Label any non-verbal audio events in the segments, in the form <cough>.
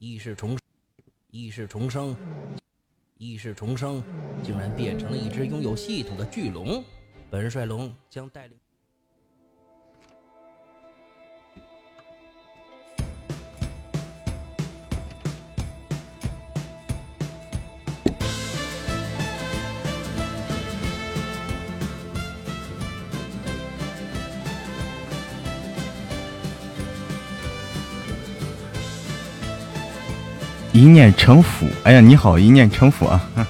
意识重意识重生，意识重生，竟然变成了一只拥有系统的巨龙。本帅龙将带领。一念成佛，哎呀，你好，一念成佛啊！<laughs>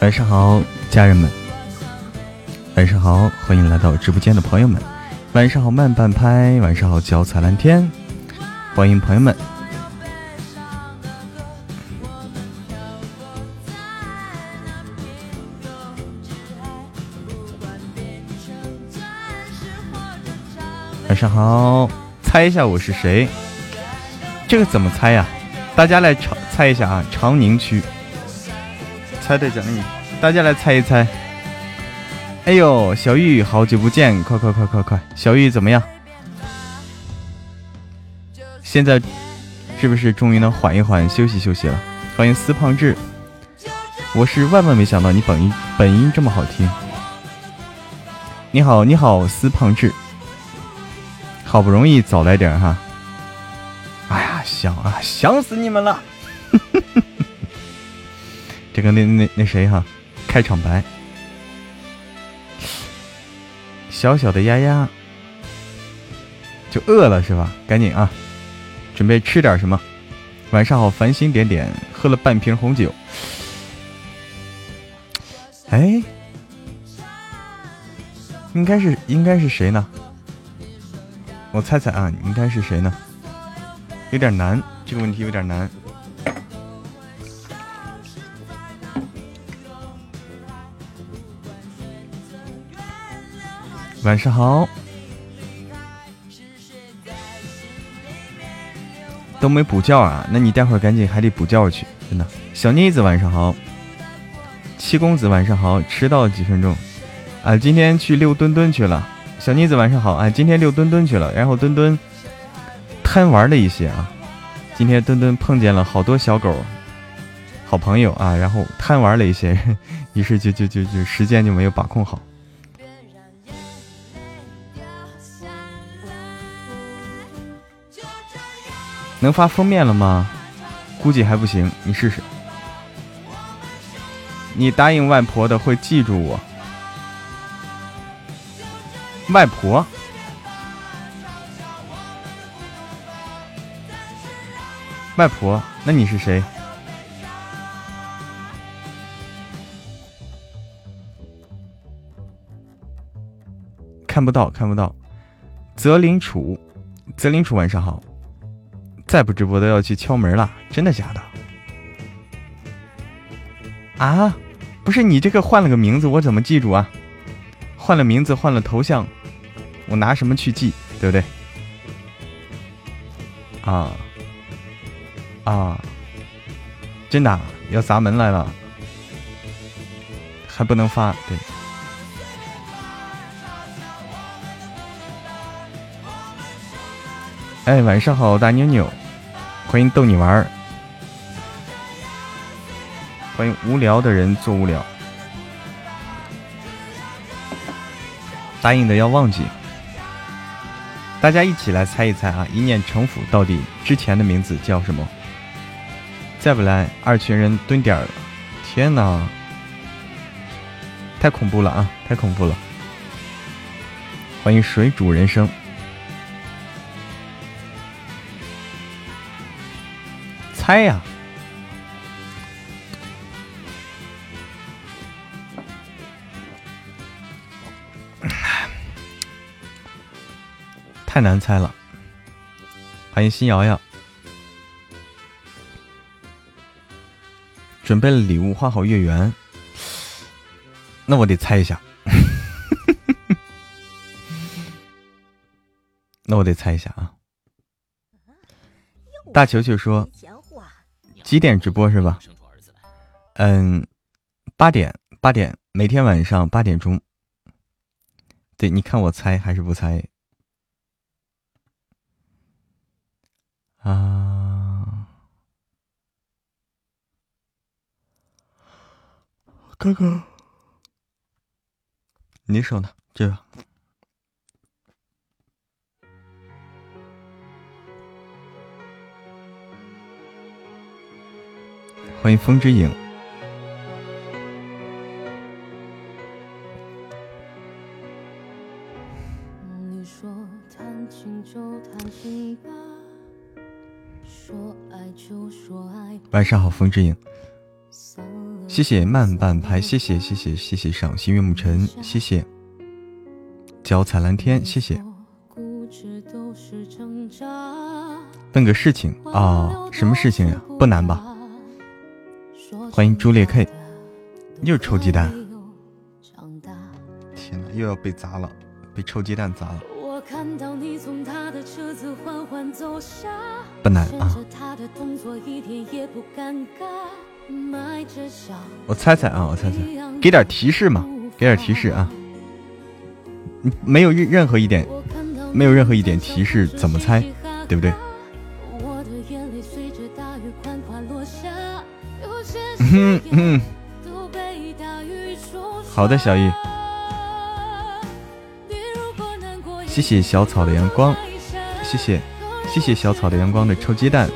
晚上好，家人们。晚上好，欢迎来到直播间的朋友们。晚上好，慢半拍。晚上好，脚踩蓝天。欢迎朋友们。晚上好，猜一下我是谁？这个怎么猜呀？大家来猜猜一下啊！长宁区，猜对奖励，大家来猜一猜。哎呦，小玉，好久不见，快快快快快！小玉怎么样？现在是不是终于能缓一缓、休息休息了？欢迎司胖志，我是万万没想到你本音本音这么好听。你好，你好，司胖志，好不容易早来点哈。想啊，想死你们了！<laughs> 这个那那那谁哈，开场白，小小的丫丫就饿了是吧？赶紧啊，准备吃点什么。晚上好，繁星点点，喝了半瓶红酒。哎，应该是应该是谁呢？我猜猜啊，应该是谁呢？有点难，这个问题有点难。晚上好，都没补觉啊？那你待会儿赶紧还得补觉去，真的。小妮子晚上好，七公子晚上好，迟到几分钟啊？今天去遛墩墩去了。小妮子晚上好，啊，今天遛墩墩去了，然后墩墩。贪玩了一些啊，今天墩墩碰见了好多小狗，好朋友啊，然后贪玩了一些，<laughs> 于是就就就就时间就没有把控好。能发封面了吗？估计还不行，你试试。你答应外婆的会记住我，外婆。外婆，那你是谁？看不到，看不到。泽林楚，泽林楚，晚上好。再不直播都要去敲门了，真的假的？啊，不是你这个换了个名字，我怎么记住啊？换了名字，换了头像，我拿什么去记？对不对？啊。啊！真的要砸门来了，还不能发。对，哎，晚上好，大妞妞，欢迎逗你玩儿，欢迎无聊的人做无聊，答应的要忘记。大家一起来猜一猜啊！一念成佛到底之前的名字叫什么？再不来，二群人蹲点儿了！天哪，太恐怖了啊！太恐怖了！欢迎水煮人生，猜呀！太难猜了。欢迎新瑶瑶。准备了礼物，画好月圆。那我得猜一下，<laughs> 那我得猜一下啊。大球球说几点直播是吧？嗯，八点，八点，每天晚上八点钟。对，你看我猜还是不猜？啊，哥哥，你手呢？这个。欢迎风之影。晚上好，风之影。谢谢慢半拍，谢谢谢谢谢谢赏心悦目尘，谢谢脚踩蓝天，谢谢。问个事情啊，什么事情呀？不难吧？欢迎朱烈 K，又是臭鸡蛋！天哪，又要被砸了，被臭鸡蛋砸了。不难啊。我猜猜啊，我猜猜，给点提示嘛，给点提示啊。没有任任何一点，没有任何一点提示，怎么猜？对不对？嗯嗯，好的，小易，谢谢小草的阳光，谢谢谢谢小草的阳光的臭鸡蛋，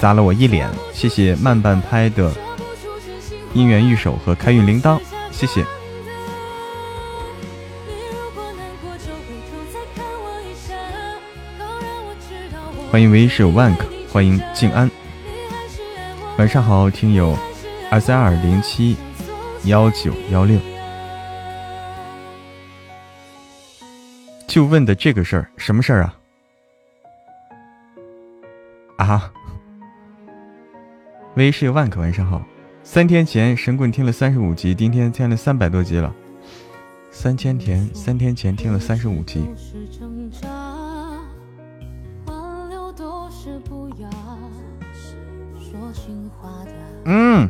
砸了我一脸，谢谢慢半拍的姻缘玉手和开运铃铛，谢谢，欢迎唯一室友万克，欢迎静安。晚上好，听友二三二零七幺九幺六，就问的这个事儿，什么事儿啊？啊？微是万可，晚上好。三天前神棍听了三十五集，今天听了三百多集了。三千田，三天前听了三十五集。嗯，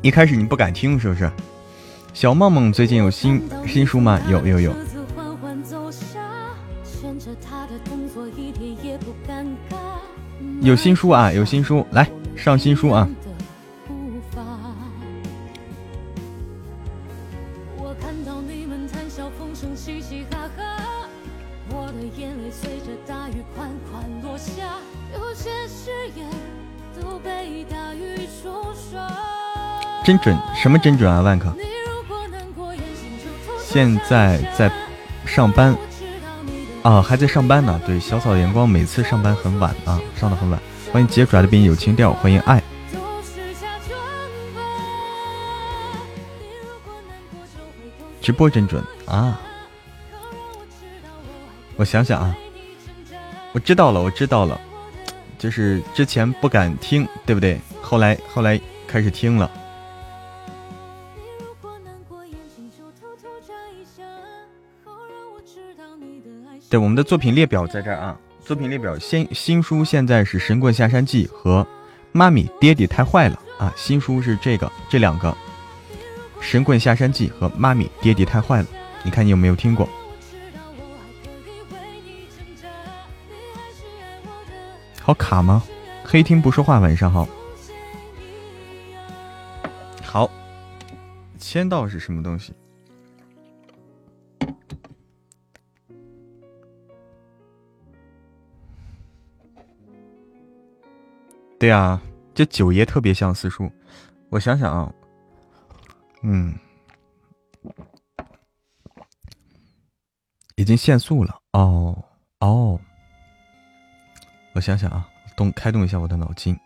一开始你不敢听是不是？小梦梦最近有新新书吗？有有有。有新书啊，有新书，来上新书啊。真准？什么真准啊？万科，现在在上班啊，还在上班呢。对，小草阳光每次上班很晚啊，上的很晚。欢迎杰爪的边有情调，欢迎爱。直播真准啊！我想想啊，我知道了，我知道了，就是之前不敢听，对不对？后来后来开始听了。对，我们的作品列表在这儿啊！作品列表新新书现在是《神棍下山记》和《妈咪爹地太坏了》啊，新书是这个这两个，《神棍下山记》和《妈咪爹地太坏了》，你看你有没有听过？好卡吗？黑听不说话，晚上好。好，签到是什么东西？对啊，这九爷特别像四叔。我想想啊，嗯，已经限速了。哦哦，我想想啊，动开动一下我的脑筋。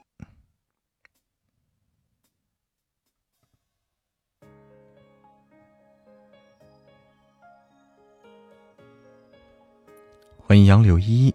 欢迎杨柳依依。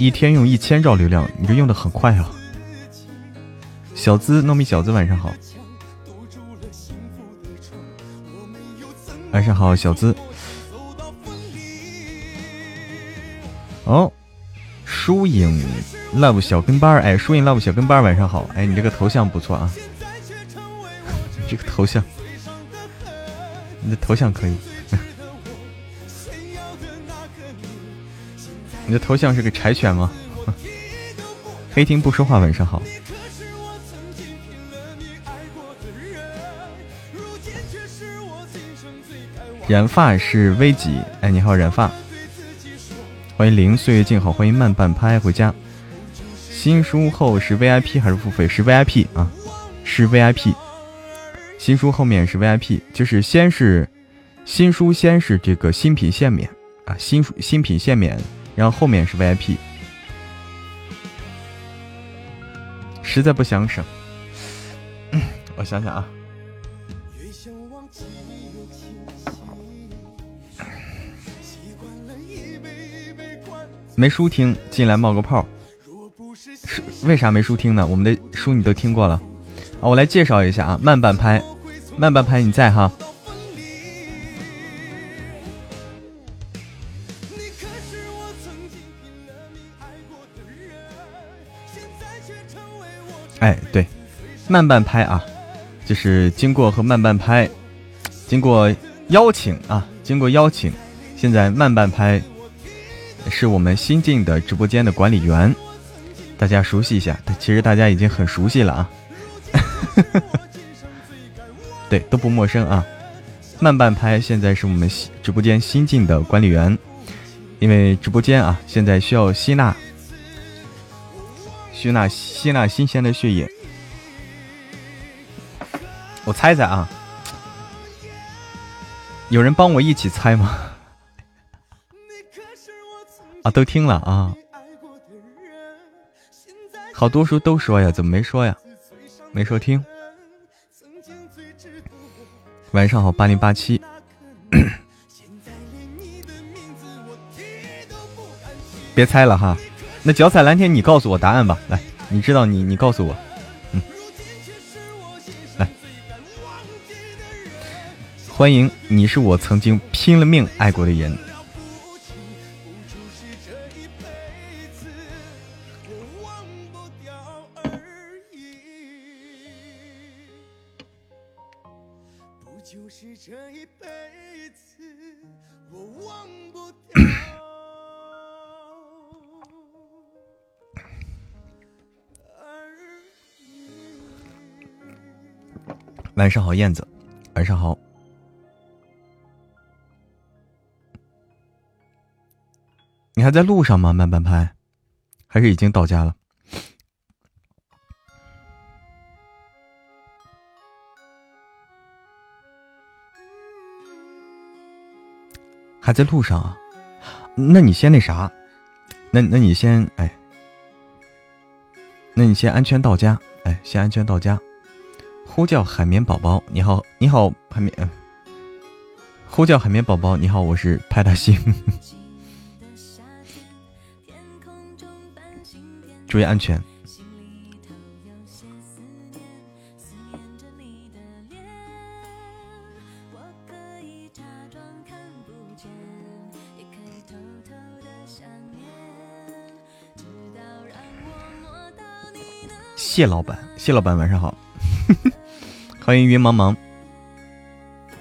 一天用一千兆流量，你这用的很快啊！小资糯米小子晚上好，晚上好小资。哦，疏影 love 小跟班儿哎，疏影 love 小跟班儿晚上好，哎，你这个头像不错啊，<laughs> 这个头像，你的头像可以。你的头像是个柴犬吗？<laughs> 黑听不说话，晚上好。染发是危急，哎，你好，染发。欢迎零岁月静好，欢迎慢半拍回家。新书后是 VIP 还是付费？是 VIP 啊，是 VIP。新书后面是 VIP，就是先是新书，先是这个新品限免啊，新书新品限免。然后后面是 VIP，实在不想省，<clears throat> 我想想啊，没书听，进来冒个泡，为啥没书听呢？我们的书你都听过了。啊，我来介绍一下啊，慢半拍，慢半拍你在哈。哎，对，慢半拍啊，就是经过和慢半拍，经过邀请啊，经过邀请，现在慢半拍是我们新进的直播间的管理员，大家熟悉一下。其实大家已经很熟悉了啊，<laughs> 对，都不陌生啊。慢半拍现在是我们直播间新进的管理员，因为直播间啊，现在需要吸纳。吸纳吸纳新鲜的血液，我猜猜啊，有人帮我一起猜吗？<laughs> 啊，都听了啊，好多书都说呀，怎么没说呀？没说听。晚上好，八零八七。<laughs> 别猜了哈。那脚踩蓝天，你告诉我答案吧。来，你知道你你告诉我，嗯，来，欢迎，你是我曾经拼了命爱过的人。晚上好，燕子。晚上好。你还在路上吗？慢半拍，还是已经到家了？还在路上啊？那你先那啥？那那你先哎？那你先安全到家？哎，先安全到家。呼叫海绵宝宝，你好，你好，海绵。呼叫海绵宝宝，你好，我是派大星。<laughs> 注意安全。谢老板，谢老板，晚上好。<laughs> 欢迎云茫茫，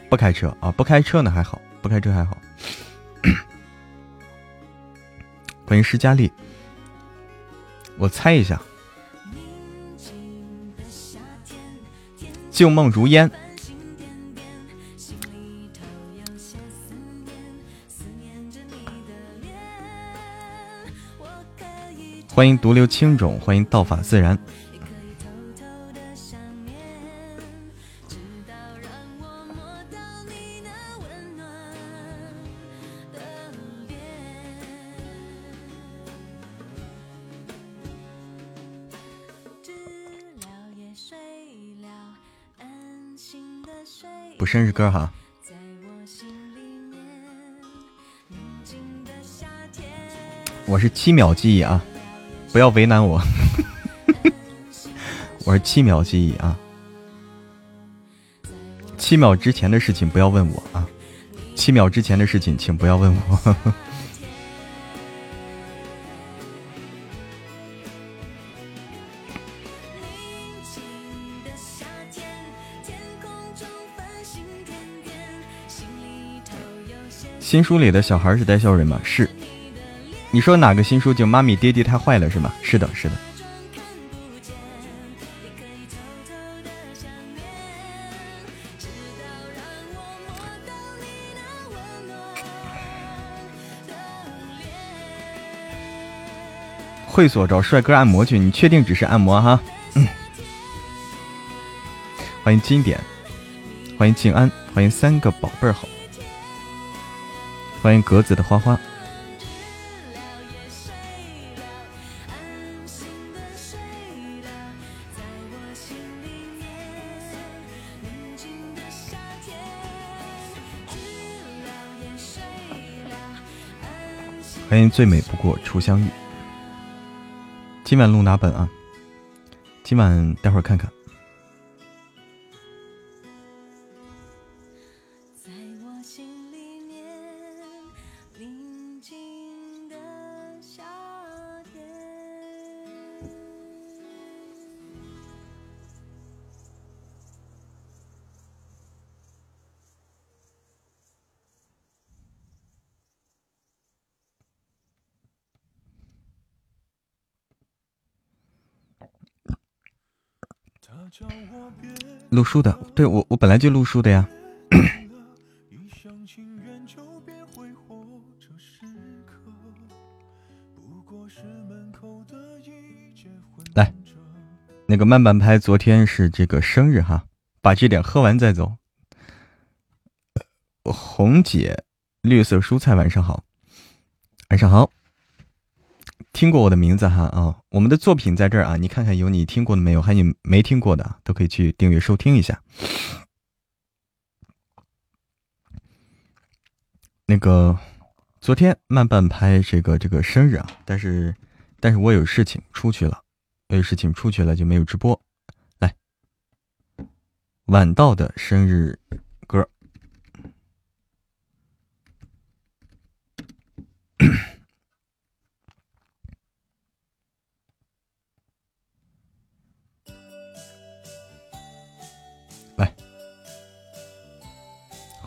不开车啊，不开车呢还好，不开车还好。<coughs> 欢迎施佳丽，我猜一下，旧梦如烟。欢迎独留青冢，欢迎道法自然。补生日歌哈，我是七秒记忆啊，不要为难我。<laughs> 我是七秒记忆啊，七秒之前的事情不要问我啊，七秒之前的事情请不要问我。新书里的小孩是带笑人吗？是。你说哪个新书？就妈咪爹地太坏了是吗？是的，是的。会所找帅哥按摩去，你确定只是按摩哈？嗯欢迎经典，欢迎静安，欢迎三个宝贝儿好。欢迎格子的花花。欢迎最美不过初相遇。今晚录哪本啊？今晚待会儿看看。录书的，对我我本来就录书的呀。<coughs> 来，那个慢半拍，昨天是这个生日哈，把这点喝完再走。红姐，绿色蔬菜，晚上好，晚上好。听过我的名字哈啊，我们的作品在这儿啊，你看看有你听过的没有？还有你没听过的都可以去订阅收听一下。那个昨天慢半拍这个这个生日啊，但是但是我有事情出去了，我有事情出去了就没有直播。来，晚到的生日歌。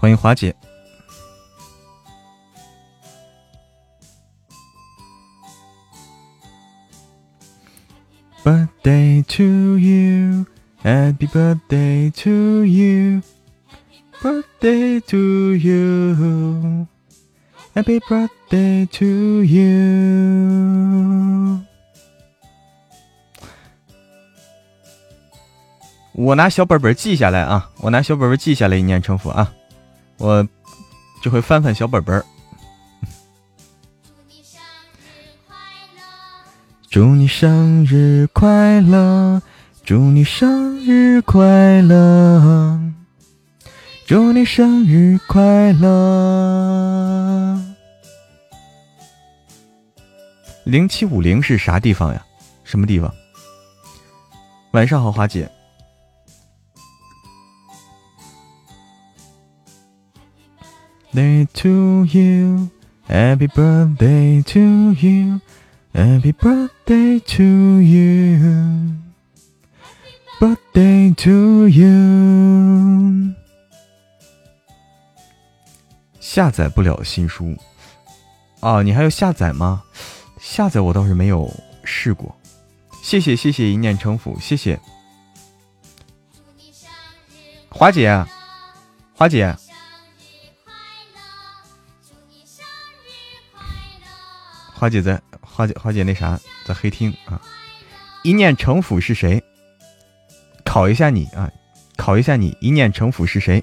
欢迎华姐。Birthday to you, Happy birthday to you, Birthday to you, Happy birthday to you。我拿小本本记下来啊！我拿小本本记下来，一念成佛啊！我就会翻翻小本本。祝你生日快乐！祝你生日快乐！祝你生日快乐！零七五零是啥地方呀？什么地方？晚上好，华姐。Day to you, Happy birthday to you, Happy birthday to you, Birthday to you。下载不了新书啊？你还要下载吗？下载我倒是没有试过。谢谢谢谢一念成佛，谢谢华姐，华姐。花姐在，花姐花姐那啥在黑厅啊！一念成佛是谁？考一下你啊，考一下你，一念成佛是谁？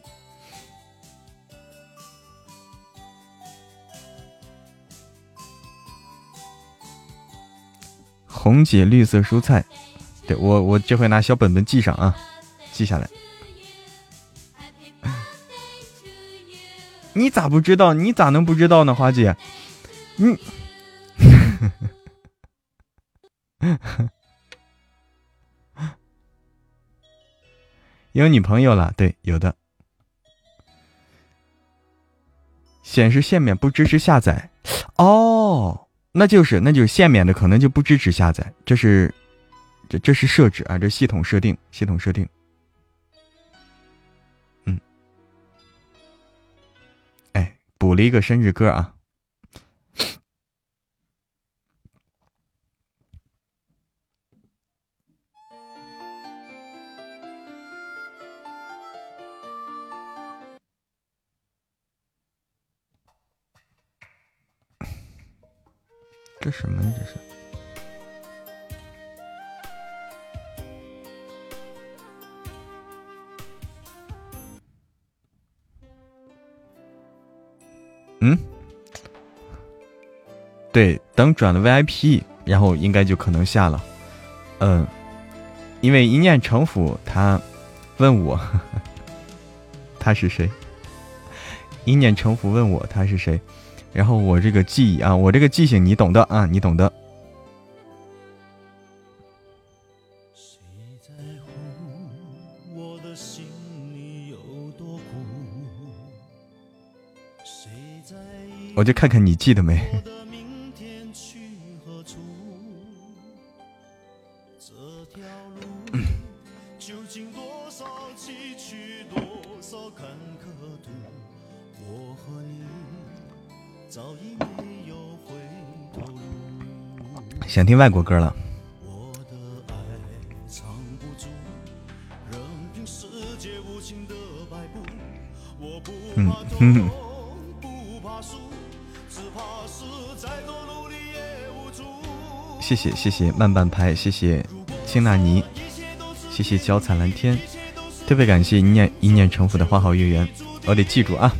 红姐绿色蔬菜，对我我这回拿小本本记上啊，记下来。<laughs> 你咋不知道？你咋能不知道呢？花姐，你。<laughs> 有女朋友了？对，有的。显示限免不支持下载，哦，那就是那就是限免的，可能就不支持下载。这是这这是设置啊，这系统设定，系统设定。嗯，哎，补了一个生日歌啊。这什么呀？这是？嗯，对，等转了 VIP，然后应该就可能下了。嗯，因为一念成佛，他问我 <laughs> 他是谁？一念成佛问我他是谁？然后我这个记忆啊，我这个记性你懂的啊，你懂的。我就看看你记得没。想听外国歌了。嗯哼。谢谢谢谢慢半拍，谢谢青纳尼，谢谢脚踩蓝天，特别感谢一念一念成佛的花好月圆，我得记住啊。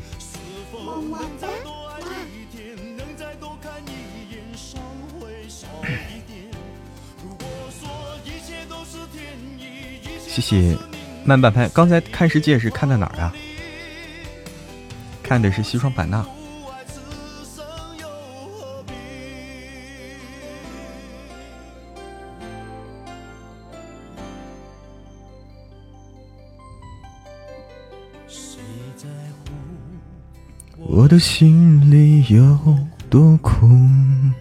谢谢慢半拍。刚才看世界是看的哪儿啊？看的是西双版纳。我的心里有多空？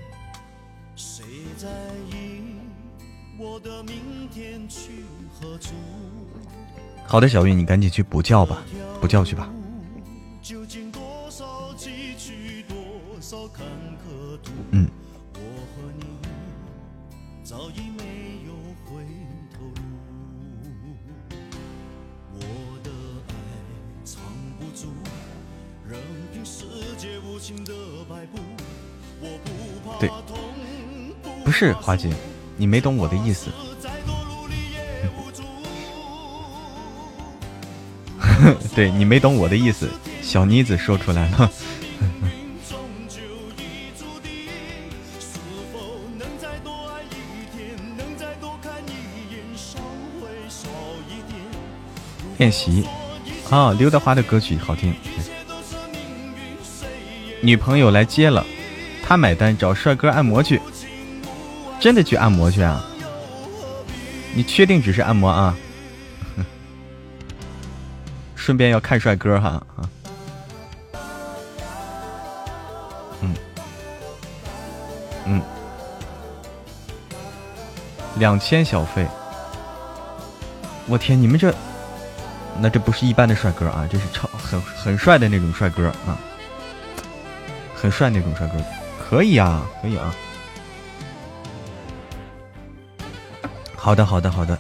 好的，小玉，你赶紧去补觉吧，补觉去吧。嗯。对，不是花姐，你没懂我的意思。对你没懂我的意思，小妮子说出来了。练习啊，刘德华的歌曲好听。女朋友来接了，他买单，找帅哥按摩去。真的去按摩去啊？你确定只是按摩啊？顺便要看帅哥哈啊，嗯。嗯，两千小费，我天，你们这，那这不是一般的帅哥啊，这是超很很帅的那种帅哥啊，很帅那种帅哥，可以啊，可以啊，好的好的好的。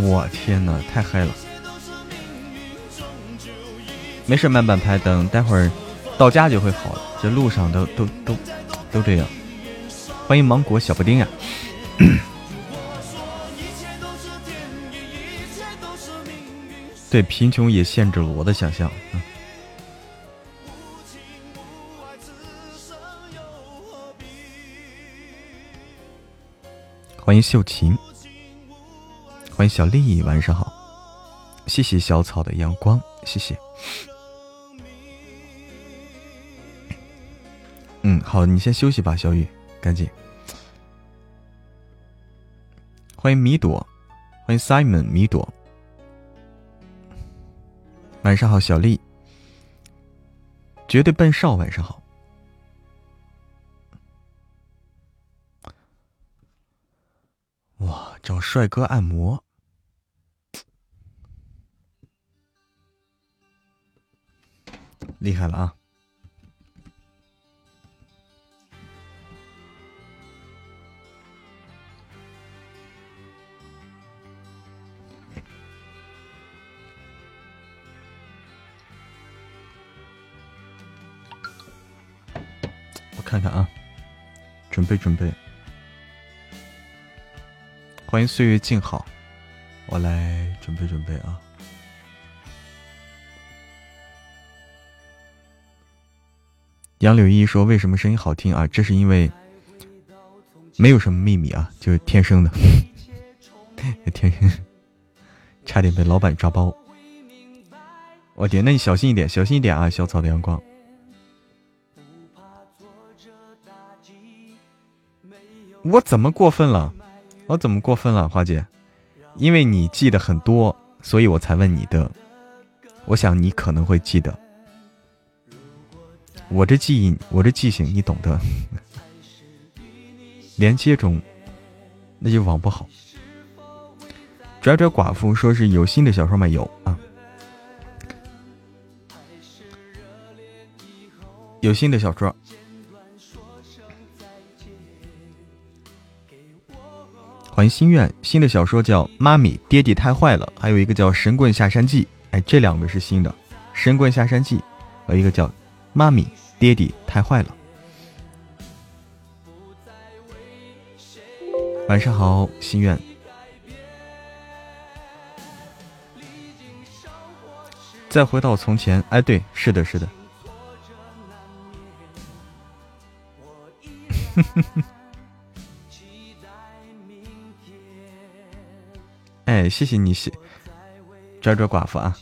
我天哪，太嗨了！没事，慢半拍，等待会儿到家就会好了。这路上都都都都这样。欢迎芒果小布丁呀！<coughs> 对，贫穷也限制了我的想象。欢迎秀琴。欢迎小丽，晚上好！谢谢小草的阳光，谢谢。嗯，好，你先休息吧，小雨，赶紧。欢迎米朵，欢迎 Simon 米朵。晚上好，小丽。绝对笨少，晚上好。哇，找帅哥按摩，厉害了啊！我看看啊，准备准备。欢迎岁月静好，我来准备准备啊。杨柳依说：“为什么声音好听啊？这是因为没有什么秘密啊，就是天生的，<laughs> 天生。差点被老板抓包。我天，那你小心一点，小心一点啊！小草的阳光，我怎么过分了？”我怎么过分了，花姐？因为你记得很多，所以我才问你的。我想你可能会记得。我这记忆，我这记性，你懂得。<laughs> 连接中，那就网不好。拽拽寡妇说是有新的小说吗？有啊，有新的小说。欢迎心愿，新的小说叫《妈咪爹地太坏了》，还有一个叫《神棍下山记》。哎，这两个是新的，《神棍下山记》有一个叫《妈咪爹地太坏了》。晚上好，心愿。再回到从前，哎，对，是的，是的。<laughs> 哎，谢谢你，谢拽拽寡妇啊！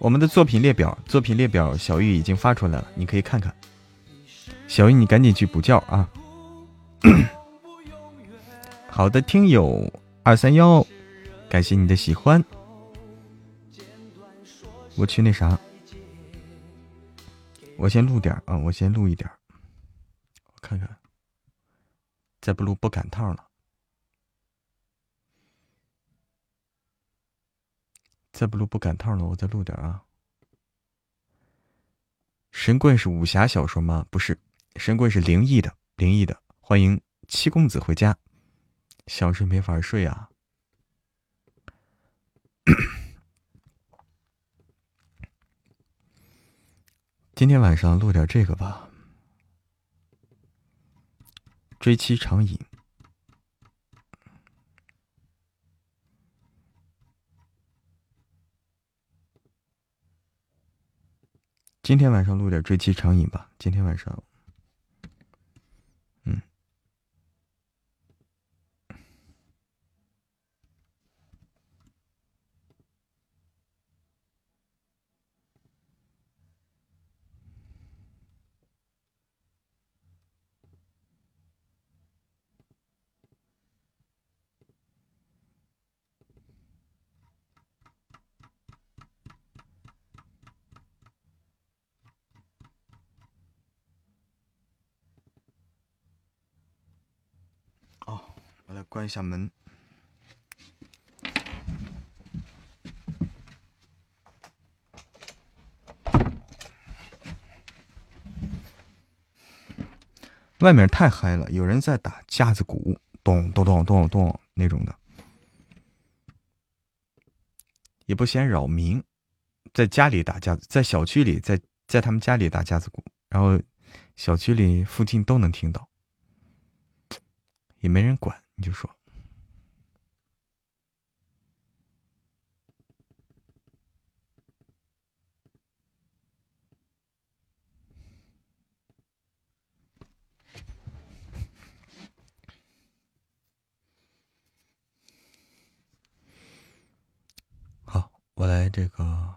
我们的作品列表，作品列表，小玉已经发出来了，你可以看看。小玉，你赶紧去补觉啊！<coughs> 好的，听友二三幺，感谢你的喜欢。我去那啥，我先录点啊，我先录一点，我看看，再不录不赶趟了。再不录不赶趟了，我再录点啊。神棍是武侠小说吗？不是，神棍是灵异的，灵异的。欢迎七公子回家，想睡没法睡啊。今天晚上录点这个吧，追妻长饮。今天晚上录点追妻长影吧。今天晚上。关一下门。外面太嗨了，有人在打架子鼓，咚咚咚咚咚那种的，也不嫌扰民，在家里打架子，在小区里，在在他们家里打架子鼓，然后小区里附近都能听到，也没人管。你就说，好，我来这个，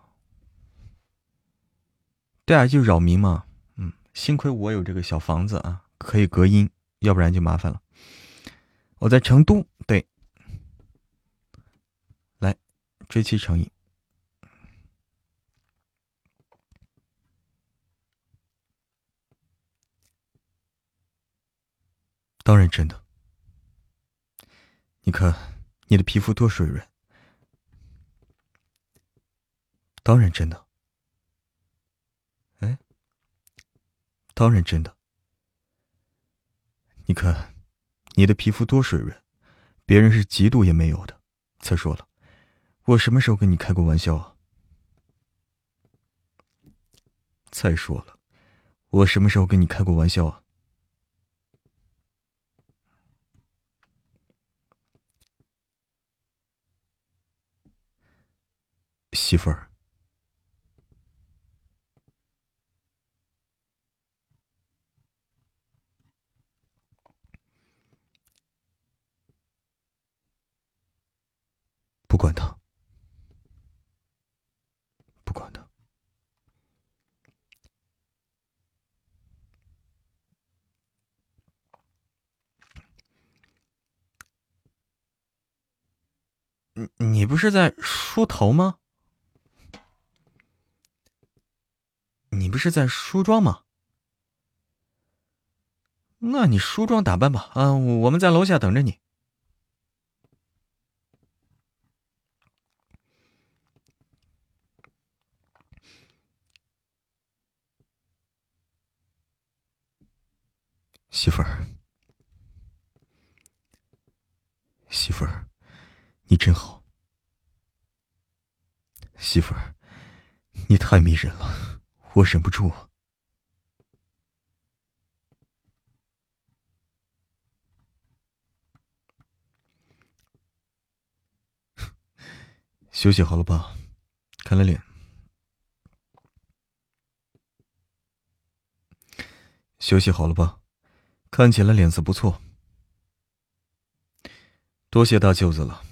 对啊，就扰民嘛，嗯，幸亏我有这个小房子啊，可以隔音，要不然就麻烦了。我在成都，对，来追妻成瘾，当然真的。你看你的皮肤多水润，当然真的。哎当然真的。你看，你的皮肤多水润，别人是嫉妒也没有的。再说了，我什么时候跟你开过玩笑啊？再说了，我什么时候跟你开过玩笑啊？媳妇儿。管他，不管他，你你不是在梳头吗？你不是在梳妆吗？那你梳妆打扮吧，啊，我们在楼下等着你。媳妇儿，媳妇儿，你真好。媳妇儿，你太迷人了，我忍不住。休息好了吧？看了脸。休息好了吧？看起来脸色不错，多谢大舅子了。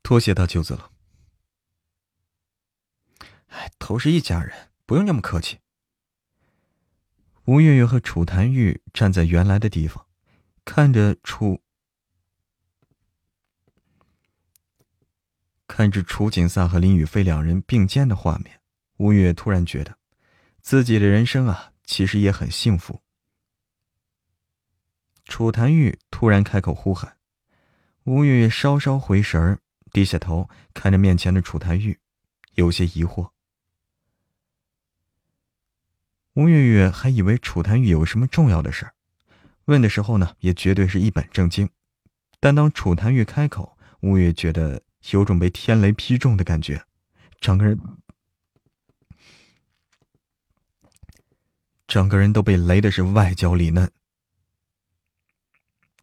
多谢大舅子了。哎，都是一家人，不用那么客气。吴月月和楚檀玉站在原来的地方，看着楚，看着楚景萨和林雨飞两人并肩的画面。吴月突然觉得，自己的人生啊，其实也很幸福。楚檀玉突然开口呼喊，吴月稍稍回神儿，低下头看着面前的楚檀玉，有些疑惑。吴月月还以为楚檀玉有什么重要的事儿，问的时候呢，也绝对是一本正经。但当楚檀玉开口，吴月觉得有种被天雷劈中的感觉，整个人。整个人都被雷的是外焦里嫩，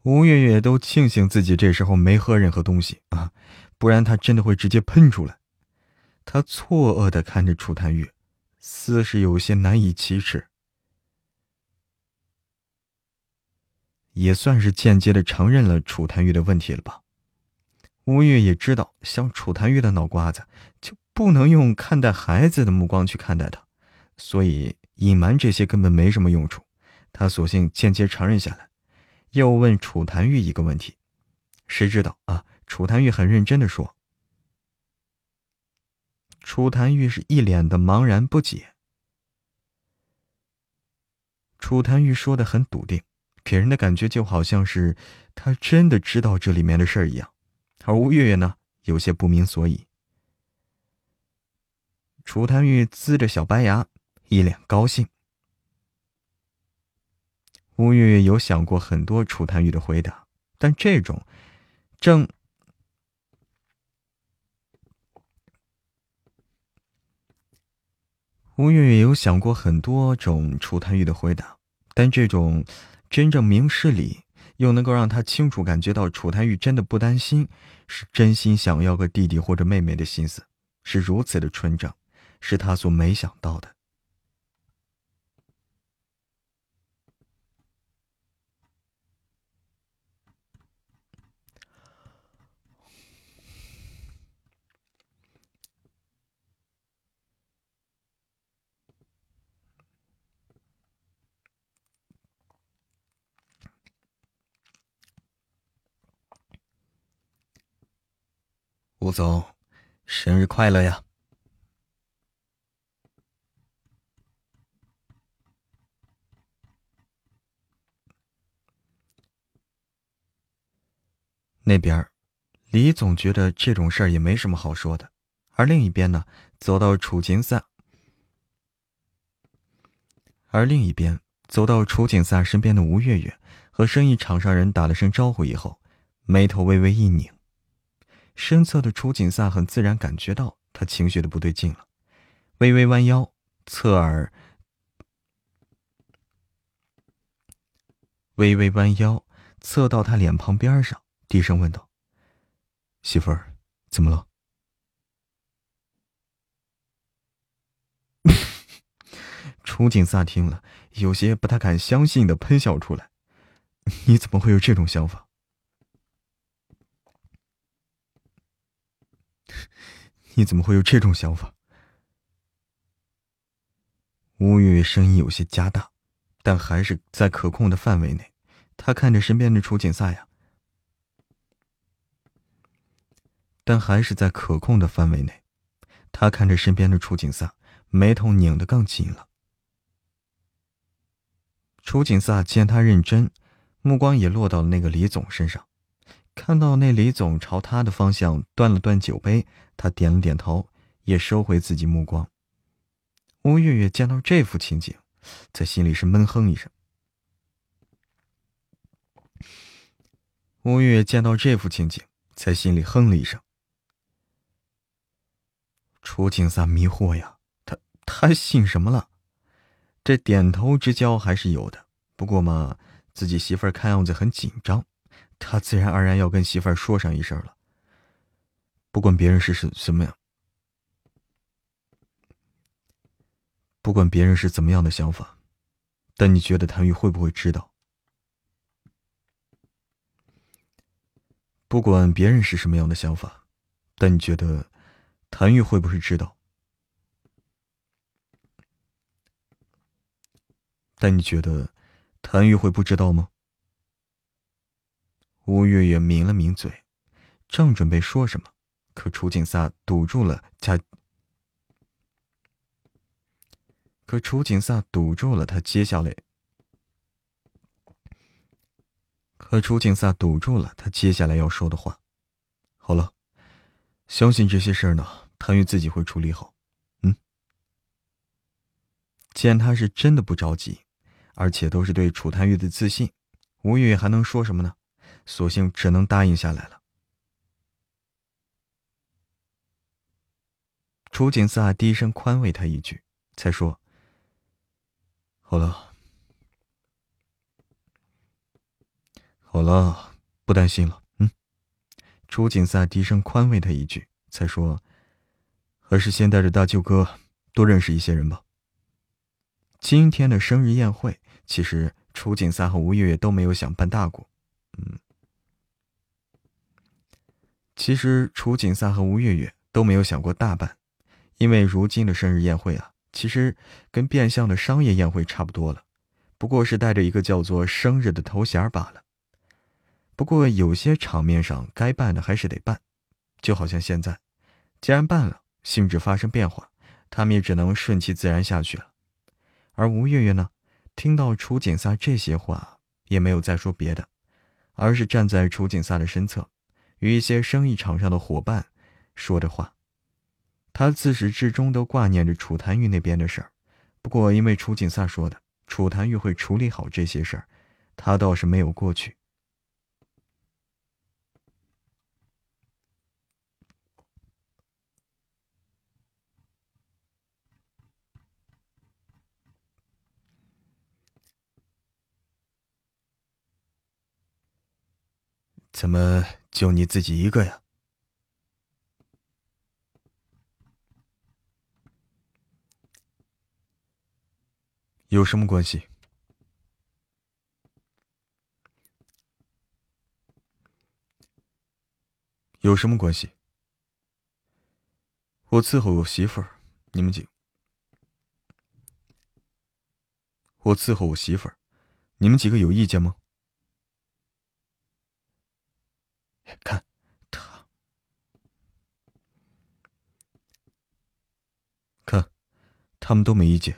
吴月月都庆幸自己这时候没喝任何东西啊，不然她真的会直接喷出来。她错愕的看着楚檀玉，似是有些难以启齿，也算是间接的承认了楚檀玉的问题了吧。吴月也知道，像楚檀玉的脑瓜子，就不能用看待孩子的目光去看待他，所以。隐瞒这些根本没什么用处，他索性间接承认下来，又问楚檀玉一个问题。谁知道啊？楚檀玉很认真的说。楚檀玉是一脸的茫然不解。楚檀玉说的很笃定，给人的感觉就好像是他真的知道这里面的事儿一样，而吴月月呢，有些不明所以。楚檀玉呲着小白牙。一脸高兴。吴月月有想过很多楚檀玉的回答，但这种正吴月月有想过很多种楚檀玉的回答，但这种真正明事理，又能够让他清楚感觉到楚檀玉真的不担心，是真心想要个弟弟或者妹妹的心思，是如此的纯正，是他所没想到的。吴总，生日快乐呀！那边，李总觉得这种事儿也没什么好说的，而另一边呢，走到楚景萨，而另一边走到楚景萨身边的吴月月和生意场上人打了声招呼以后，眉头微微一拧，身侧的楚景萨很自然感觉到他情绪的不对劲了，微微弯腰，侧耳，微微弯腰，侧到他脸庞边上。低声问道：“媳妇儿，怎么了？” <laughs> 楚景萨听了，有些不太敢相信的喷笑出来：“ <laughs> 你怎么会有这种想法？<laughs> 你怎么会有这种想法？”吴月月声音有些加大，但还是在可控的范围内。他看着身边的楚景萨呀。但还是在可控的范围内。他看着身边的楚景萨，眉头拧得更紧了。楚景萨见他认真，目光也落到了那个李总身上。看到那李总朝他的方向端了端酒杯，他点了点头，也收回自己目光。吴月月见到这幅情景，在心里是闷哼一声。吴月月见到这幅情景，在心里哼了一声。楚景萨迷惑呀，他他信什么了？这点头之交还是有的，不过嘛，自己媳妇儿看样子很紧张，他自然而然要跟媳妇儿说上一声了。不管别人是什什么样，不管别人是怎么样的想法，但你觉得谭玉会不会知道？不管别人是什么样的想法，但你觉得？谭玉会不会知道？但你觉得谭玉会不知道吗？吴月月抿了抿嘴，正准备说什么，可楚景萨堵住了他。可楚景萨堵住了他接下来。可楚景萨堵住了他接下来要说的话。好了。相信这些事儿呢，谭玉自己会处理好。嗯，见他是真的不着急，而且都是对楚谭玉的自信，吴月月还能说什么呢？索性只能答应下来了。楚景萨低声宽慰他一句，才说：“好了，好了，不担心了。”嗯楚景萨低声宽慰他一句，才说：“还是先带着大舅哥多认识一些人吧。”今天的生日宴会，其实楚景萨和吴月月都没有想办大过。嗯，其实楚景萨和吴月月都没有想过大办，因为如今的生日宴会啊，其实跟变相的商业宴会差不多了，不过是带着一个叫做生日的头衔罢了。不过有些场面上该办的还是得办，就好像现在，既然办了，性质发生变化，他们也只能顺其自然下去了。而吴月月呢，听到楚景萨这些话，也没有再说别的，而是站在楚景萨的身侧，与一些生意场上的伙伴说着话。他自始至终都挂念着楚檀玉那边的事儿，不过因为楚景萨说的楚檀玉会处理好这些事儿，他倒是没有过去。怎么就你自己一个呀？有什么关系？有什么关系？我伺候我媳妇儿，你们几？我伺候我媳妇儿，你们几个有意见吗？看他看他们都没意见。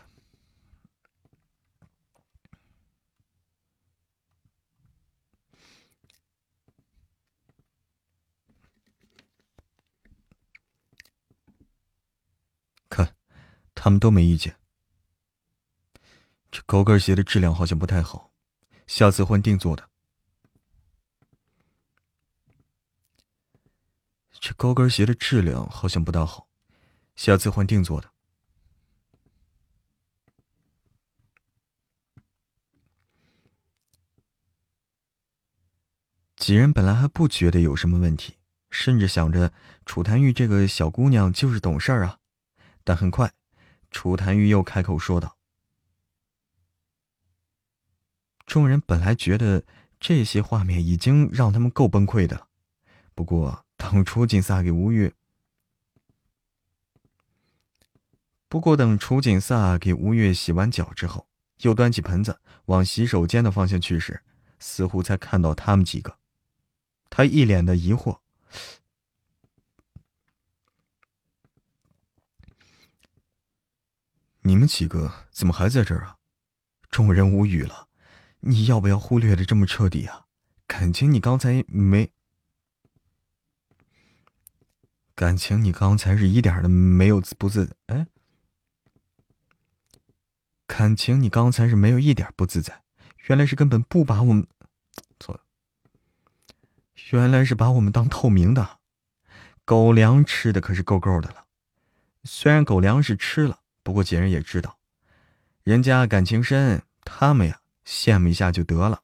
看他们都没意见。这高跟鞋的质量好像不太好下次换定做的。这高跟鞋的质量好像不大好，下次换定做的。几人本来还不觉得有什么问题，甚至想着楚檀玉这个小姑娘就是懂事儿啊。但很快，楚檀玉又开口说道：“众人本来觉得这些画面已经让他们够崩溃的了，不过当楚景萨给吴越，不过等楚景萨给吴越洗完脚之后，又端起盆子往洗手间的方向去时，似乎才看到他们几个。他一脸的疑惑。”你们几个怎么还在这儿啊？众人无语了。你要不要忽略的这么彻底啊？感情你刚才没，感情你刚才是一点的没有不自哎，感情你刚才是没有一点不自在。原来是根本不把我们错了，原来是把我们当透明的。狗粮吃的可是够够的了，虽然狗粮是吃了。不过几人也知道，人家感情深，他们呀羡慕一下就得了。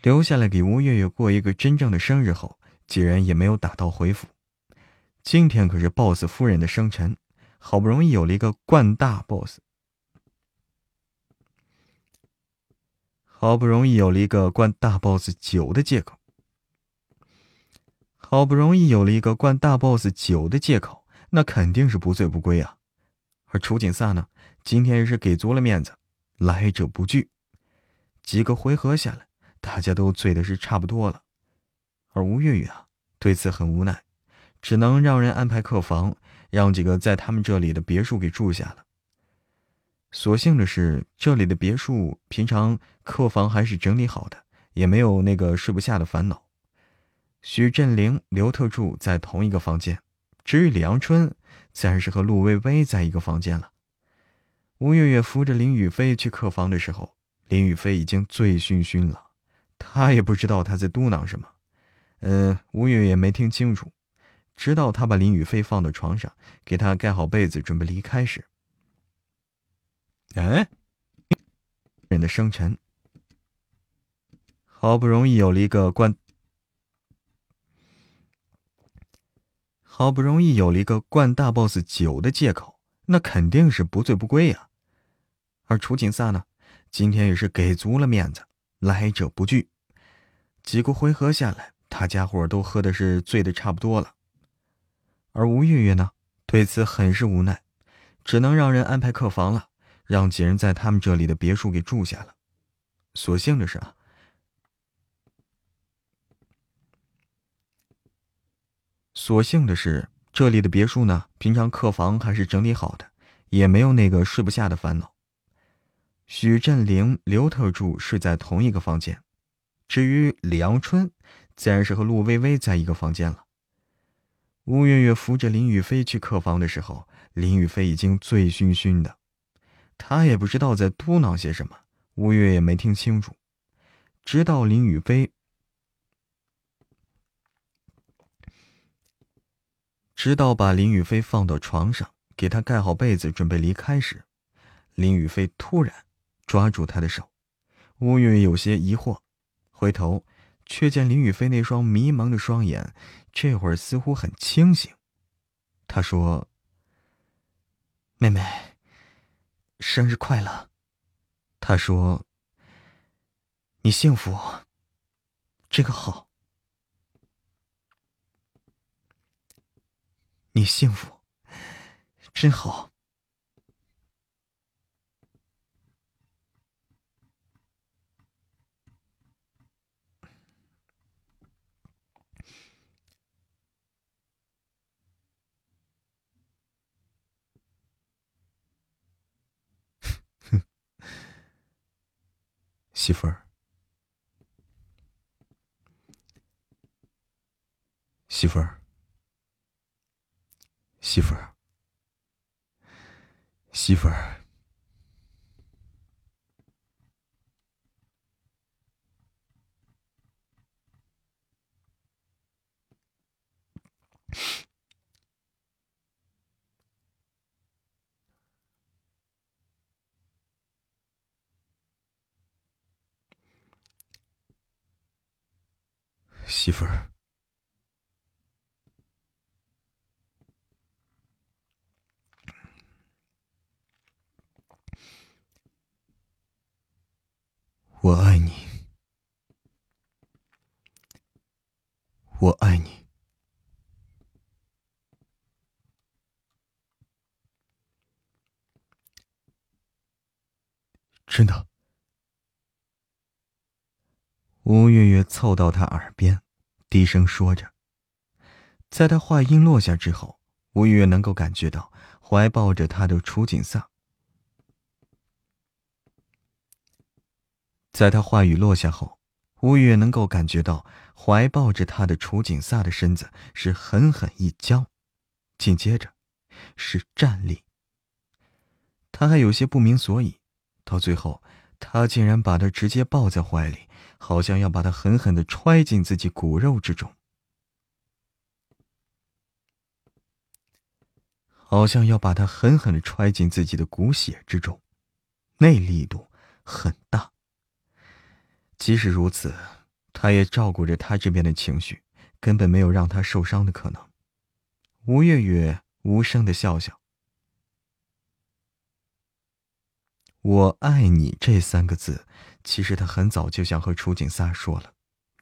留下来给吴月月过一个真正的生日后，几人也没有打道回府。今天可是 BOSS 夫人的生辰，好不容易有了一个冠大 BOSS，好不容易有了一个冠大 BOSS 酒的借口，好不容易有了一个冠大 BOSS 酒的借口，那肯定是不醉不归啊。而楚景萨呢，今天也是给足了面子，来者不拒。几个回合下来，大家都醉的是差不多了。而吴月月啊，对此很无奈，只能让人安排客房，让几个在他们这里的别墅给住下了。所幸的是，这里的别墅平常客房还是整理好的，也没有那个睡不下的烦恼。许振林、刘特助在同一个房间，至于李阳春。自然是和陆微微在一个房间了。吴月月扶着林雨飞去客房的时候，林雨飞已经醉醺醺了，他也不知道他在嘟囔什么。呃，吴月月没听清楚，直到他把林雨飞放到床上，给他盖好被子，准备离开时，哎，人的生辰，好不容易有了一个关。好不容易有了一个灌大 boss 酒的借口，那肯定是不醉不归呀。而楚景萨呢，今天也是给足了面子，来者不拒。几个回合下来，大家伙都喝的是醉的差不多了。而吴月月呢，对此很是无奈，只能让人安排客房了，让几人在他们这里的别墅给住下了。所幸的是啊。所幸的是，这里的别墅呢，平常客房还是整理好的，也没有那个睡不下的烦恼。许振林、刘特助睡在同一个房间，至于李阳春，自然是和陆微微在一个房间了。吴月月扶着林雨飞去客房的时候，林雨飞已经醉醺醺的，他也不知道在嘟囔些什么，吴月也没听清楚，直到林雨飞。直到把林雨飞放到床上，给他盖好被子，准备离开时，林雨飞突然抓住他的手。吴月有些疑惑，回头却见林雨飞那双迷茫的双眼，这会儿似乎很清醒。他说：“妹妹，生日快乐。”他说：“你幸福，这个好。”你幸福，真好。媳妇儿，媳妇儿，媳妇儿，媳妇儿。媳妇儿，我爱你，我爱你，真的。吴月月凑到他耳边，低声说着。在他话音落下之后，吴月月能够感觉到怀抱着他的楚景萨。在他话语落下后，吴月月能够感觉到怀抱着他的楚景萨的身子是狠狠一僵，紧接着是站立。他还有些不明所以，到最后，他竟然把他直接抱在怀里。好像要把他狠狠的揣进自己骨肉之中，好像要把他狠狠的揣进自己的骨血之中，那力度很大。即使如此，他也照顾着他这边的情绪，根本没有让他受伤的可能。吴月月无声的笑笑：“我爱你”这三个字。其实他很早就想和楚景撒说了，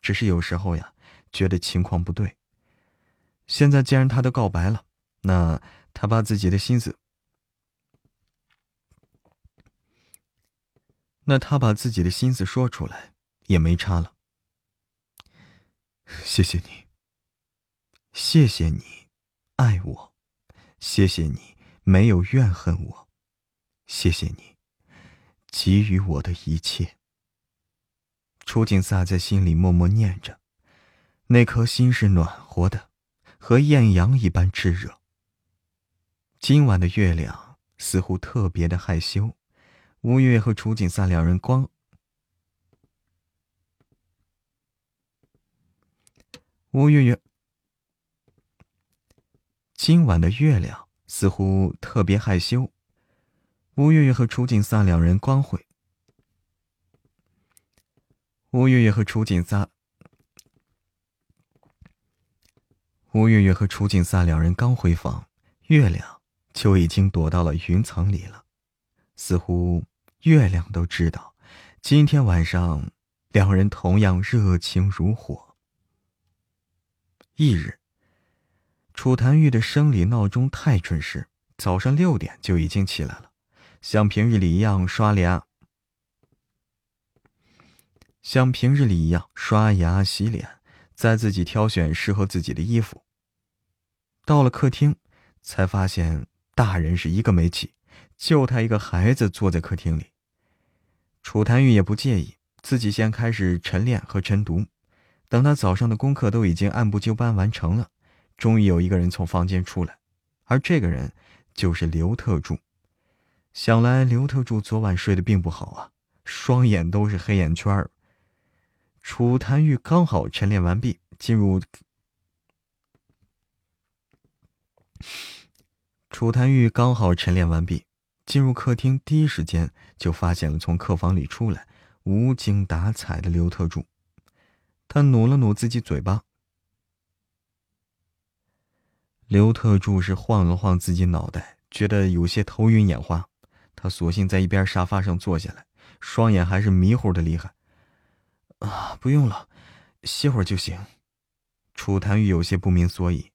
只是有时候呀，觉得情况不对。现在既然他都告白了，那他把自己的心思，那他把自己的心思说出来也没差了。谢谢你，谢谢你，爱我，谢谢你没有怨恨我，谢谢你，给予我的一切。楚景撒在心里默默念着，那颗心是暖和的，和艳阳一般炽热。今晚的月亮似乎特别的害羞，吴越和楚景撒两人光。吴月月，今晚的月亮似乎特别害羞，吴月月和楚景撒两人光会。吴月月和楚景撒，吴月月和楚景撒两人刚回房，月亮就已经躲到了云层里了。似乎月亮都知道，今天晚上两人同样热情如火。翌日，楚檀玉的生理闹钟太准时，早上六点就已经起来了，像平日里一样刷脸。像平日里一样刷牙洗脸，再自己挑选适合自己的衣服。到了客厅，才发现大人是一个没起，就他一个孩子坐在客厅里。楚檀玉也不介意，自己先开始晨练和晨读。等他早上的功课都已经按部就班完成了，终于有一个人从房间出来，而这个人就是刘特助。想来刘特助昨晚睡得并不好啊，双眼都是黑眼圈。楚檀玉刚好晨练完毕，进入。楚檀玉刚好晨练完毕，进入客厅，第一时间就发现了从客房里出来、无精打采的刘特助。他努了努自己嘴巴。刘特助是晃了晃自己脑袋，觉得有些头晕眼花，他索性在一边沙发上坐下来，双眼还是迷糊的厉害。啊，不用了，歇会儿就行。楚檀玉有些不明所以，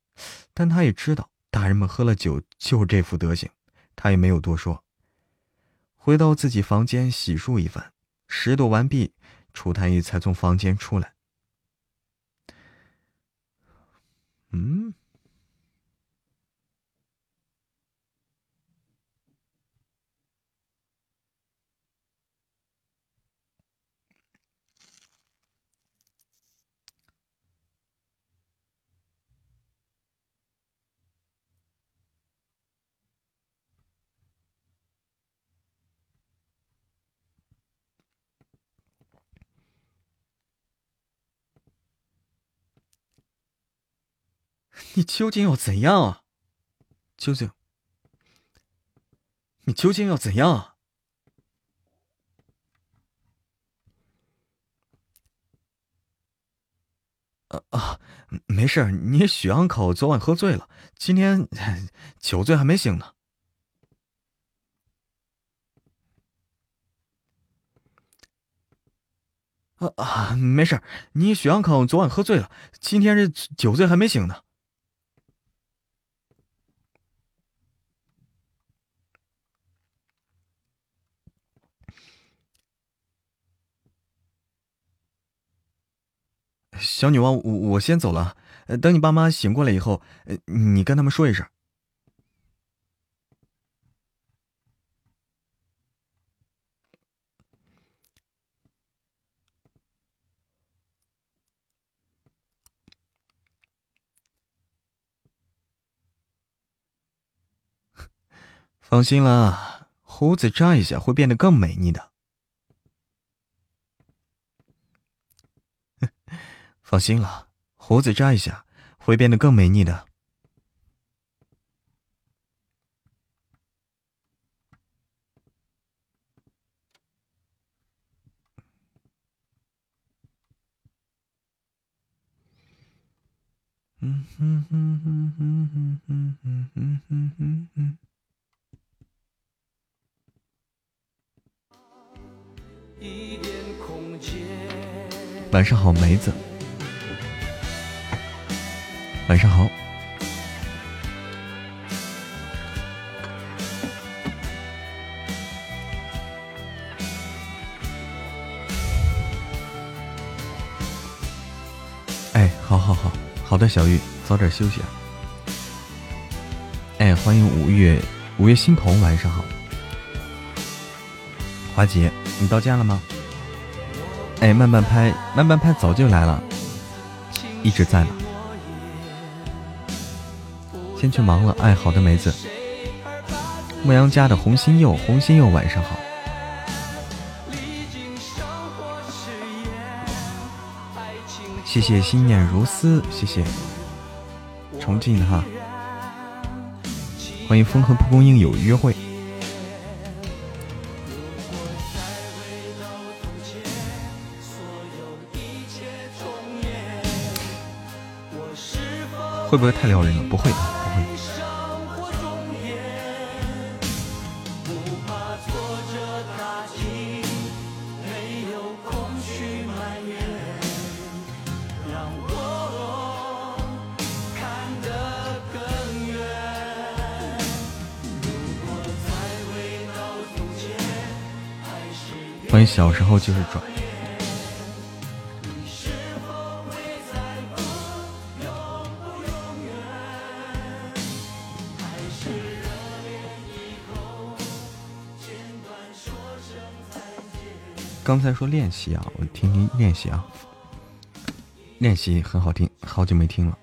但他也知道大人们喝了酒就这副德行，他也没有多说。回到自己房间洗漱一番，拾掇完毕，楚檀玉才从房间出来。嗯。你究竟要怎样啊？究竟，你究竟要怎样啊？啊啊，没事你许 uncle 昨晚喝醉了，今天酒醉还没醒呢。啊啊，没事你许 uncle 昨晚喝醉了，今天这酒醉还没醒呢。小女王，我我先走了。等你爸妈醒过来以后，你跟他们说一声。<laughs> 放心啦，胡子扎一下会变得更美丽的。放心了，胡子扎一下会变得更美丽的。嗯哼哼哼哼哼哼哼哼哼哼。晚上好，梅子。晚上好，哎，好好好，好的，小玉，早点休息啊。哎，欢迎五月五月欣桐，晚上好，华姐，你到家了吗？哎，慢慢拍，慢慢拍，早就来了，一直在呢。先去忙了，哎，好的，梅子。牧羊家的红心柚，红心柚，晚上好。谢谢心念如丝，谢谢。重庆的哈，欢迎风和蒲公英有约会。会不会太撩人了？不会的。小时候就是拽。刚才说练习啊，我听听练习啊，练习很好听，好久没听了。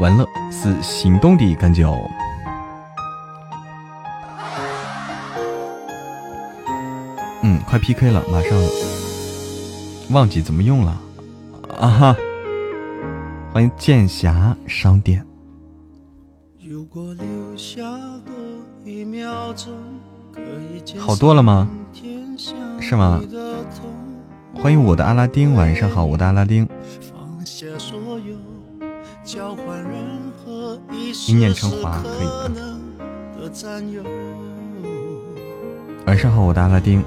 完了，是行动的感觉。快 PK 了，马上。忘记怎么用了啊哈！欢迎剑侠商店。好多了吗？是吗？欢迎我的阿拉丁，晚上好，我的阿拉丁。一念成华，可以的。晚上好，我的阿拉丁。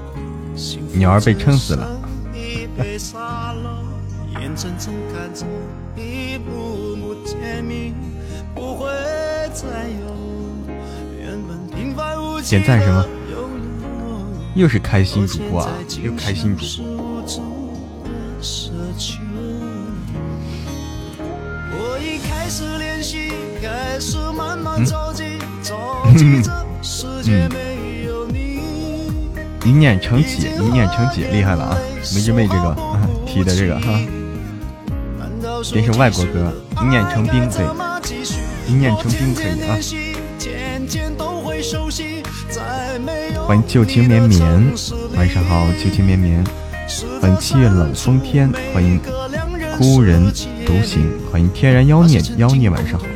鸟儿被撑死了。点赞什么？又是开心主播啊！又开心主播。嗯。一念成姐，一念成姐，厉害了啊！梅之妹这个提的这个哈，这是外国歌，一念成冰对，一念成冰可以啊。欢迎旧情绵绵，晚上好，旧情绵绵。欢迎七月冷风天，欢迎孤人独行，欢迎天然妖孽妖孽，晚上好。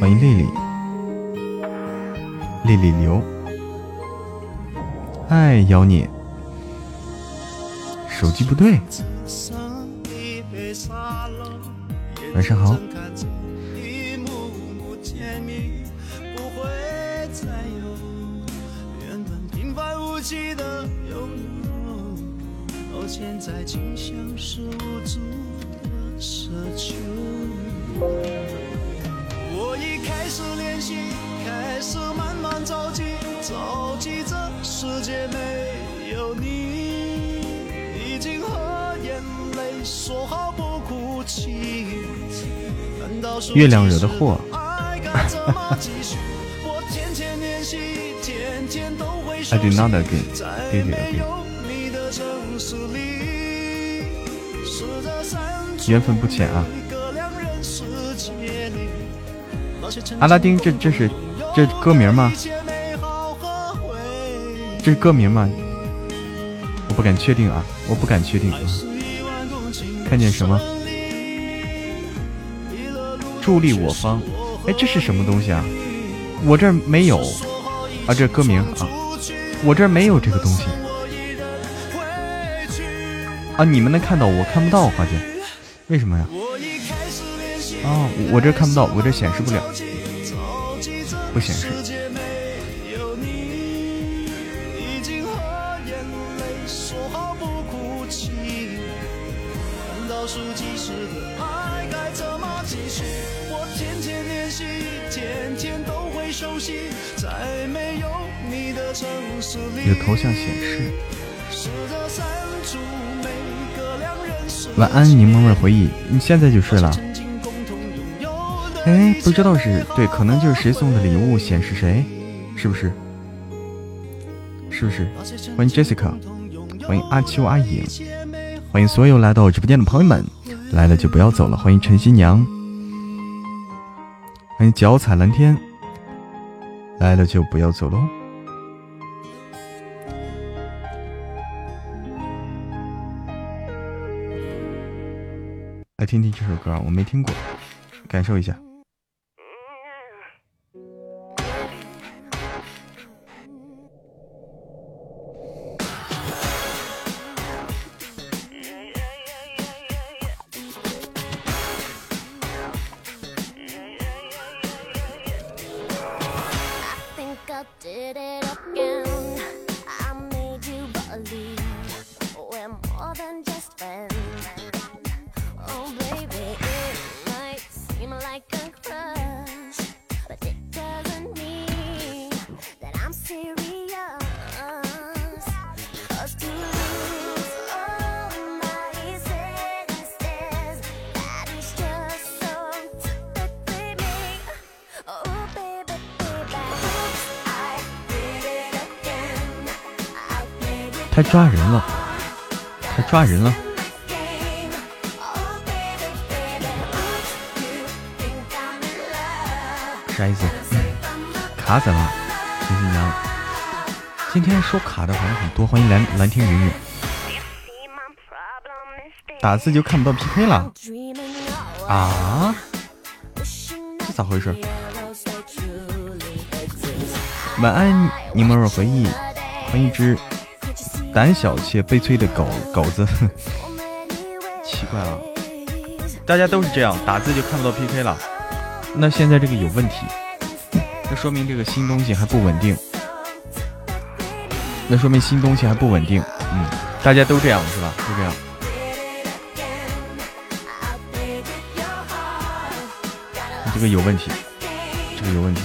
欢迎丽丽，丽丽流。嗨，妖孽，手机不对。晚上好。月亮惹的祸。<laughs> I do not again. Do you again? 缘分不浅啊。阿拉丁，这这是这歌名吗？这是歌名吗？我不敢确定啊，我不敢确定。看见什么？助力我方，哎，这是什么东西啊？我这儿没有啊，这歌名啊，我这儿没有这个东西啊，你们能看到，我看不到，花姐，为什么呀？啊，我这看不到，我这显示不了，不显示。你的头像显示。晚安，柠檬味回忆。你现在就睡了？哎，不知道是对，可能就是谁送的礼物显示谁，是不是？是不是？欢迎 Jessica，欢迎阿秋阿影，欢迎所有来到我直播间的朋友们。来了就不要走了。欢迎陈新娘，欢迎脚踩蓝天。来了就不要走喽。听听这首歌，我没听过，感受一下。抓人了，他抓人了！啥意思？卡怎了？新新娘，今天说卡的好像很多。欢迎蓝蓝天云云，打字就看不到 PK 了啊？这咋回事？晚安，柠檬味回忆，欢迎一只。胆小且悲催的狗狗子，<laughs> 奇怪了，大家都是这样，打字就看不到 PK 了。那现在这个有问题，那说明这个新东西还不稳定。那说明新东西还不稳定，嗯，大家都这样是吧？都这样，这个有问题，这个有问题。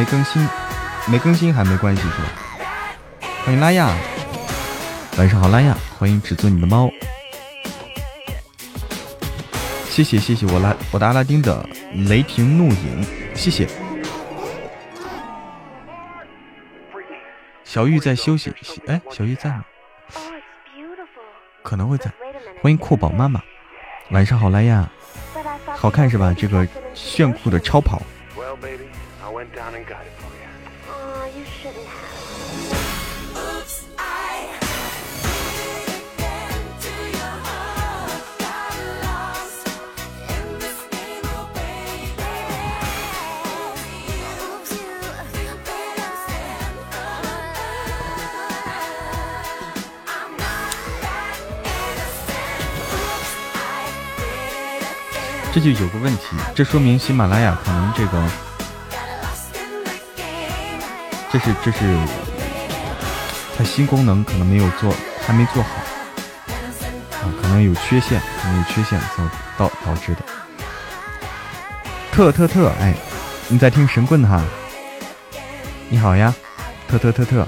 没更新，没更新还没关系是吧？欢迎拉亚，晚上好，拉亚，欢迎只做你的猫，谢谢谢谢我拉我的阿拉丁的雷霆怒影，谢谢。小玉在休息，哎，小玉在吗？可能会在。欢迎酷宝妈妈，晚上好，拉亚，好看是吧？这个炫酷的超跑。这就有个问题，这说明喜马拉雅可能这个，这是这是它新功能可能没有做，还没做好啊，可能有缺陷，可能有缺陷导导导致的。特特特，哎，你在听神棍哈？你好呀，特特特特，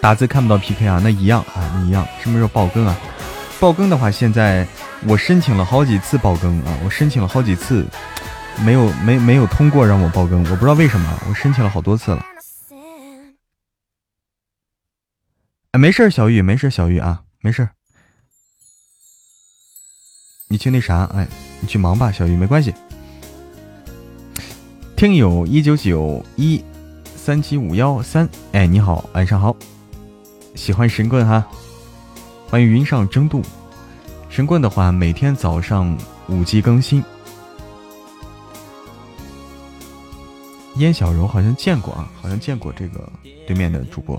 打字看不到 PK 啊？那一样啊，那一样，什么时候爆更啊？爆更的话，现在。我申请了好几次爆更啊！我申请了好几次，没有没没有通过让我爆更，我不知道为什么。我申请了好多次了。哎，没事，小玉，没事，小玉啊，没事。你去那啥，哎，你去忙吧，小玉，没关系。听友一九九一三七五幺三，哎，你好，晚上好，喜欢神棍哈，欢迎云上争渡。神棍的话，每天早上五 G 更新。燕小柔好像见过啊，好像见过这个对面的主播。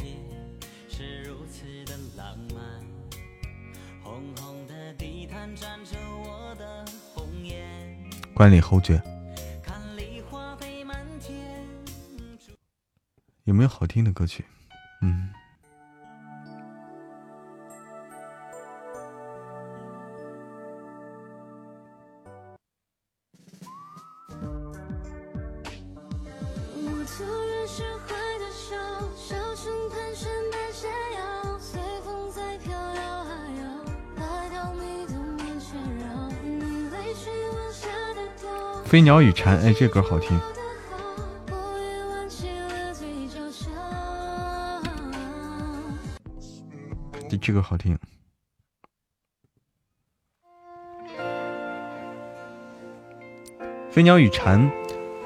观礼侯爵，有没有好听的歌曲？嗯。飞鸟与蝉，哎，这歌好听。这这个好听。飞鸟与蝉，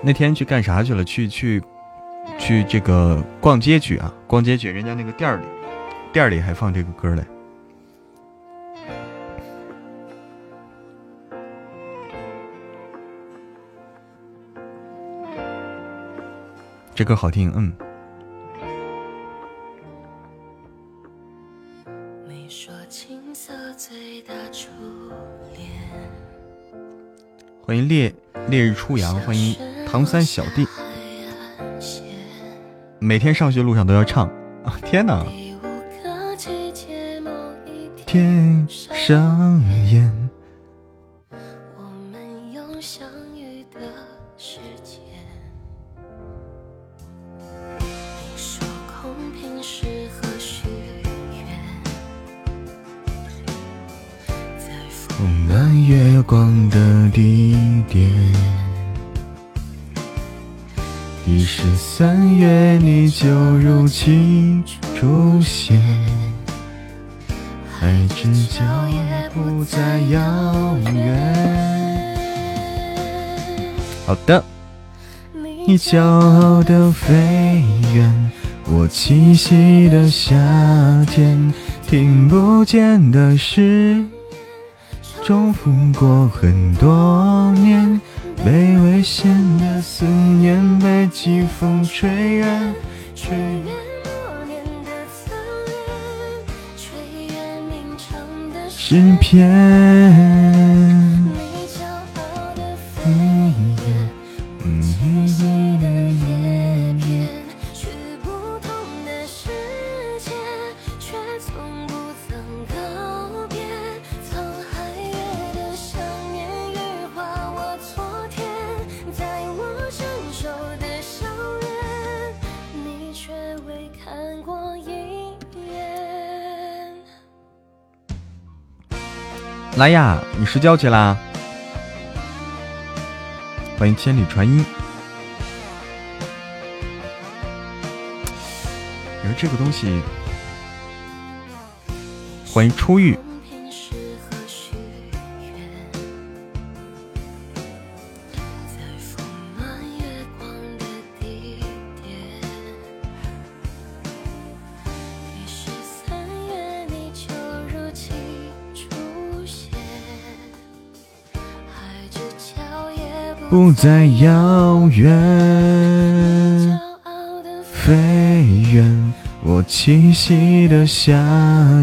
那天去干啥去了？去去去这个逛街去啊！逛街去，人家那个店里，店里还放这个歌嘞。这歌好听，嗯。欢迎烈烈日初阳，欢迎唐三小弟。每天上学路上都要唱啊！天哪！天上烟。地点，已是三月，你就如期出现，海之角也不再遥远。好的，你骄傲的飞远，我栖息的夏天，听不见的是。重复过很多年，被危险的思念被季风吹远，吹远默念的侧脸，吹远鸣唱的诗篇。哎呀，你睡觉去啦！欢迎千里传音。你说这个东西，欢迎初遇。不再遥远。飞远，我栖息的夏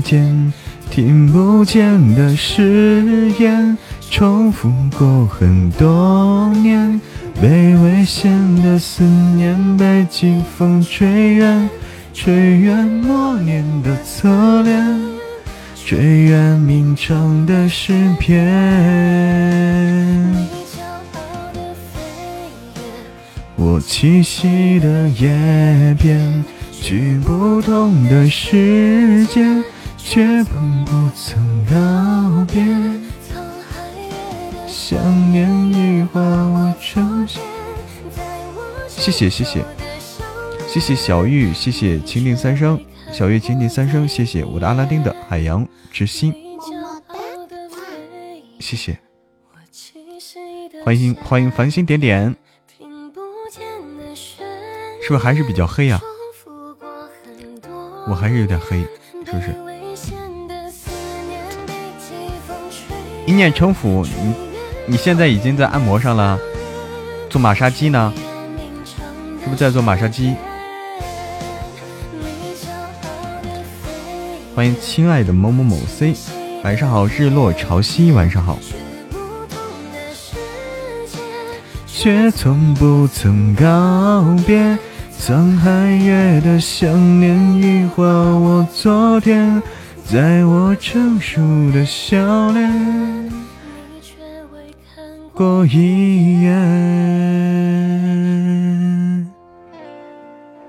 天，听不见的誓言，重复过很多年。被危险的思念，被季风吹远，吹远默念的侧脸，吹远鸣唱的诗篇。栖息的叶边，去不同的世界，却碰不曾告别。想念已化我成仙。谢谢谢谢谢谢小玉，谢谢蜻蜓三声，小玉蜻蜓三声，谢谢我的阿拉丁的海洋之心，谢谢，欢迎欢迎繁星点点，是不是还是比较黑呀？我还是有点黑，是不是？一念成佛，你。你现在已经在按摩上了，做马杀鸡呢？是不是在做马杀鸡？欢迎亲爱的某某某 C，晚上好，日落潮汐，晚上好。却从不曾告别，沧海月的想念羽化我昨天，在我成熟的笑脸。过一眼。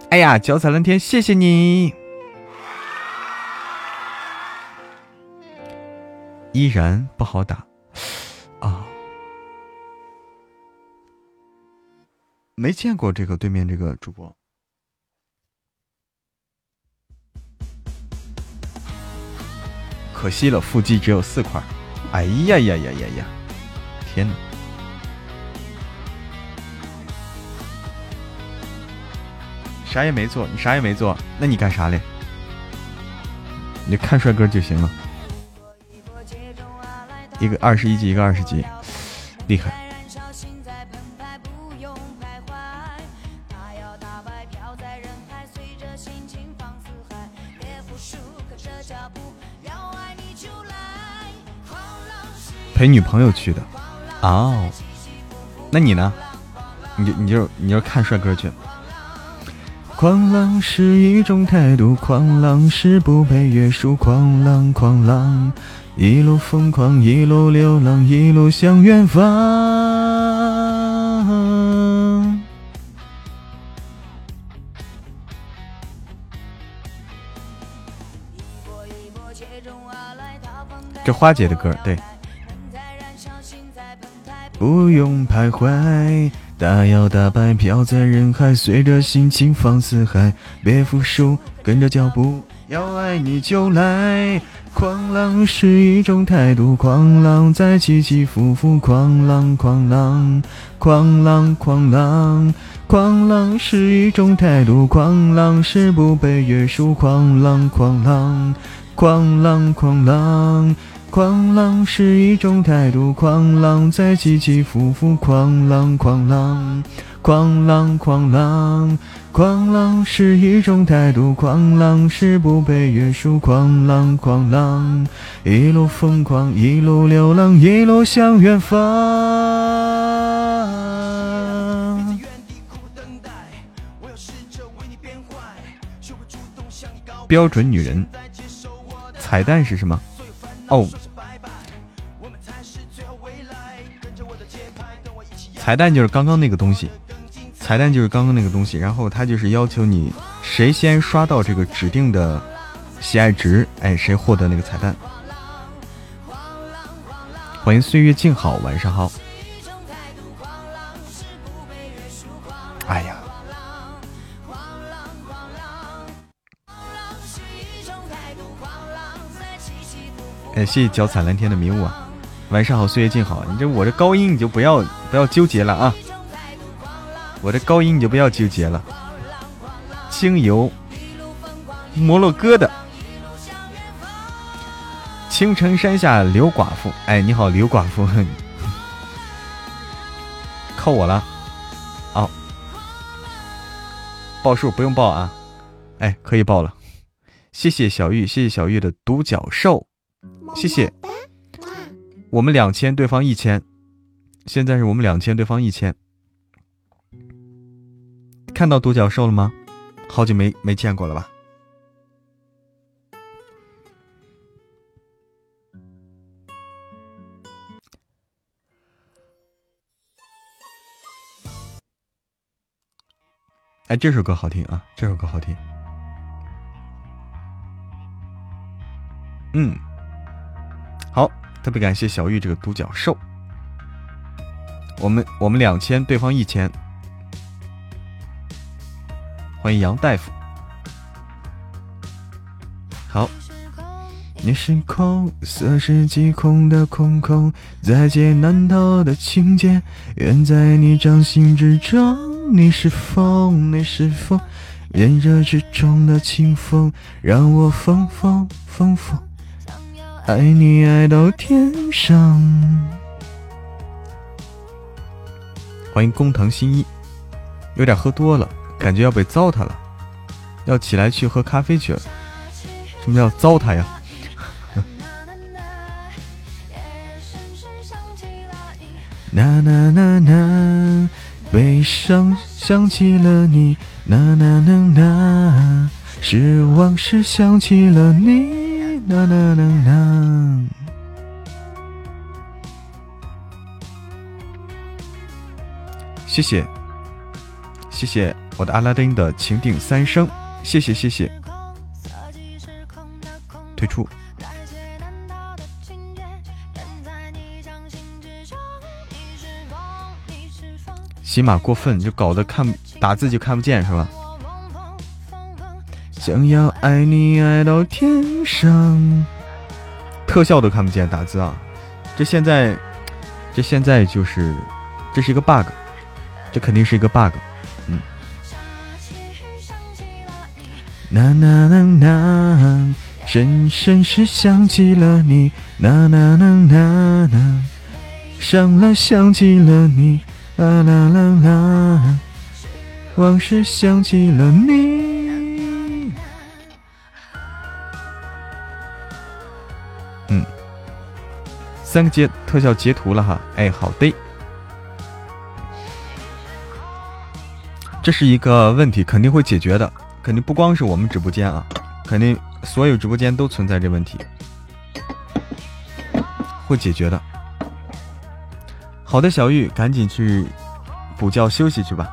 哎呀，脚踩蓝天，谢谢你。依然不好打啊，没见过这个对面这个主播，可惜了，腹肌只有四块。哎呀呀呀呀呀！天哪！啥也没做，你啥也没做，那你干啥嘞？你看帅哥就行了。一个二十一级，一个二十级，厉害。陪女朋友去的，哦，那你呢？你就你就你就看帅哥去。狂浪是一种态度，狂浪是不被约束，狂浪狂浪，一路疯狂，一路流浪，一路向远方。这花姐的歌，对。不用徘徊。大摇大摆飘在人海，随着心情放四海，别服输，跟着脚步，要爱你就来。狂浪是一种态度，狂浪在起起伏伏，狂浪狂浪，狂浪狂浪，狂浪是一种态度，狂浪是不被约束，狂浪狂浪，狂浪狂浪。狂浪是一种态度，狂浪在起起伏伏，狂浪狂浪，狂浪狂浪，狂浪是一种态度，狂浪是不被约束，狂浪狂浪，一路疯狂，一路流浪，一路向远方。标准女人，彩蛋是什么？哦。彩蛋就是刚刚那个东西，彩蛋就是刚刚那个东西，然后他就是要求你谁先刷到这个指定的喜爱值，哎，谁获得那个彩蛋。欢迎岁月静好，晚上好。哎呀，哎，谢谢脚踩蓝天的迷雾啊。晚上好，岁月静好。你这我这高音你就不要不要纠结了啊！我这高音你就不要纠结了。经由摩洛哥的青城山下刘寡妇，哎，你好，刘寡妇。<laughs> 靠我了。啊，报数不用报啊。哎，可以报了。谢谢小玉，谢谢小玉的独角兽，谢谢。我们两千，对方一千。现在是我们两千，对方一千。看到独角兽了吗？好久没没见过了吧？哎，这首歌好听啊！这首歌好听。嗯，好，特别感谢小玉这个独角兽。我们我们两千，对方一千。欢迎杨大夫。好，你是空，色是极空的空空，在劫难逃的情劫，远在你掌心之中。你是风，你是风，炎热之中的清风，让我疯疯疯疯，爱你爱到天上。欢迎工藤新一，有点喝多了，感觉要被糟蹋了，要起来去喝咖啡去了。什么叫糟蹋呀？呐呐呐呐。悲伤想起了你，呐呐呐呐；失望时想起了你，啦啦啦啦。谢谢，谢谢我的阿拉丁的情定三生，谢谢谢谢。退出。起码过分，就搞得看打字就看不见是吧？想要爱你爱到天上，特效都看不见打字啊！这现在，这现在就是，这是一个 bug，这肯定是一个 bug。嗯。呐呐呐呐，深深是想起了你，呐呐呐呐呐，伤了想起了你。啦啦啦啦，往事想起了你。三个截特效截图了哈，哎，好的。这是一个问题，肯定会解决的，肯定不光是我们直播间啊，肯定所有直播间都存在这问题，会解决的。好的，小玉，赶紧去补觉休息去吧。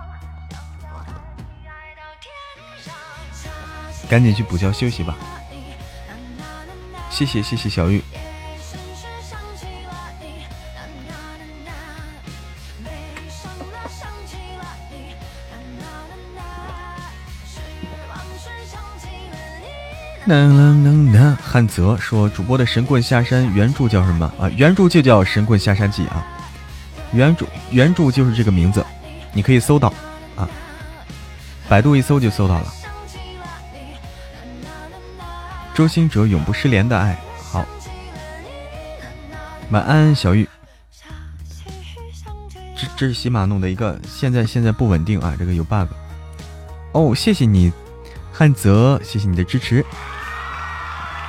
赶紧去补觉休息吧。谢谢，谢谢小玉。能能能能，汉泽说主播的神棍下山原著叫什么啊？原著就叫《神棍下山记》啊。原著原著就是这个名字，你可以搜到啊，百度一搜就搜到了。周星哲永不失联的爱好，晚安小玉。这这是喜马弄的一个，现在现在不稳定啊，这个有 bug。哦，谢谢你，汉泽，谢谢你的支持。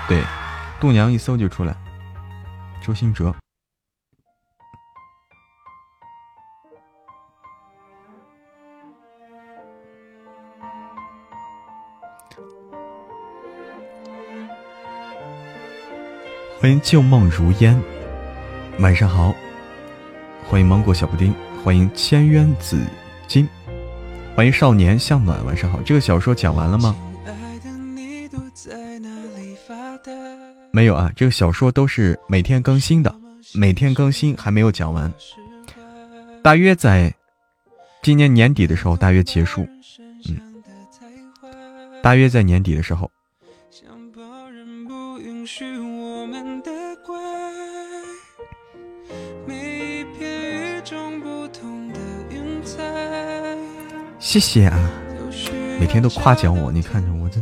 对，度娘一搜就出来，周星哲。欢迎旧梦如烟，晚上好。欢迎芒果小布丁，欢迎千渊紫金，欢迎少年向暖，晚上好。这个小说讲完了吗？没有啊，这个小说都是每天更新的，每天更新还没有讲完，大约在今年年底的时候大约结束，嗯，大约在年底的时候。谢谢啊，每天都夸奖我，你看着我这，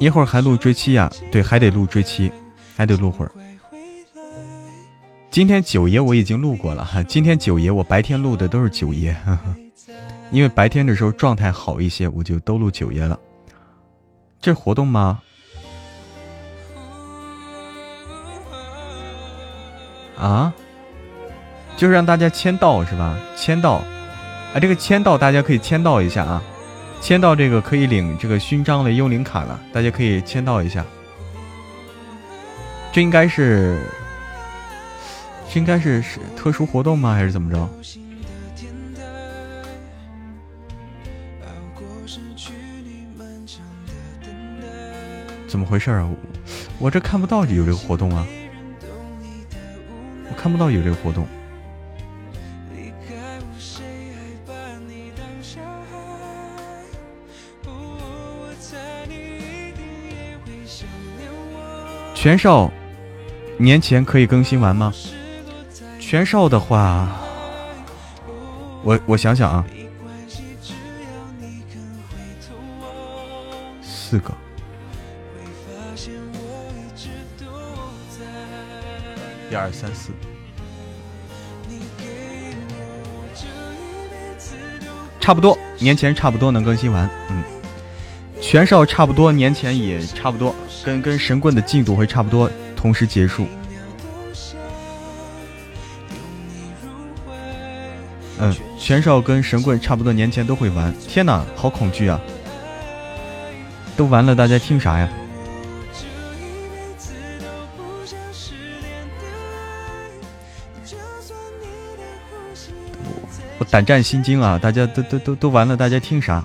一会儿还录追妻呀？对，还得录追妻，还得录会儿。今天九爷我已经录过了哈，今天九爷我白天录的都是九爷，<laughs> 因为白天的时候状态好一些，我就都录九爷了。这活动吗？啊？就是让大家签到是吧？签到，啊，这个签到大家可以签到一下啊。签到这个可以领这个勋章的幽灵卡了，大家可以签到一下。这应该是，这应该是是特殊活动吗？还是怎么着？怎么回事啊？我这看不到有这个活动啊，我看不到有这个活动。全少年前可以更新完吗？全少的话，我我想想啊，四个，一二三四，差不多年前差不多能更新完，嗯，全少差不多年前也差不多。跟跟神棍的进度会差不多，同时结束。嗯，玄少跟神棍差不多年前都会完。天哪，好恐惧啊！都完了，大家听啥呀？我胆战心惊啊！大家都都都都完了，大家听啥？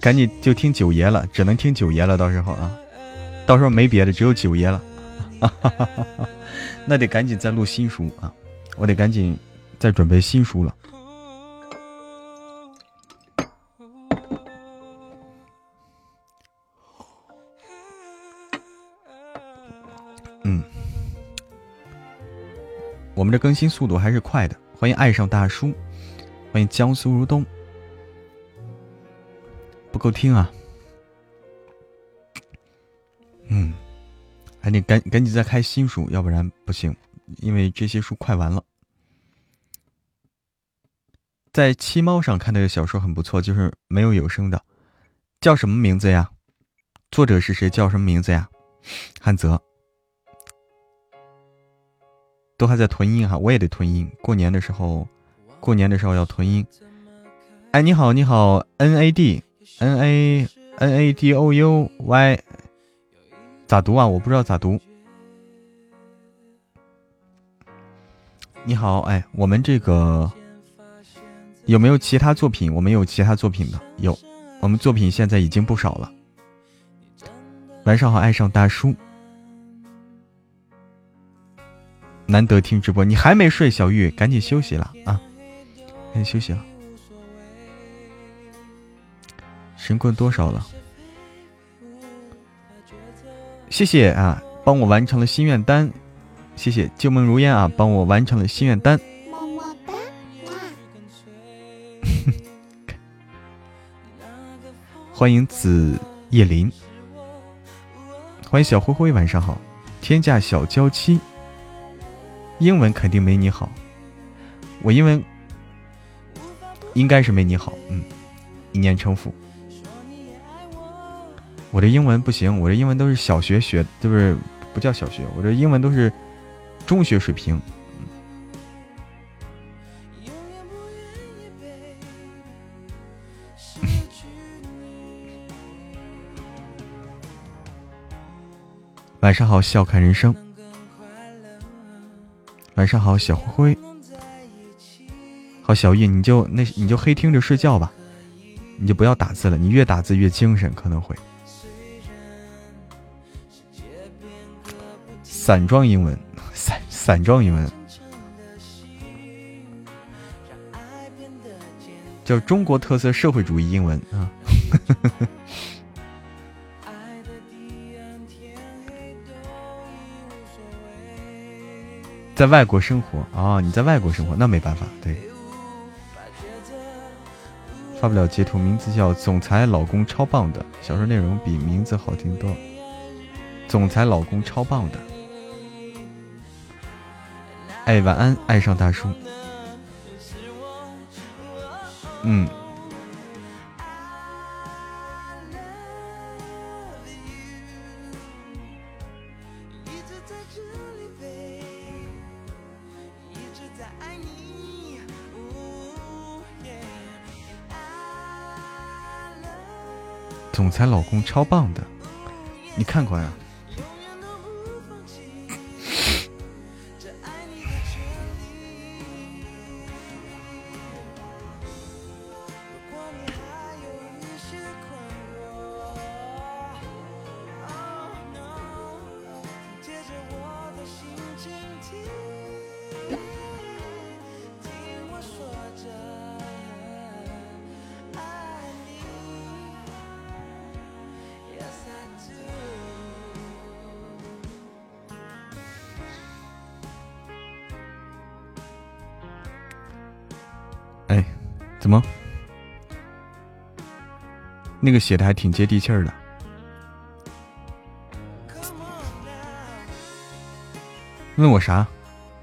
赶紧就听九爷了，只能听九爷了，到时候啊。到时候没别的，只有九爷了，<laughs> 那得赶紧再录新书啊！我得赶紧再准备新书了。嗯，我们这更新速度还是快的。欢迎爱上大叔，欢迎江苏如东，不够听啊！嗯，还得赶赶紧再开新书，要不然不行，因为这些书快完了。在七猫上看到的小说很不错，就是没有有声的，叫什么名字呀？作者是谁？叫什么名字呀？汉泽，都还在囤音哈，我也得囤音。过年的时候，过年的时候要囤音。哎，你好，你好，N A D N A N A D O U Y。咋读啊？我不知道咋读。你好，哎，我们这个有没有其他作品？我们有其他作品的，有。我们作品现在已经不少了。晚上好，爱上大叔。难得听直播，你还没睡，小玉，赶紧休息了啊！赶紧休息了。神棍多少了？谢谢啊，帮我完成了心愿单，谢谢旧梦如烟啊，帮我完成了心愿单，么么哒，欢迎紫叶林，欢迎小灰灰，晚上好，天价小娇妻，英文肯定没你好，我英文应该是没你好，嗯，一念成佛。我这英文不行，我这英文都是小学学，就是不叫小学，我这英文都是中学水平。<laughs> 晚上好，笑看人生。晚上好，小灰灰。好，小玉，你就那你就黑听着睡觉吧，你就不要打字了，你越打字越精神，可能会。散装英文，散散装英文，叫中国特色社会主义英文啊。<laughs> 在外国生活啊，你在外国生活，那没办法，对。发不了截图，名字叫“总裁老公超棒的”，小说内容比名字好听多。总裁老公超棒的，哎，晚安，爱上大叔。嗯。总裁老公超棒的，你看过呀？什么那个写的还挺接地气儿的。问我啥？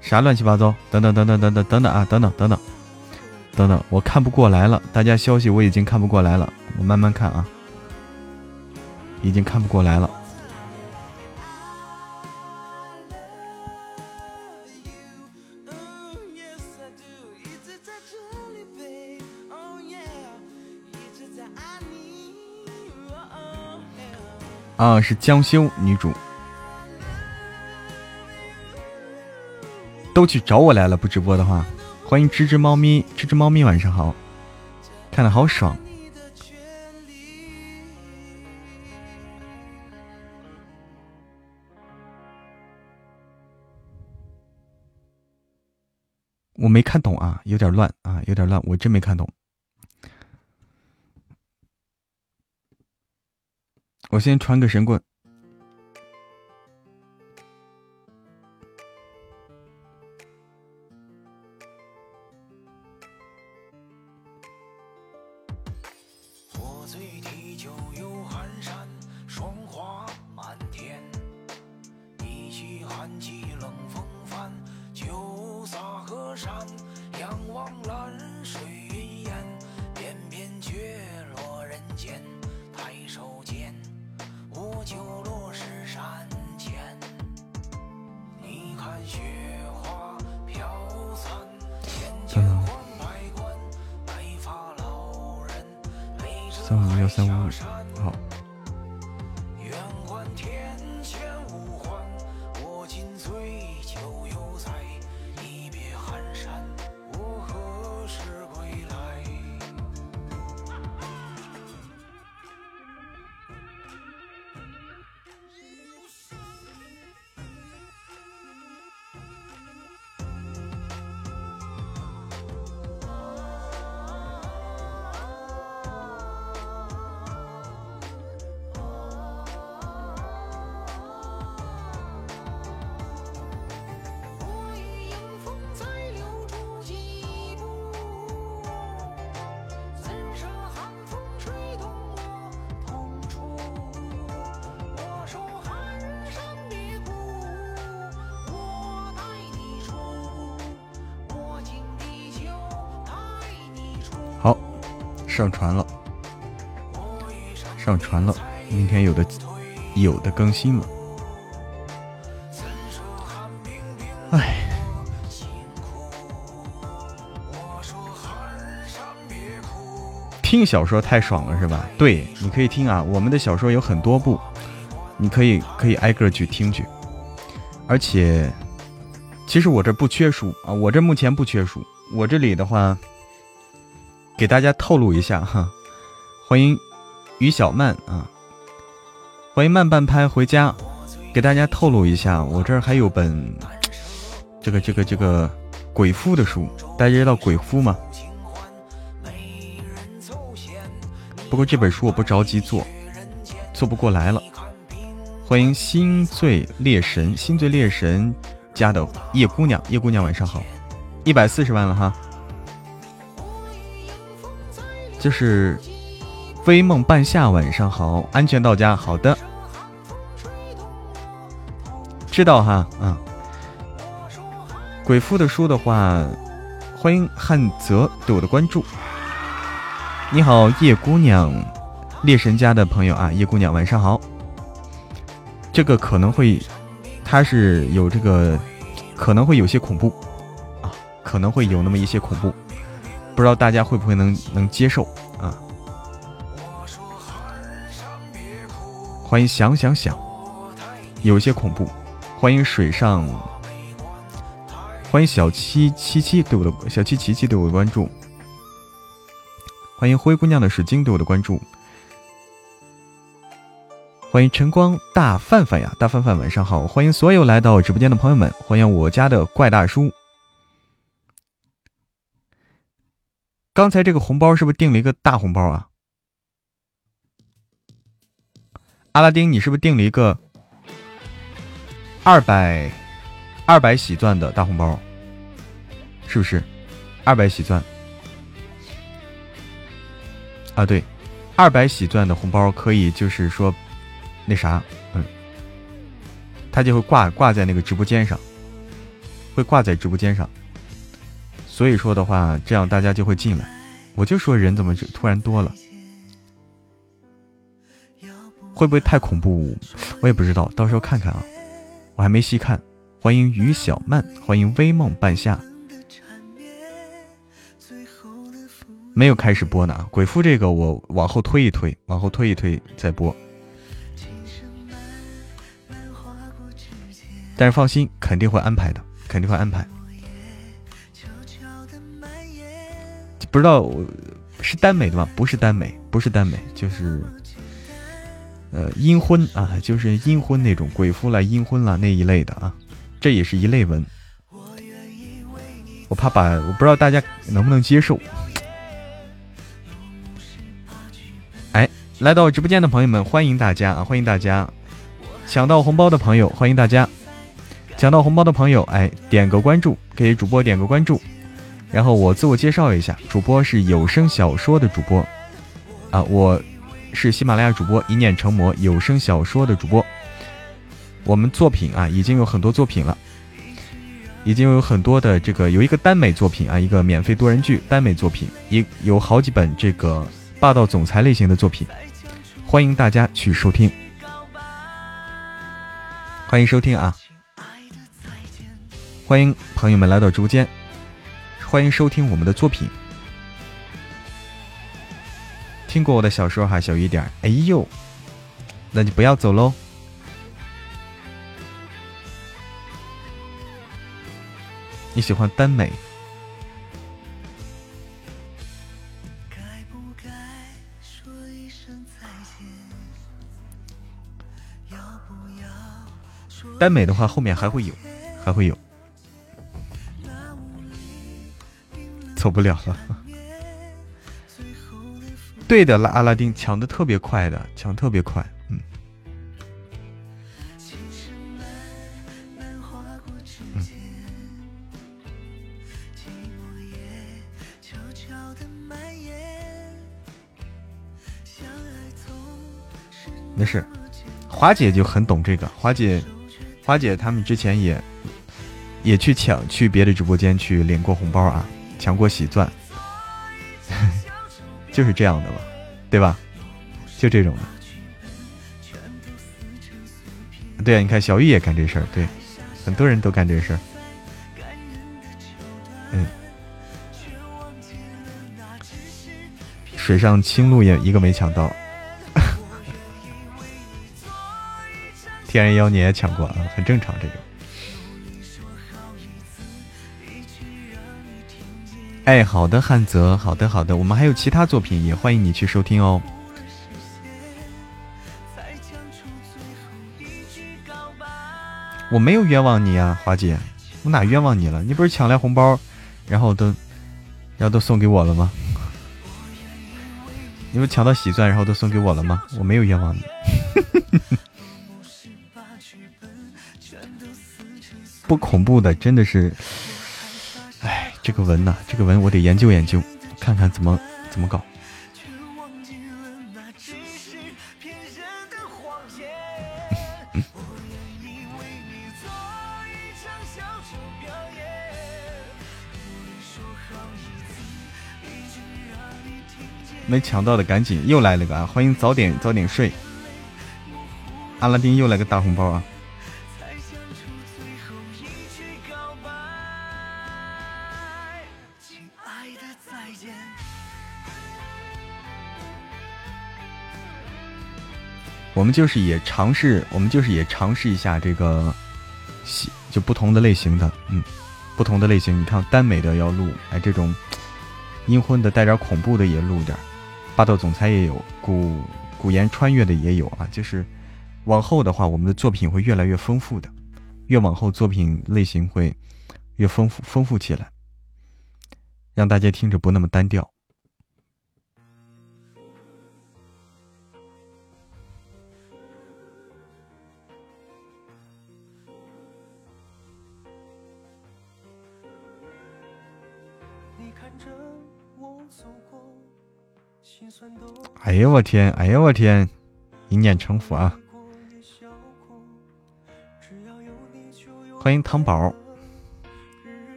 啥乱七八糟？等等等等等等等等啊！等等等等等等，我看不过来了。大家消息我已经看不过来了，我慢慢看啊。已经看不过来了。是江修女主，都去找我来了。不直播的话，欢迎吱吱猫咪，吱吱猫咪，晚上好，看的好爽。我没看懂啊，有点乱啊，有点乱，我真没看懂。我先传个神棍。心了。哎，听小说太爽了是吧？对，你可以听啊，我们的小说有很多部，你可以可以挨个去听去。而且，其实我这不缺书啊，我这目前不缺书，我这里的话。给大家透露一下哈，欢迎于小曼啊，欢迎慢半拍回家，给大家透露一下，我这儿还有本这个这个这个鬼夫的书，大家知道鬼夫吗？不过这本书我不着急做，做不过来了。欢迎心醉猎神，心醉猎神家的叶姑娘，叶姑娘晚上好，一百四十万了哈。就是飞梦半夏晚上好，安全到家，好的。知道哈，嗯，鬼夫的书的话，欢迎汉泽对我的关注。你好，叶姑娘，猎神家的朋友啊，叶姑娘晚上好。这个可能会，它是有这个，可能会有些恐怖啊，可能会有那么一些恐怖，不知道大家会不会能能接受啊？欢迎想想想，有些恐怖。欢迎水上，欢迎小七七七对我的小七七七对我的关注，欢迎灰姑娘的水晶对我的关注，欢迎晨光大范范呀，大范范晚上好，欢迎所有来到直播间的朋友们，欢迎我家的怪大叔。刚才这个红包是不是订了一个大红包啊？阿拉丁，你是不是订了一个？二百，二百喜钻的大红包，是不是？二百喜钻啊，对，二百喜钻的红包可以，就是说，那啥，嗯，他就会挂挂在那个直播间上，会挂在直播间上。所以说的话，这样大家就会进来。我就说人怎么就突然多了，会不会太恐怖？我也不知道，到时候看看啊。我还没细看，欢迎于小曼，欢迎微梦半夏，没有开始播呢啊。鬼父这个我往后推一推，往后推一推再播。但是放心，肯定会安排的，肯定会安排。不知道是耽美的吗？不是耽美，不是耽美，就是。呃，阴婚啊，就是阴婚那种鬼夫来阴婚了那一类的啊，这也是一类文。我怕把，我不知道大家能不能接受。哎，来到直播间的朋友们，欢迎大家啊，欢迎大家！抢到红包的朋友，欢迎大家！抢到红包的朋友，哎，点个关注，给主播点个关注。然后我自我介绍一下，主播是有声小说的主播啊，我。是喜马拉雅主播一念成魔有声小说的主播，我们作品啊已经有很多作品了，已经有很多的这个有一个耽美作品啊，一个免费多人剧耽美作品，一有好几本这个霸道总裁类型的作品，欢迎大家去收听，欢迎收听啊，欢迎朋友们来到直播间，欢迎收听我们的作品。听过我的小说哈，小雨点。哎呦，那就不要走喽。你喜欢耽美？耽美的话，后面还会有，还会有。走不了了。对的，拉阿拉丁抢的特别快的，抢特别快，嗯。没事，华姐就很懂这个，华姐，华姐他们之前也也去抢，去别的直播间去领过红包啊，抢过喜钻。就是这样的嘛，对吧？就这种的。对啊，你看小玉也干这事儿，对，很多人都干这事儿。嗯，水上青鹿也一个没抢到。<laughs> 天然妖你也抢过啊，很正常这种。哎，好的，汉泽，好的，好的，我们还有其他作品，也欢迎你去收听哦。我没有冤枉你呀，华姐，我哪冤枉你了？你不是抢来红包，然后都，然后都送给我了吗？你不是抢到喜钻，然后都送给我了吗？我没有冤枉你。<laughs> 不恐怖的，真的是，哎，这个文呐，这个文我得研究研究，看看怎么怎么搞。<laughs> 没抢到的赶紧，又来了个啊！欢迎早点早点睡，阿拉丁又来个大红包啊！我们就是也尝试，我们就是也尝试一下这个，就不同的类型的，嗯，不同的类型。你看耽美的要录，哎，这种阴婚的带点恐怖的也录点。霸道总裁也有，古古言穿越的也有啊，就是往后的话，我们的作品会越来越丰富的，越往后作品类型会越丰富丰富起来，让大家听着不那么单调。哎呀我天！哎呀我天！一念成佛啊！欢迎糖宝，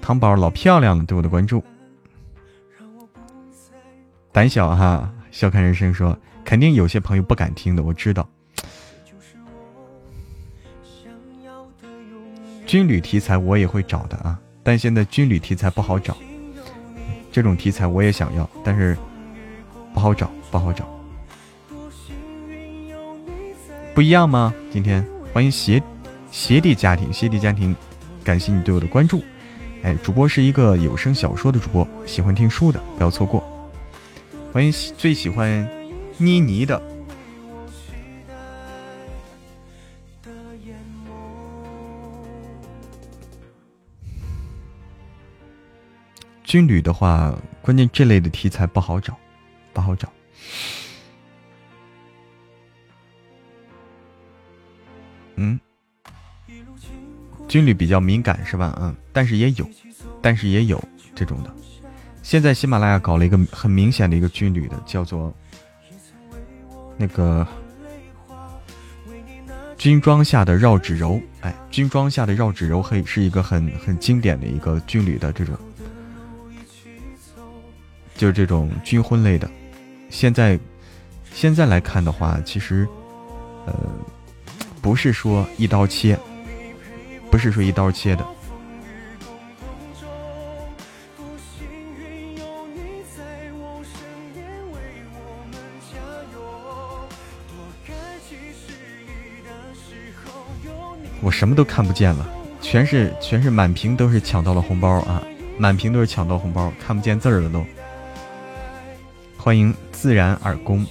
糖宝老漂亮了，对我的关注。胆小哈，笑看人生说，肯定有些朋友不敢听的，我知道。军旅题材我也会找的啊，但现在军旅题材不好找，这种题材我也想要，但是。不好找，不好找，不一样吗？今天欢迎鞋鞋底家庭，鞋底家庭，感谢你对我的关注。哎，主播是一个有声小说的主播，喜欢听书的不要错过。欢迎最喜欢妮妮的军旅的话，关键这类的题材不好找。不好找，嗯，军旅比较敏感是吧？嗯，但是也有，但是也有这种的。现在喜马拉雅搞了一个很明显的一个军旅的，叫做那个军装下的绕指柔。哎，军装下的绕指柔黑是一个很很经典的一个军旅的这种，就是这种军婚类的。现在，现在来看的话，其实，呃，不是说一刀切，不是说一刀切的。我什么都看不见了，全是全是满屏都是抢到了红包啊，满屏都是抢到红包，看不见字儿了都。欢迎自然而攻，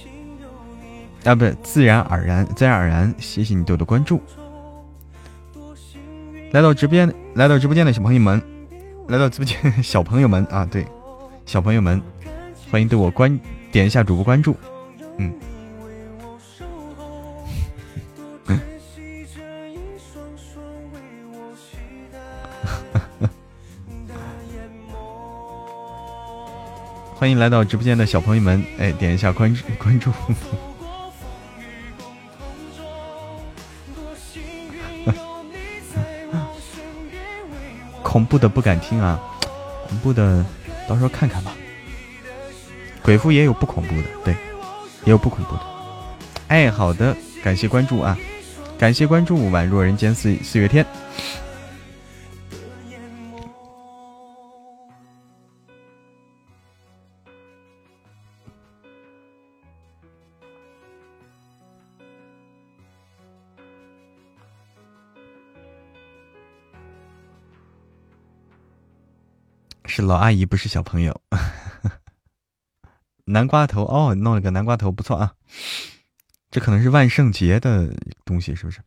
啊，不是自然而然，自然而然。谢谢你对我的关注。来到直播间，来到直播间的小朋友们，来到直播间小朋友们啊，对，小朋友们，欢迎对我关点一下主播关注，嗯。欢迎来到直播间的小朋友们，哎，点一下关注 <laughs> 关注。恐怖的不敢听啊，恐怖的到时候看看吧。鬼父也有不恐怖的，对，也有不恐怖的。哎，好的，感谢关注啊，感谢关注，宛若人间四四月天。老阿姨不是小朋友，<laughs> 南瓜头哦，弄了个南瓜头，不错啊。这可能是万圣节的东西，是不是？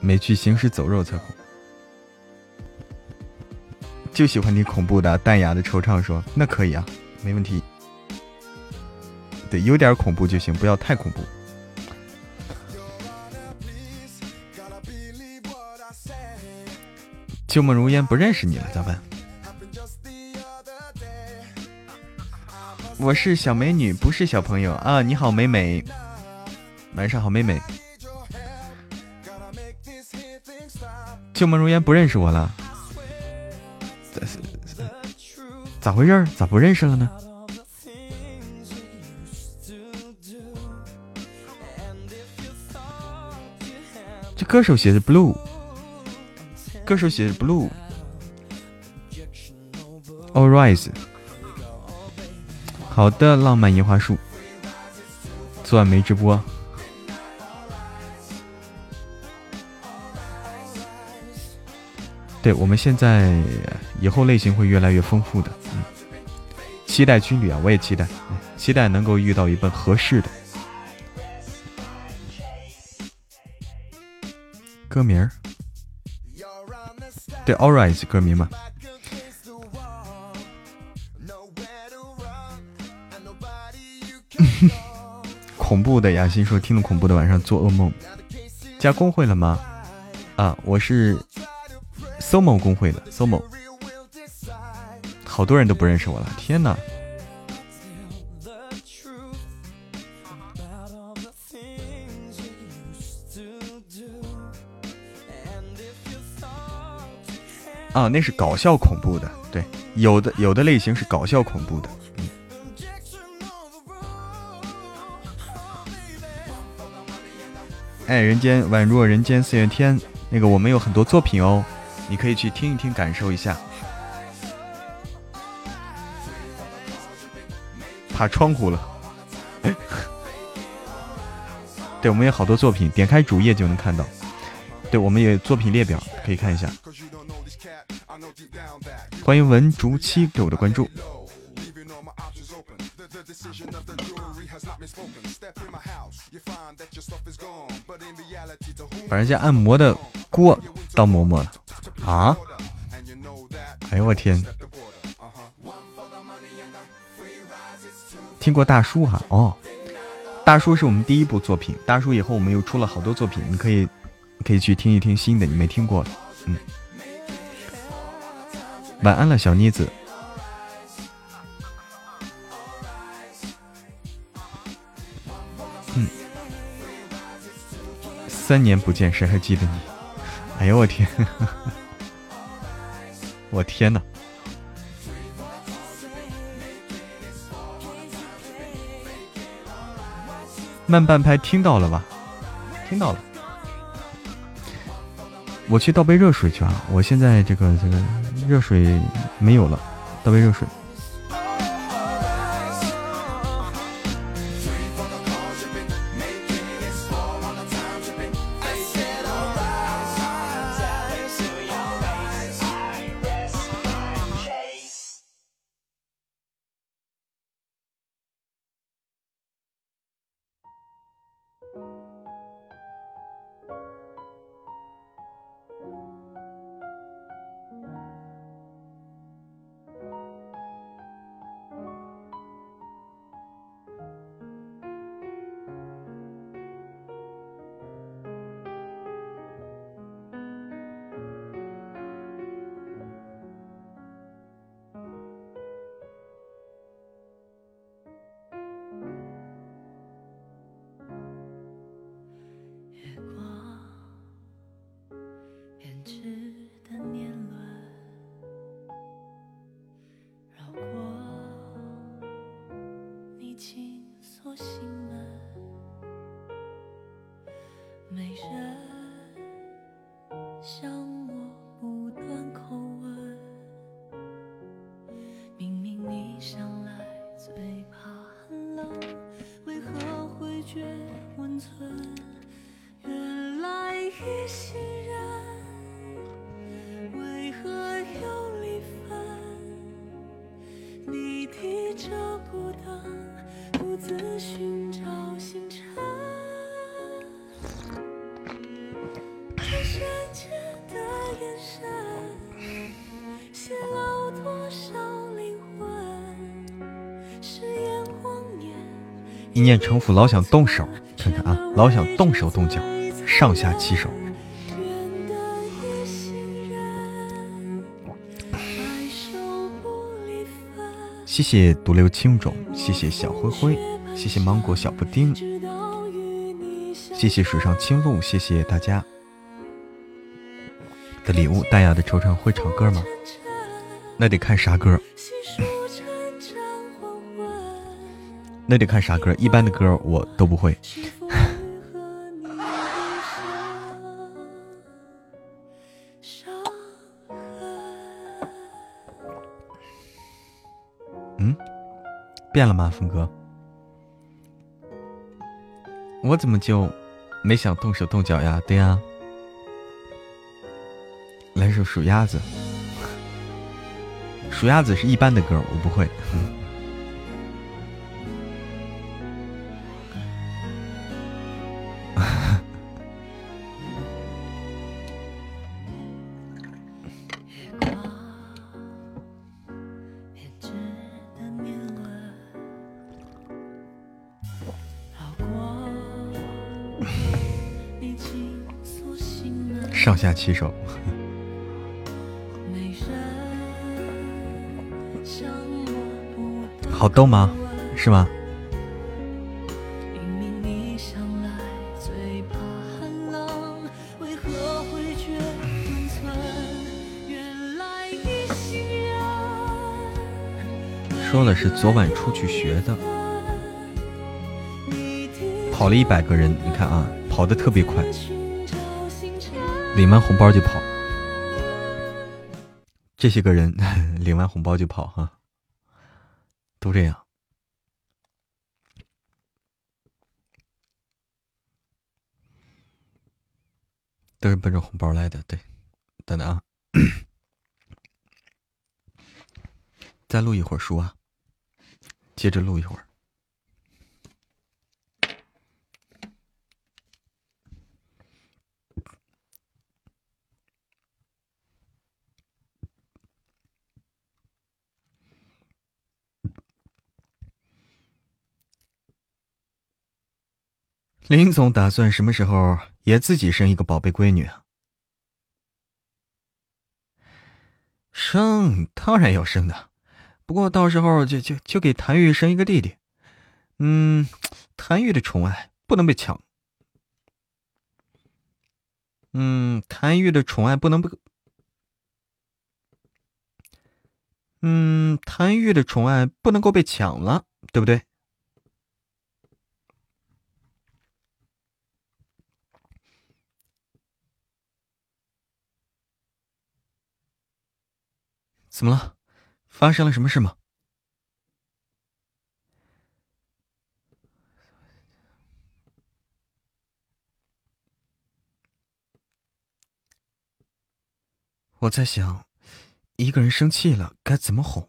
没去行尸走肉才恐怖，就喜欢听恐怖的，淡雅的惆怅说那可以啊，没问题。对，有点恐怖就行，不要太恐怖。旧梦如烟，不认识你了，咋办？我是小美女，不是小朋友啊！你好，美美，晚上好，美美。旧梦如烟，不认识我了。咋回事？咋不认识了呢？这歌手写的 blue，歌手写的 blue。All rise。好的，浪漫樱花树。昨晚没直播。对，我们现在以后类型会越来越丰富的，嗯，期待军旅啊，我也期待，期待能够遇到一份合适的歌名儿，对，All right，歌迷嘛，<laughs> 恐怖的雅欣说听了恐怖的晚上做噩梦，加工会了吗？啊，我是。somo 工会的 somo，好多人都不认识我了，天哪！啊，那是搞笑恐怖的，对，有的有的类型是搞笑恐怖的。嗯。哎，人间宛若人间四月天，那个我们有很多作品哦。你可以去听一听，感受一下。爬窗户了。<laughs> 对，我们有好多作品，点开主页就能看到。对，我们有作品列表，可以看一下。欢迎文竹七给我的关注。把人家按摩的锅当馍馍了。啊！哎呦我天！听过大叔哈？哦，大叔是我们第一部作品。大叔以后我们又出了好多作品，你可以可以去听一听新的，你没听过的。嗯，晚安了，小妮子。嗯，三年不见，谁还记得你？哎呦我天！<laughs> 我天哪！慢半拍听到了吧？听到了。我去倒杯热水去啊！我现在这个这个热水没有了，倒杯热水。城府，老想动手，看看啊，老想动手动脚，上下其手。谢谢独留青冢，谢谢小灰灰，谢谢芒果小布丁，谢谢水上青露，谢谢大家的礼物。大雅的惆怅会唱歌吗？那得看啥歌。那得看啥歌，一般的歌我都不会。<laughs> 嗯，变了吗，峰哥？我怎么就没想动手动脚呀？对呀，来首数鸭子。数鸭子是一般的歌，我不会。下其手，<laughs> 好逗吗？是吗？说了是昨晚出去学的，跑了一百个人，你看啊，跑得特别快。领完红包就跑，这些个人 <laughs> 领完红包就跑哈，都这样，都是奔着红包来的。对，等等啊，<coughs> 再录一会儿书啊，接着录一会儿。林总打算什么时候也自己生一个宝贝闺女啊？生当然要生的，不过到时候就就就给谭玉生一个弟弟。嗯，谭玉的宠爱不能被抢。嗯，谭玉的宠爱不能被。嗯，谭玉的宠爱不能够被抢了，对不对？怎么了？发生了什么事吗？我在想，一个人生气了该怎么哄。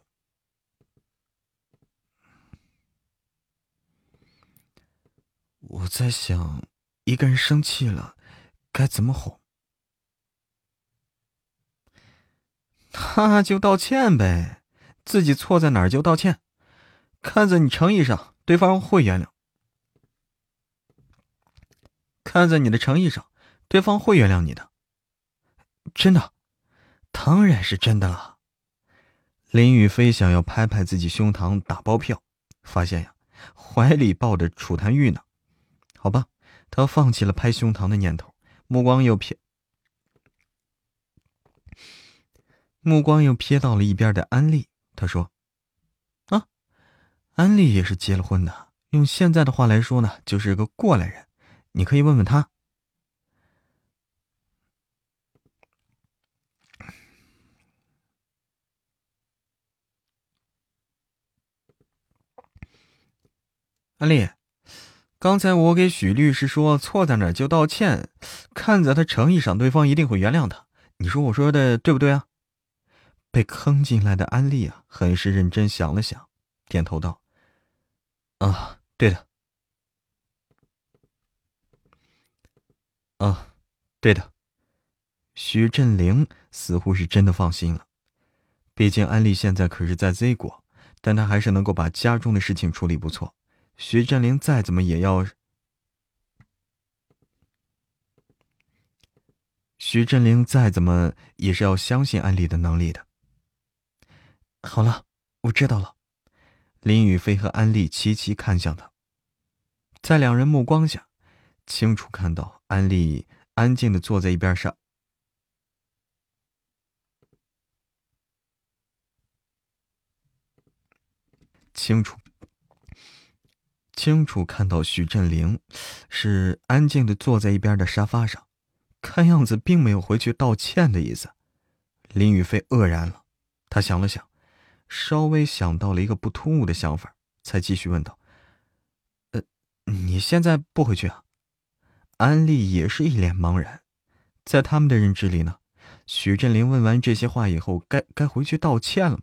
我在想，一个人生气了该怎么哄。那就道歉呗，自己错在哪儿就道歉，看在你诚意上，对方会原谅。看在你的诚意上，对方会原谅你的。真的，当然是真的了。林雨飞想要拍拍自己胸膛打包票，发现呀，怀里抱着楚檀玉呢。好吧，他放弃了拍胸膛的念头，目光又瞥。目光又瞥到了一边的安利，他说：“啊，安利也是结了婚的，用现在的话来说呢，就是个过来人。你可以问问他。”安利，刚才我给许律师说错在哪就道歉，看在他诚意上，对方一定会原谅他。你说我说的对不对啊？被坑进来的安利啊，很是认真想了想，点头道：“啊，对的。啊，对的。”徐振灵似乎是真的放心了，毕竟安利现在可是在 Z 国，但他还是能够把家中的事情处理不错，徐振林再怎么也要。徐振林再怎么也是要相信安利的能力的。好了，我知道了。林宇飞和安利齐齐看向他，在两人目光下，清楚看到安利安静的坐在一边上。清楚，清楚看到许振林是安静的坐在一边的沙发上，看样子并没有回去道歉的意思。林宇飞愕然了，他想了想，稍微想到了一个不突兀的想法，才继续问道：“呃，你现在不回去啊？”安利也是一脸茫然，在他们的认知里呢，许振林问完这些话以后，该该回去道歉了。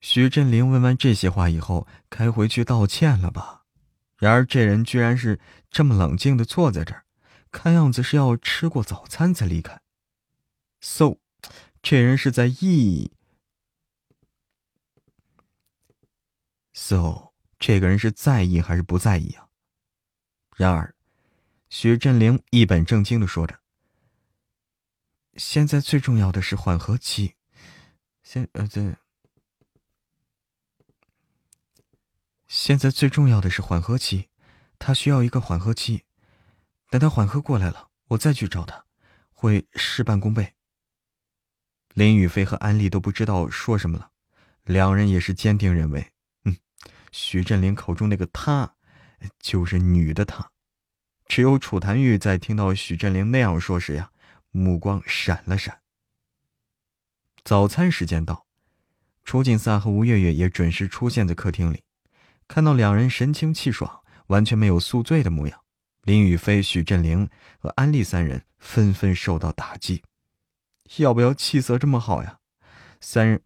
徐振林问完这些话以后，该回去道歉了吧？然而这人居然是这么冷静的坐在这儿，看样子是要吃过早餐才离开。So，这人是在意？So，这个人是在意还是不在意啊？然而，徐振林一本正经的说着：“现在最重要的是缓和期。”现呃对，现在最重要的是缓和期，他需要一个缓和期，等他缓和过来了，我再去找他，会事半功倍。林宇飞和安利都不知道说什么了，两人也是坚定认为，嗯，徐振林口中那个他，就是女的他。只有楚檀玉在听到许振林那样说时呀，目光闪了闪。早餐时间到，楚景萨和吴月月也准时出现在客厅里。看到两人神清气爽，完全没有宿醉的模样，林宇飞、许振林和安利三人纷纷受到打击。要不要气色这么好呀？三人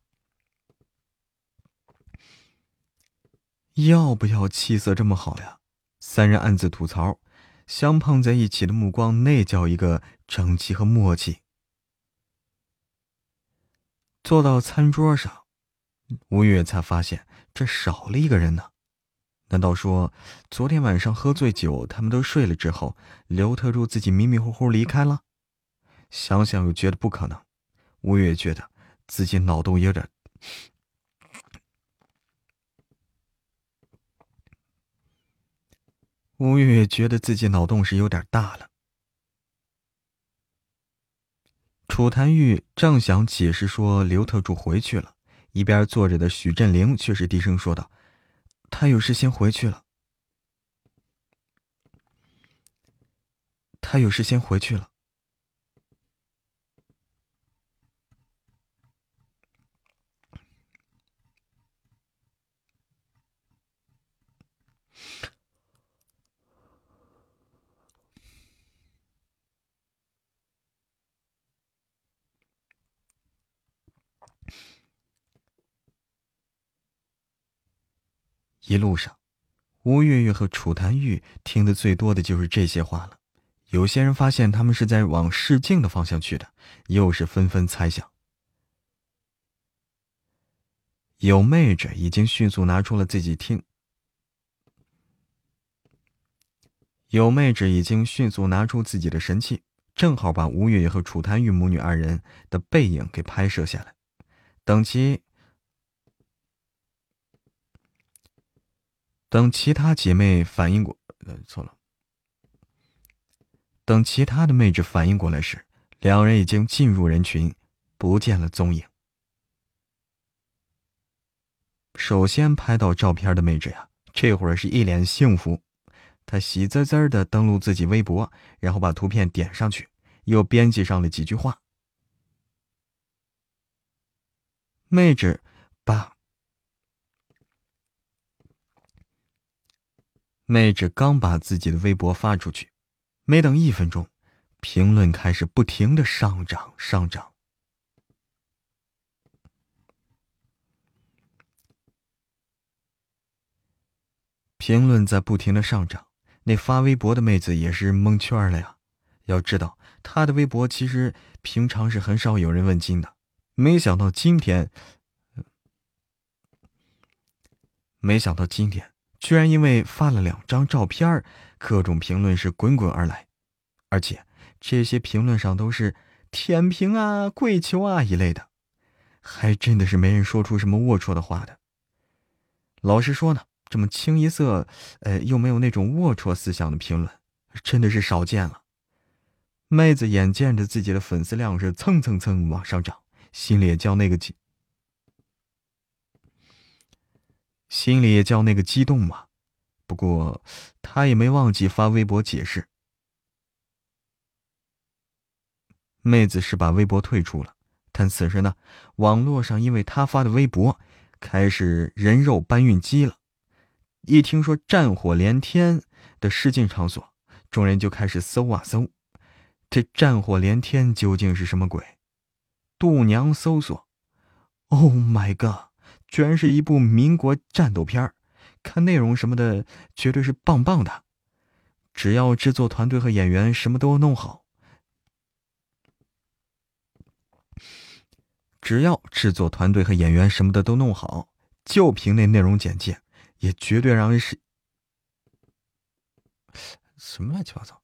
要不要气色这么好呀？三人暗自吐槽，相碰在一起的目光，那叫一个整齐和默契。坐到餐桌上，吴越才发现这少了一个人呢。难道说昨天晚上喝醉酒，他们都睡了之后，刘特助自己迷迷糊糊离开了？想想又觉得不可能。吴越觉得自己脑洞有点……吴越觉得自己脑洞是有点大了。楚檀玉正想解释说刘特助回去了，一边坐着的许振林却是低声说道：“他有事先回去了。他有事先回去了。”一路上，吴月月和楚檀玉听的最多的就是这些话了。有些人发现他们是在往试镜的方向去的，又是纷纷猜想。有妹纸已经迅速拿出了自己听，有妹纸已经迅速拿出自己的神器，正好把吴月月和楚檀玉母女二人的背影给拍摄下来。等其。等其他姐妹反应过，呃，错了。等其他的妹纸反应过来时，两人已经进入人群，不见了踪影。首先拍到照片的妹纸呀，这会儿是一脸幸福，她喜滋滋的登录自己微博，然后把图片点上去，又编辑上了几句话。妹纸把。妹纸刚把自己的微博发出去，没等一分钟，评论开始不停的上涨上涨。评论在不停的上涨，那发微博的妹子也是蒙圈了呀。要知道，她的微博其实平常是很少有人问津的，没想到今天。没想到今天居然因为发了两张照片，各种评论是滚滚而来，而且这些评论上都是舔屏啊、跪求啊一类的，还真的是没人说出什么龌龊的话的。老实说呢，这么清一色，呃，又没有那种龌龊思想的评论，真的是少见了。妹子眼见着自己的粉丝量是蹭蹭蹭往上涨，心里也叫那个激，心里也叫那个激动嘛。不过，他也没忘记发微博解释。妹子是把微博退出了，但此时呢，网络上因为她发的微博。开始人肉搬运机了，一听说战火连天的试镜场所，众人就开始搜啊搜，这战火连天究竟是什么鬼？度娘搜索，Oh my god，居然是一部民国战斗片看内容什么的绝对是棒棒的，只要制作团队和演员什么都弄好。只要制作团队和演员什么的都弄好，就凭那内容简介，也绝对让人是什么乱七八糟。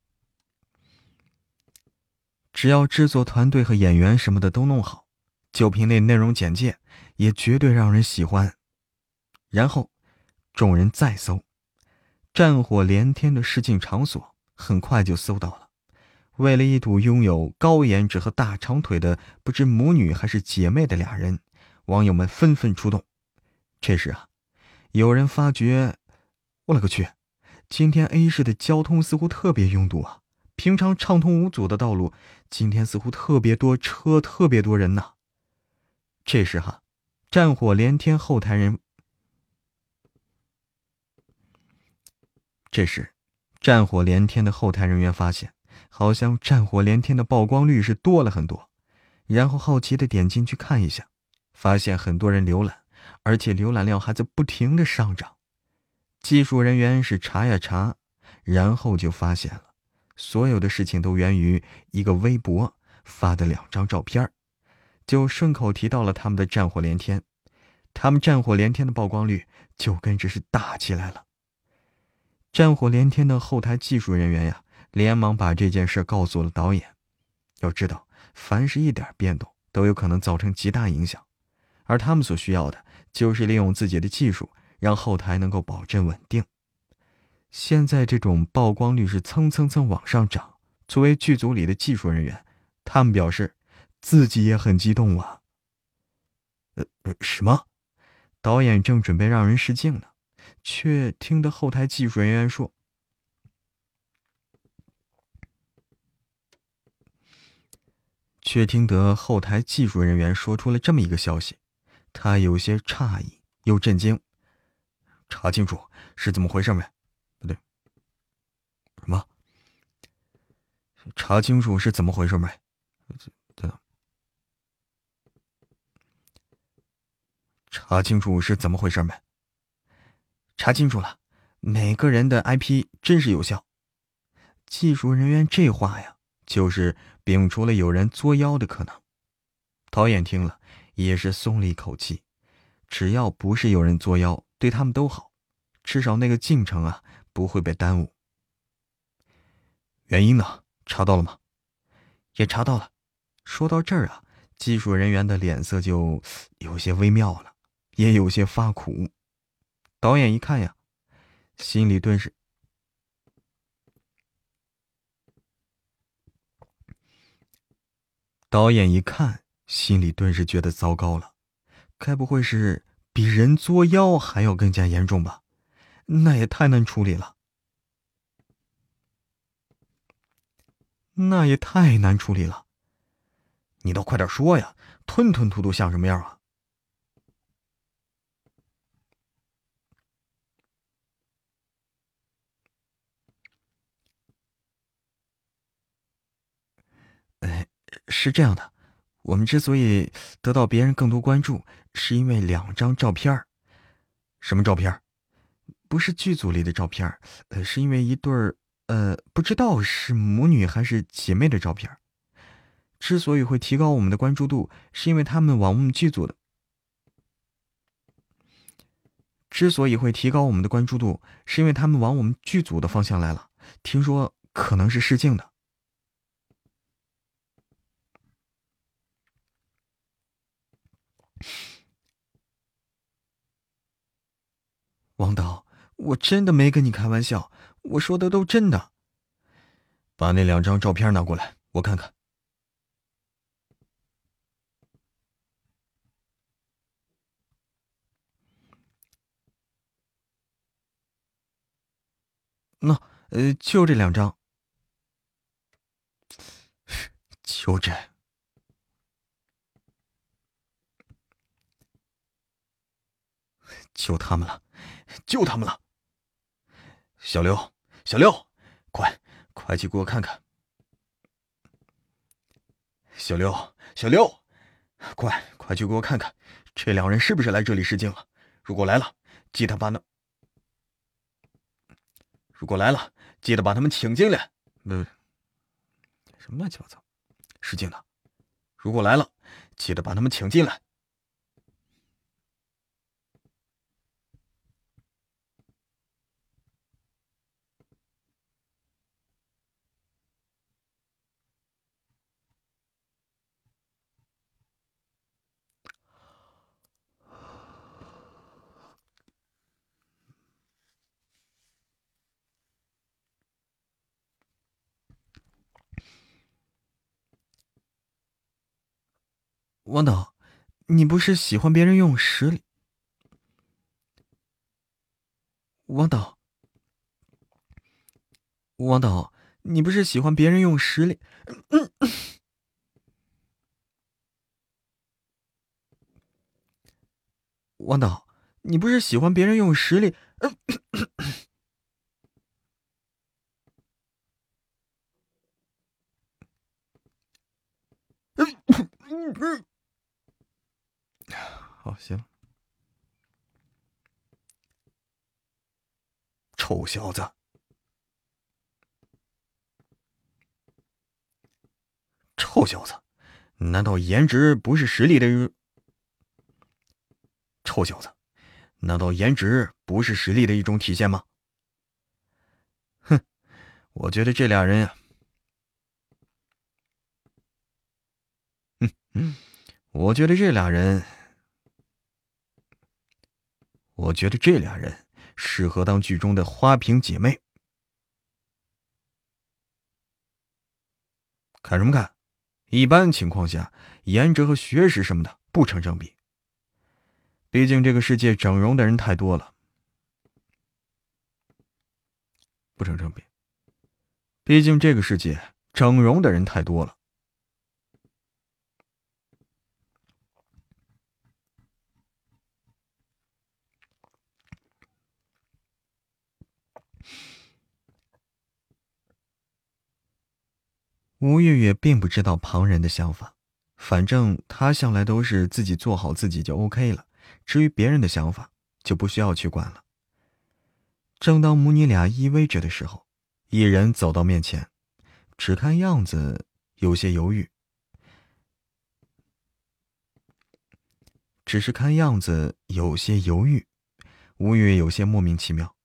只要制作团队和演员什么的都弄好，就凭那内容简介，也绝对让人喜欢。然后，众人再搜，战火连天的试镜场所，很快就搜到了。为了一睹拥有高颜值和大长腿的不知母女还是姐妹的俩人，网友们纷纷出动。这时啊，有人发觉，我勒个去，今天 A 市的交通似乎特别拥堵啊！平常畅通无阻的道路，今天似乎特别多车，特别多人呐。这时哈，战火连天后台人，这时，战火连天的后台人员发现。好像战火连天的曝光率是多了很多，然后好奇的点进去看一下，发现很多人浏览，而且浏览量还在不停的上涨。技术人员是查呀查，然后就发现了，所有的事情都源于一个微博发的两张照片就顺口提到了他们的战火连天，他们战火连天的曝光率就跟着是大起来了。战火连天的后台技术人员呀。连忙把这件事告诉了导演。要知道，凡是一点变动都有可能造成极大影响，而他们所需要的就是利用自己的技术，让后台能够保证稳定。现在这种曝光率是蹭蹭蹭往上涨。作为剧组里的技术人员，他们表示自己也很激动啊。呃，什么？导演正准备让人试镜呢，却听得后台技术人员说。却听得后台技术人员说出了这么一个消息，他有些诧异又震惊。查清楚是怎么回事没？不对，什么？查清楚是怎么回事没？对查清楚是怎么回事没？查清楚了，每个人的 IP 真实有效。技术人员这话呀，就是摒除了有人作妖的可能。导演听了也是松了一口气，只要不是有人作妖，对他们都好，至少那个进程啊不会被耽误。原因呢，查到了吗？也查到了。说到这儿啊，技术人员的脸色就有些微妙了，也有些发苦。导演一看呀，心里顿时。导演一看，心里顿时觉得糟糕了，该不会是比人作妖还要更加严重吧？那也太难处理了，那也太难处理了。你倒快点说呀，吞吞吐吐像什么样啊？哎。是这样的，我们之所以得到别人更多关注，是因为两张照片什么照片不是剧组里的照片呃，是因为一对儿呃，不知道是母女还是姐妹的照片之所以会提高我们的关注度，是因为他们往我们剧组的。之所以会提高我们的关注度，是因为他们往我们剧组的方向来了。听说可能是试镜的。王导，我真的没跟你开玩笑，我说的都真的。把那两张照片拿过来，我看看。那呃，就这两张，<laughs> 就这，救他们了，救他们了。小刘，小刘，快快去给我看看。小刘，小刘，快快去给我看看，这两人是不是来这里试镜了？如果来了，记得把那。如果来了，记得把他们请进来。嗯，什么乱七八糟？使劲的。如果来了，记得把他们请进来。王导，你不是喜欢别人用实力？王导，王导，你不是喜欢别人用实力？王导，你不是喜欢别人用实力？嗯好，行。臭小子，臭小子，难道颜值不是实力的？臭小子，难道颜值不是实力的一种体现吗？哼，我觉得这俩人呀，嗯嗯，我觉得这俩人。我觉得这俩人适合当剧中的花瓶姐妹。看什么看？一般情况下，颜值和学识什么的不成正比。毕竟这个世界整容的人太多了，不成正比。毕竟这个世界整容的人太多了。吴月月并不知道旁人的想法，反正她向来都是自己做好自己就 OK 了，至于别人的想法就不需要去管了。正当母女俩依偎着的时候，一人走到面前，只看样子有些犹豫，只是看样子有些犹豫，吴月月有些莫名其妙。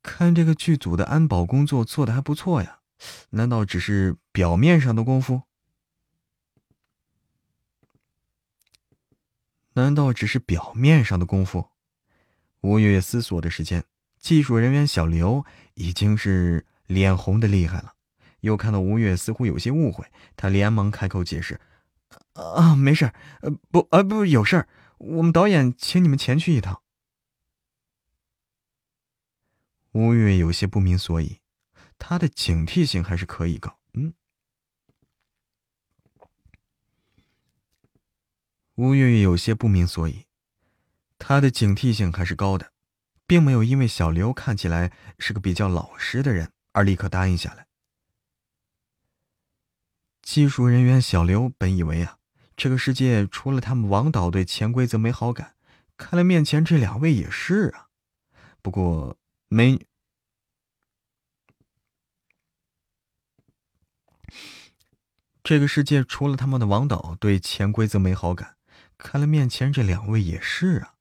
看这个剧组的安保工作做的还不错呀。难道只是表面上的功夫？难道只是表面上的功夫？吴月思索的时间，技术人员小刘已经是脸红的厉害了。又看到吴月似乎有些误会，他连忙开口解释：“啊，没事呃，不，啊，不，有事儿，我们导演请你们前去一趟。”吴月有些不明所以。他的警惕性还是可以高，嗯。吴月月有些不明所以，他的警惕性还是高的，并没有因为小刘看起来是个比较老实的人而立刻答应下来。技术人员小刘本以为啊，这个世界除了他们王导对潜规则没好感，看来面前这两位也是啊。不过没。这个世界除了他们的王导对潜规则没好感，看来面前这两位也是啊。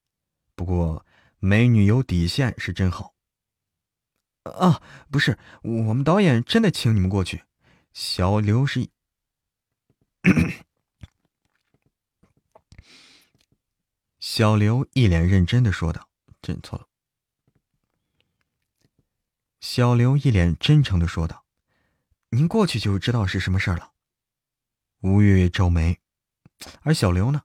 不过美女有底线是真好。啊，不是，我们导演真的请你们过去。小刘是，小刘一脸认真的说道：“真错了。”小刘一脸真诚的说道：“您过去就知道是什么事儿了。”吴月月皱眉，而小刘呢，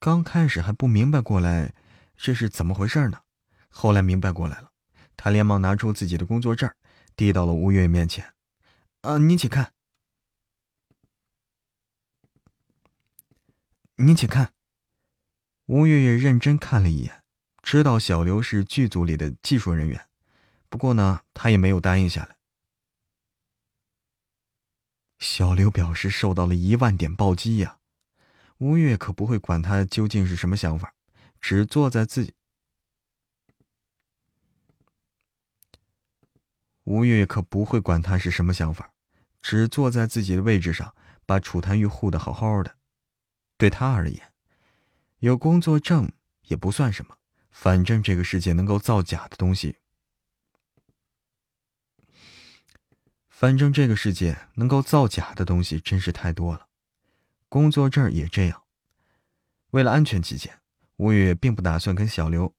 刚开始还不明白过来这是怎么回事呢，后来明白过来了，他连忙拿出自己的工作证，递到了吴月月面前：“啊，您请看，您请看。”吴月月认真看了一眼，知道小刘是剧组里的技术人员。不过呢，他也没有答应下来。小刘表示受到了一万点暴击呀，吴越可不会管他究竟是什么想法，只坐在自己。吴越可不会管他是什么想法，只坐在自己的位置上，把楚檀玉护得好好的。对他而言，有工作证也不算什么，反正这个世界能够造假的东西。反正这个世界能够造假的东西真是太多了，工作证也这样。为了安全起见，吴月并不打算跟小刘。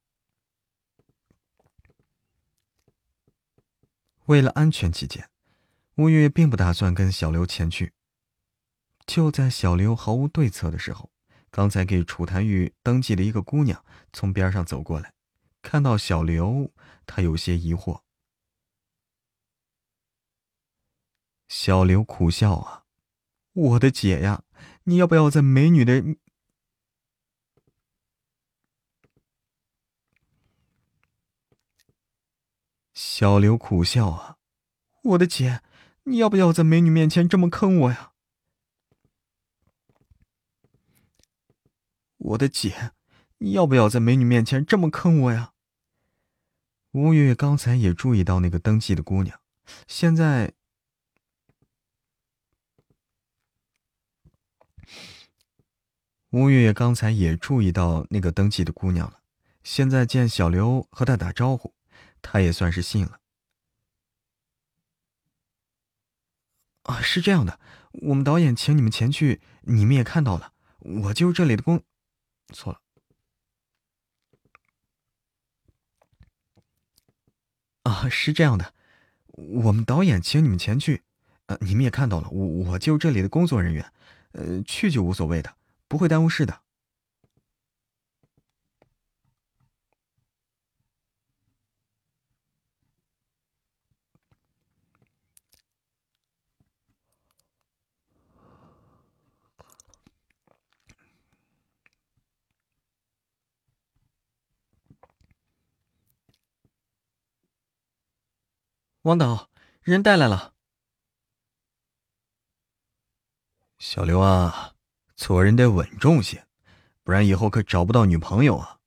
为了安全起见，吴月并不打算跟小刘前去。就在小刘毫无对策的时候，刚才给楚檀玉登记的一个姑娘从边上走过来，看到小刘，她有些疑惑。小刘苦笑啊，我的姐呀，你要不要在美女的？小刘苦笑啊，我的姐，你要不要在美女面前这么坑我呀？我的姐，你要不要在美女面前这么坑我呀？吴月月刚才也注意到那个登记的姑娘，现在。吴月月刚才也注意到那个登记的姑娘了，现在见小刘和她打招呼，她也算是信了。啊，是这样的，我们导演请你们前去，你们也看到了，我就是这里的工，错了。啊，是这样的，我们导演请你们前去，呃，你们也看到了，我我就是这里的工作人员，呃，去就无所谓的。不会耽误事的，王导，人带来了，小刘啊。做人得稳重些，不然以后可找不到女朋友啊！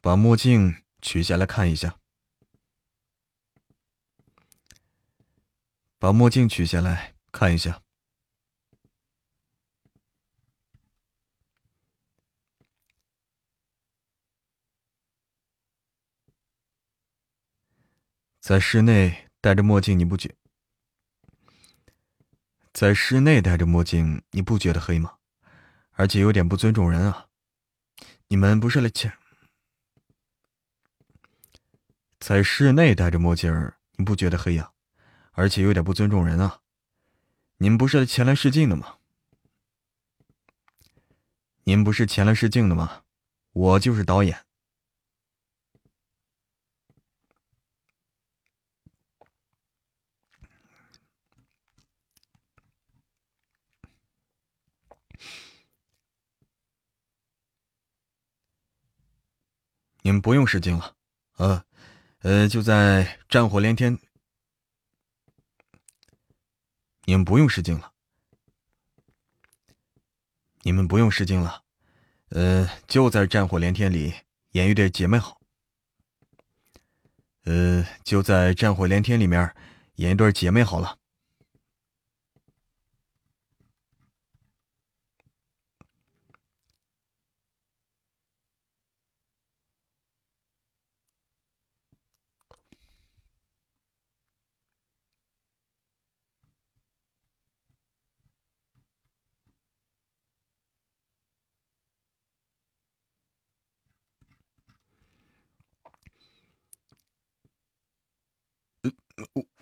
把墨镜取下来看一下，把墨镜取下来看一下。在室内戴着墨镜，你不觉？在室内戴着墨镜，你不觉得黑吗？而且有点不尊重人啊！你们不是来签？在室内戴着墨镜，你不觉得黑呀？而且有点不尊重人啊！你们不是前来试镜的吗？您不是前来试镜的吗？我就是导演。你们不用试镜了，呃，呃，就在战火连天。你们不用试镜了，你们不用试镜了，呃，就在战火连天里演一对姐妹好。呃，就在战火连天里面演一对姐妹好了。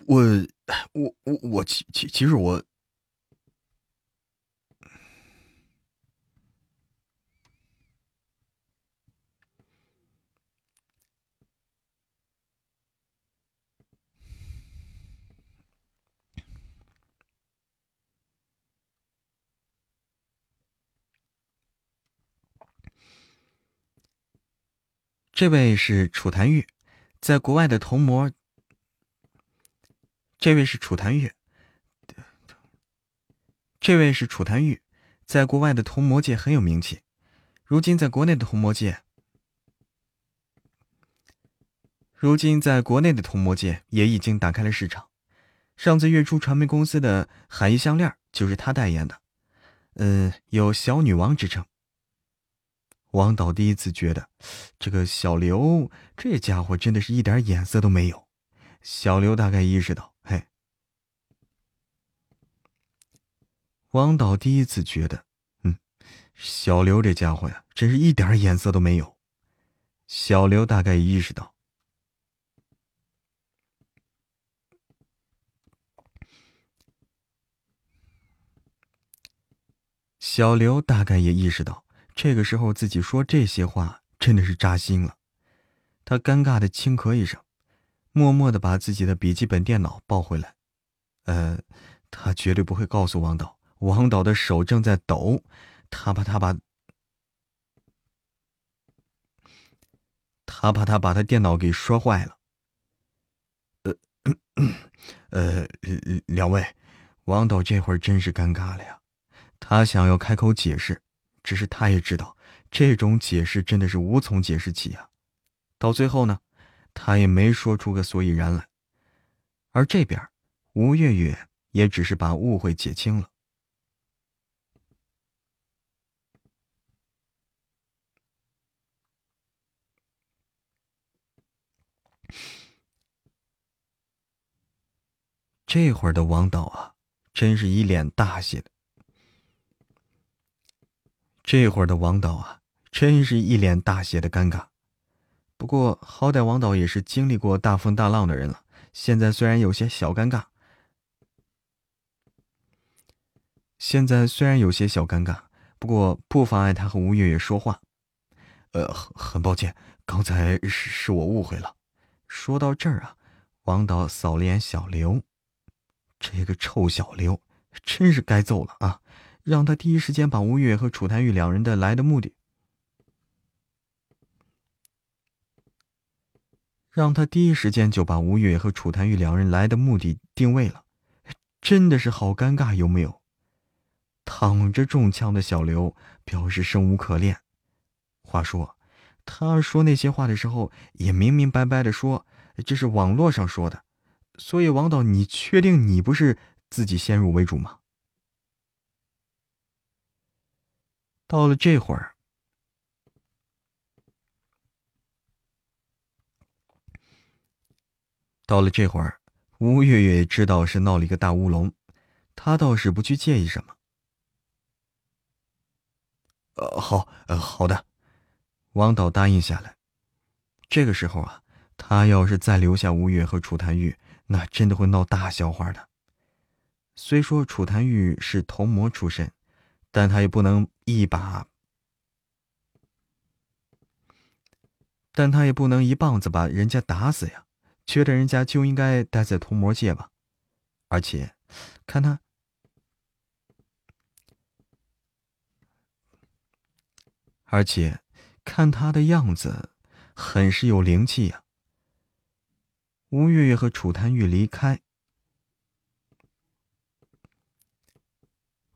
我我我我其其其实我，这位是楚檀玉，在国外的同模。这位是楚檀玉，这位是楚檀玉，在国外的童魔界很有名气。如今在国内的童魔界，如今在国内的童魔界也已经打开了市场。上次月初传媒公司的海一项链就是他代言的，嗯，有“小女王”之称。王导第一次觉得，这个小刘这家伙真的是一点眼色都没有。小刘大概意识到。王导第一次觉得，嗯，小刘这家伙呀，真是一点眼色都没有。小刘大概意识到，小刘大概也意识到，这个时候自己说这些话真的是扎心了。他尴尬的轻咳一声，默默的把自己的笔记本电脑抱回来。呃，他绝对不会告诉王导。王导的手正在抖，他怕他把，他怕他把他电脑给摔坏了。呃，呃，两位，王导这会儿真是尴尬了呀。他想要开口解释，只是他也知道，这种解释真的是无从解释起呀。到最后呢，他也没说出个所以然来。而这边，吴月月也只是把误会解清了。这会儿的王导啊，真是一脸大写的。这会儿的王导啊，真是一脸大写的尴尬。不过好歹王导也是经历过大风大浪的人了，现在虽然有些小尴尬，现在虽然有些小尴尬，不过不妨碍他和吴月月说话。呃，很抱歉，刚才是是我误会了。说到这儿啊，王导扫了眼小刘。这个臭小刘，真是该揍了啊！让他第一时间把吴越和楚檀玉两人的来的目的，让他第一时间就把吴越和楚檀玉两人来的目的定位了，真的是好尴尬，有没有？躺着中枪的小刘表示生无可恋。话说，他说那些话的时候，也明明白白的说这是网络上说的。所以，王导，你确定你不是自己先入为主吗？到了这会儿，到了这会儿，吴月月知道是闹了一个大乌龙，他倒是不去介意什么。呃，好，呃，好的，王导答应下来。这个时候啊，他要是再留下吴月和楚檀玉。那真的会闹大笑话的。虽说楚檀玉是童魔出身，但他也不能一把，但他也不能一棒子把人家打死呀。觉得人家就应该待在童魔界吧。而且，看他，而且看他的样子，很是有灵气呀。吴月月和楚檀玉离开。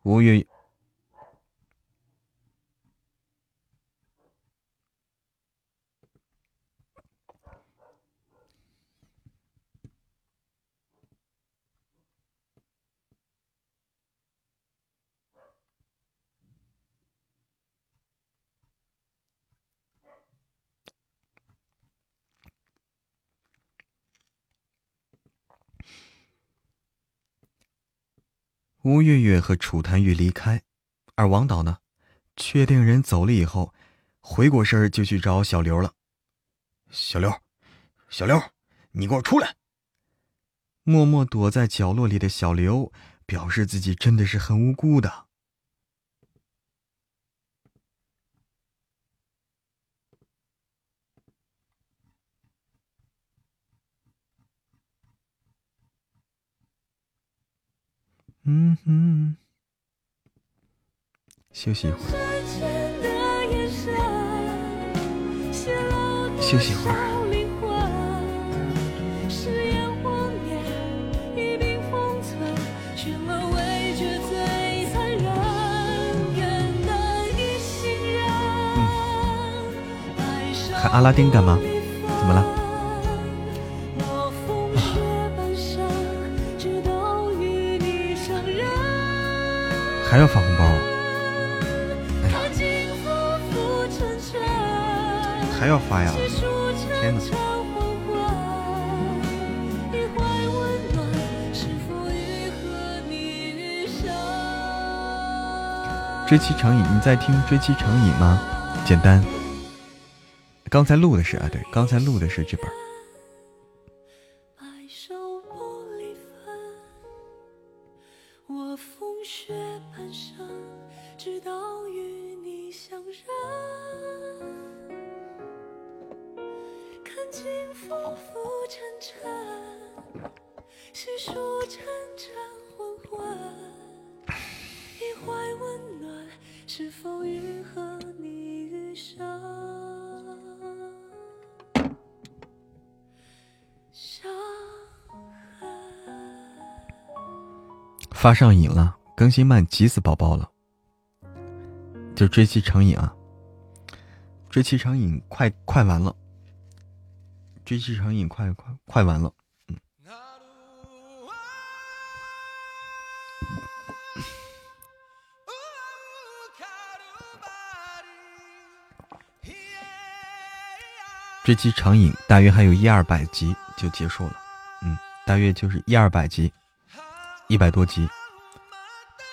吴月。吴月月和楚檀玉离开，而王导呢，确定人走了以后，回过身就去找小刘了。小刘，小刘，你给我出来！默默躲在角落里的小刘，表示自己真的是很无辜的。嗯哼，休息一会儿，休息一会儿。阿拉丁干嘛？怎么了？还要发红包？哎呀，还要发呀！天哪！追妻成瘾，你在听追妻成瘾吗？简单。刚才录的是啊，对，刚才录的是这本。看尽浮浮沉沉发上瘾了，更新慢，急死宝宝了。就追妻成瘾啊！追妻成瘾，快快完了。追妻成瘾，快快快完了。嗯。追妻成瘾，大约还有一二百集就结束了。嗯，大约就是一二百集。一百多集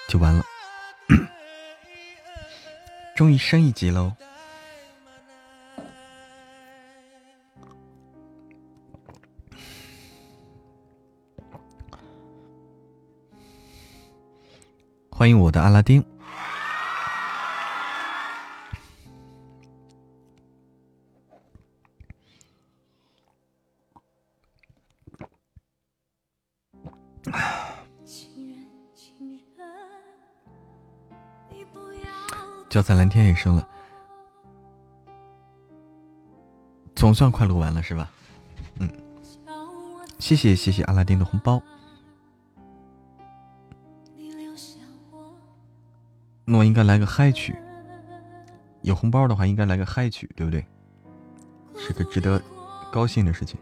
就完了，<coughs> 终于升一级喽！欢迎我的阿拉丁。脚踩蓝天也升了，总算快录完了是吧？嗯，谢谢谢谢阿拉丁的红包。我应该来个嗨曲，有红包的话应该来个嗨曲，对不对？是个值得高兴的事情。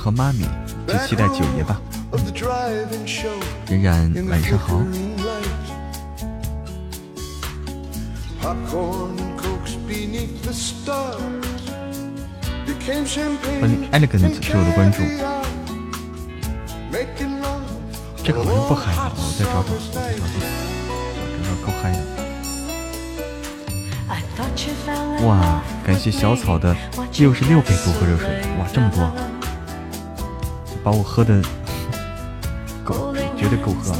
和妈咪就期待九爷吧。冉冉晚上好。欢迎 elegant 对我的关注。这个好像不嗨了，我再找找，我再找找，找找够嗨的。哇，感谢小草的六十六杯多喝热水，哇，这么多，把我喝的够，<laughs> 绝对够喝。啊，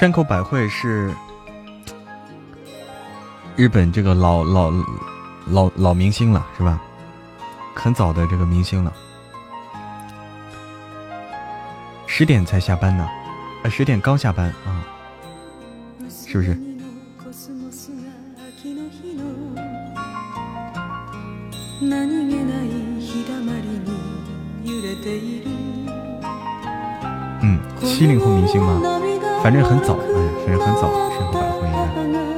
山口百惠是日本这个老老老老明星了，是吧？很早的这个明星了。十点才下班呢，啊，十点刚下班啊，是不是？嗯，七零后明星吗？反正很早，哎，反正很早，山口百惠应该。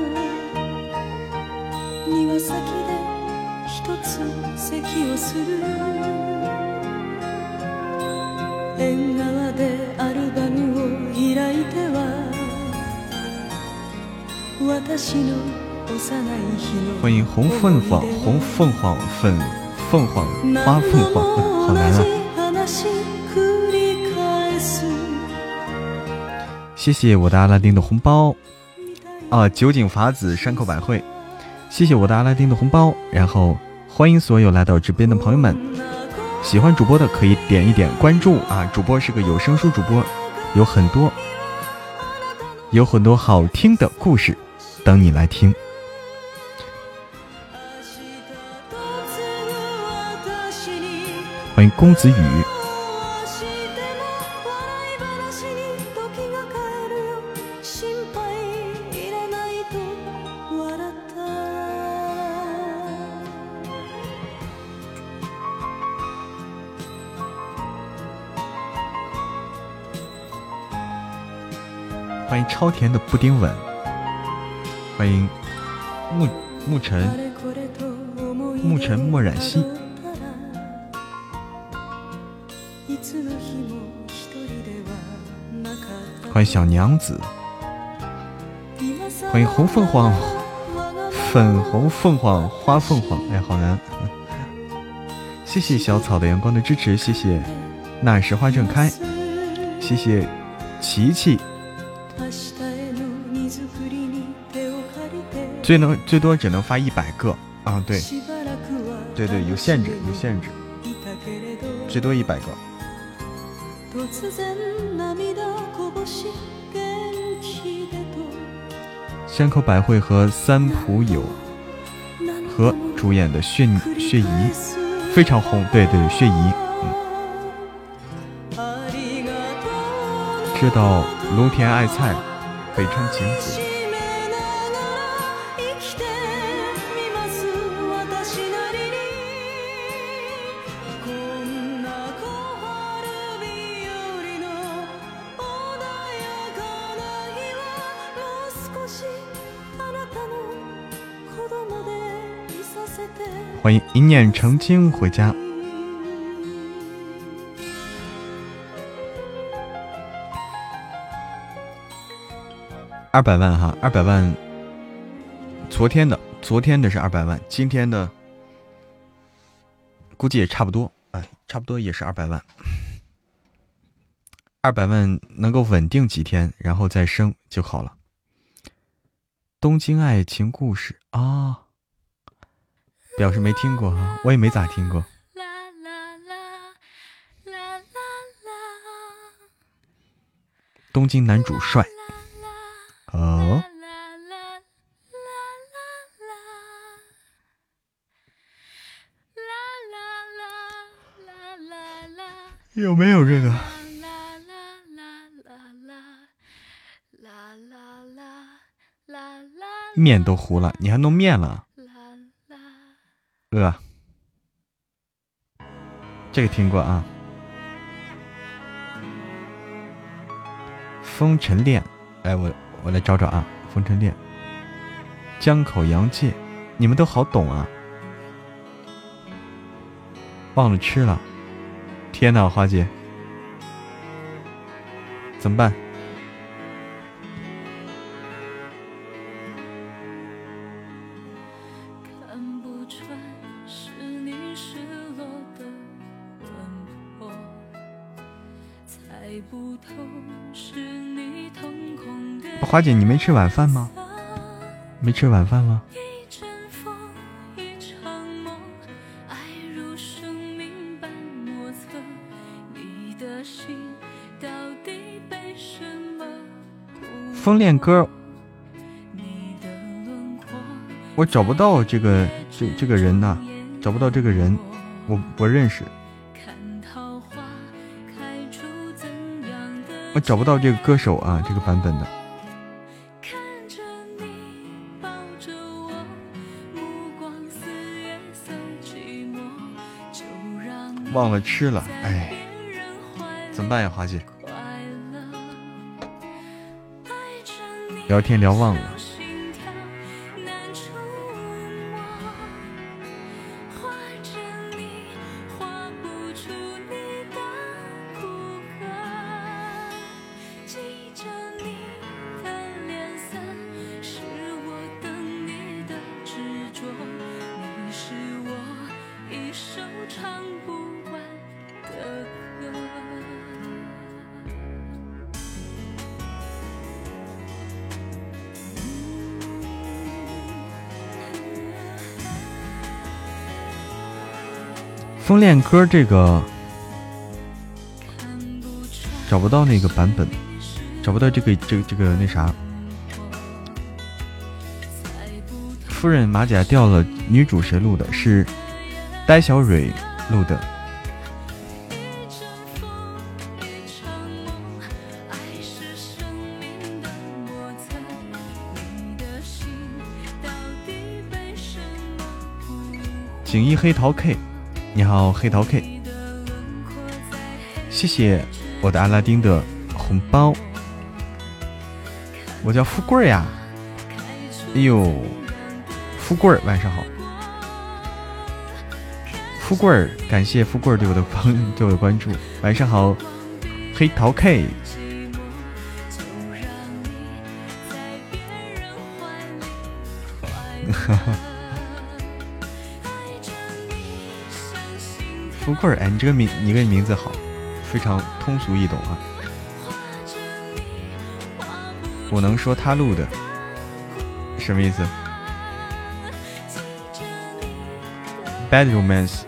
欢迎红凤凰，红凤凰粉凤凰花凤凰，好难啊！谢谢我的阿拉丁的红包啊！酒井法子、山口百惠，谢谢我的阿拉丁的红包。然后欢迎所有来到直播间的朋友们，喜欢主播的可以点一点关注啊！主播是个有声书主播，有很多有很多好听的故事等你来听。欢迎公子羽。超甜的布丁吻，欢迎沐沐尘沐尘墨染兮，欢迎小娘子，欢迎红凤凰，粉红凤凰花凤凰，哎，好难。<laughs> 谢谢小草的阳光的支持，谢谢那时花正开，谢谢琪琪。最能最多只能发一百个啊！对，对对，有限制，有限制，最多一百个。山口百惠和三浦友和主演的《血血姨》非常红，对对，《血疑》。知道龙田爱菜，北川景子。一念成精回家，二百万哈，二百万。昨天的，昨天的是二百万，今天的估计也差不多，哎，差不多也是二百万。二百万能够稳定几天，然后再升就好了。东京爱情故事啊。表示没听过哈，我也没咋听过。东京男主帅哦，有没有这个？面都糊了，你还弄面了？呃，这个听过啊，《风尘恋》。哎，我我来找找啊，《风尘恋》。江口洋介，你们都好懂啊。忘了吃了，天呐，花姐，怎么办？花姐，你没吃晚饭吗？没吃晚饭吗？风恋歌，我找不到这个这这个人呐，找不到这个人，我我认识，我找不到这个歌手啊，这个版本的，忘了吃了，哎，怎么办呀，华姐？聊天聊忘了。风恋歌这个找不到那个版本，找不到这个这个这个那啥。夫人马甲掉了，女主谁录的？是呆小蕊录的。锦衣黑桃 K。你好，黑桃 K，谢谢我的阿拉丁的红包。我叫富贵呀，哎呦，富贵晚上好，富贵感谢富贵对我的关对我的关注。晚上好，黑桃 K。富贵儿，哎，你这个名，你这个名字好，非常通俗易懂啊。我能说他录的，什么意思？Bad romance。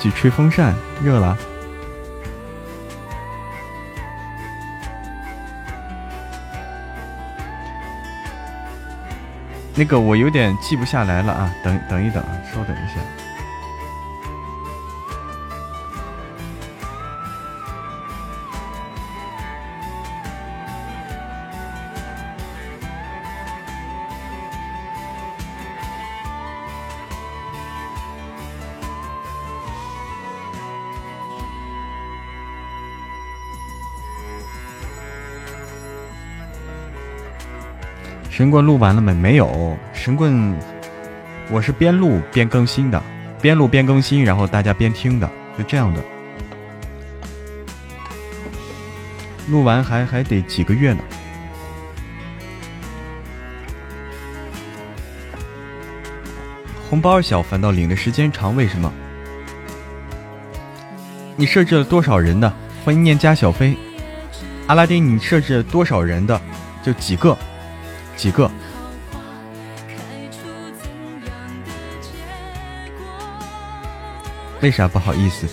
去吹风扇，热了。那个我有点记不下来了啊，等等一等啊，稍等一下。神棍录完了没？没有，神棍，我是边录边更新的，边录边更新，然后大家边听的，就这样的。录完还还得几个月呢。红包小反倒领的时间长，为什么？你设置了多少人的？欢迎念家小飞，阿拉丁，你设置多少人的？就几个。几个？为啥不好意思？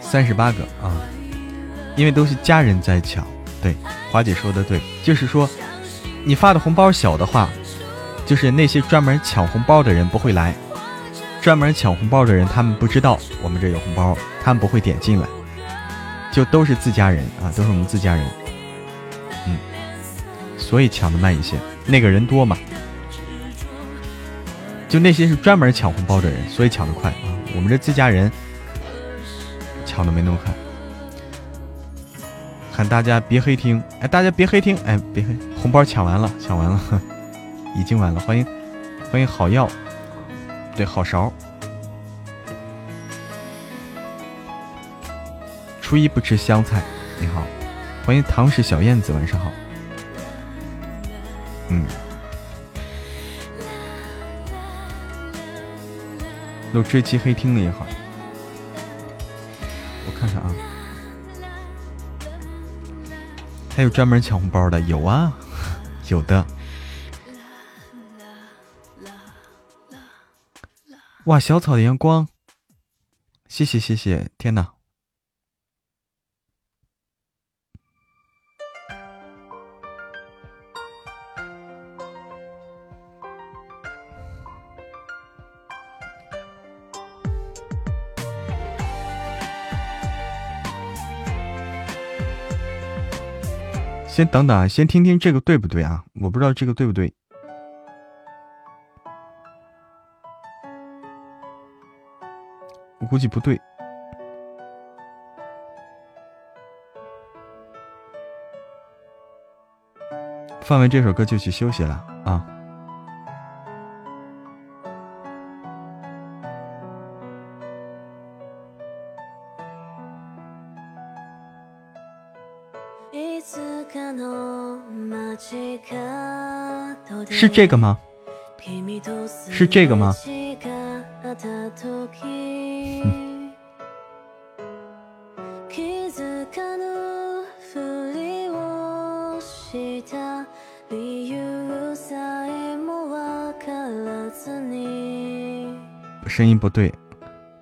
三十八个啊，因为都是家人在抢。对，华姐说的对，就是说你发的红包小的话，就是那些专门抢红包的人不会来。专门抢红包的人，他们不知道我们这有红包，他们不会点进来。就都是自家人啊，都是我们自家人，嗯，所以抢的慢一些。那个人多嘛，就那些是专门抢红包的人，所以抢的快啊。我们这自家人抢的没那么快。喊大家别黑听，哎，大家别黑听，哎，别黑，红包抢完了，抢完了，<laughs> 已经完了。欢迎，欢迎好药，对，好勺。初一不吃香菜，你好，欢迎唐氏小燕子，晚上好。嗯，都这期黑听了一会，我看看啊。还有专门抢红包的，有啊，有的。哇，小草的阳光，谢谢谢谢，天哪！先等等啊，先听听这个对不对啊？我不知道这个对不对，我估计不对。放完这首歌就去休息了啊。是这个吗？是这个吗？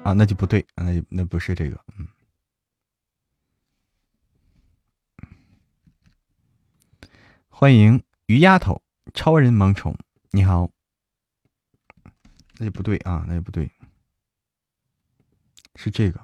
啊，那就不对，那那不是这个，嗯。欢迎鱼丫头。超人萌宠，你好，那就不对啊，那就不对，是这个。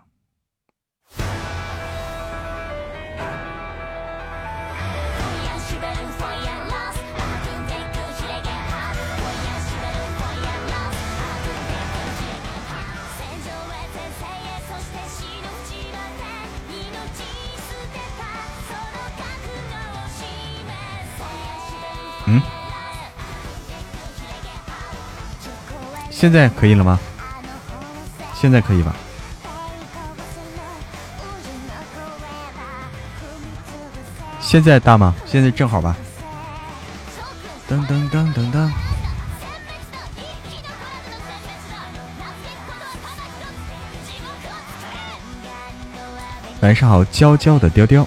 现在可以了吗？现在可以吧？现在大吗？现在正好吧？噔噔噔噔噔。晚上好，娇娇的雕雕。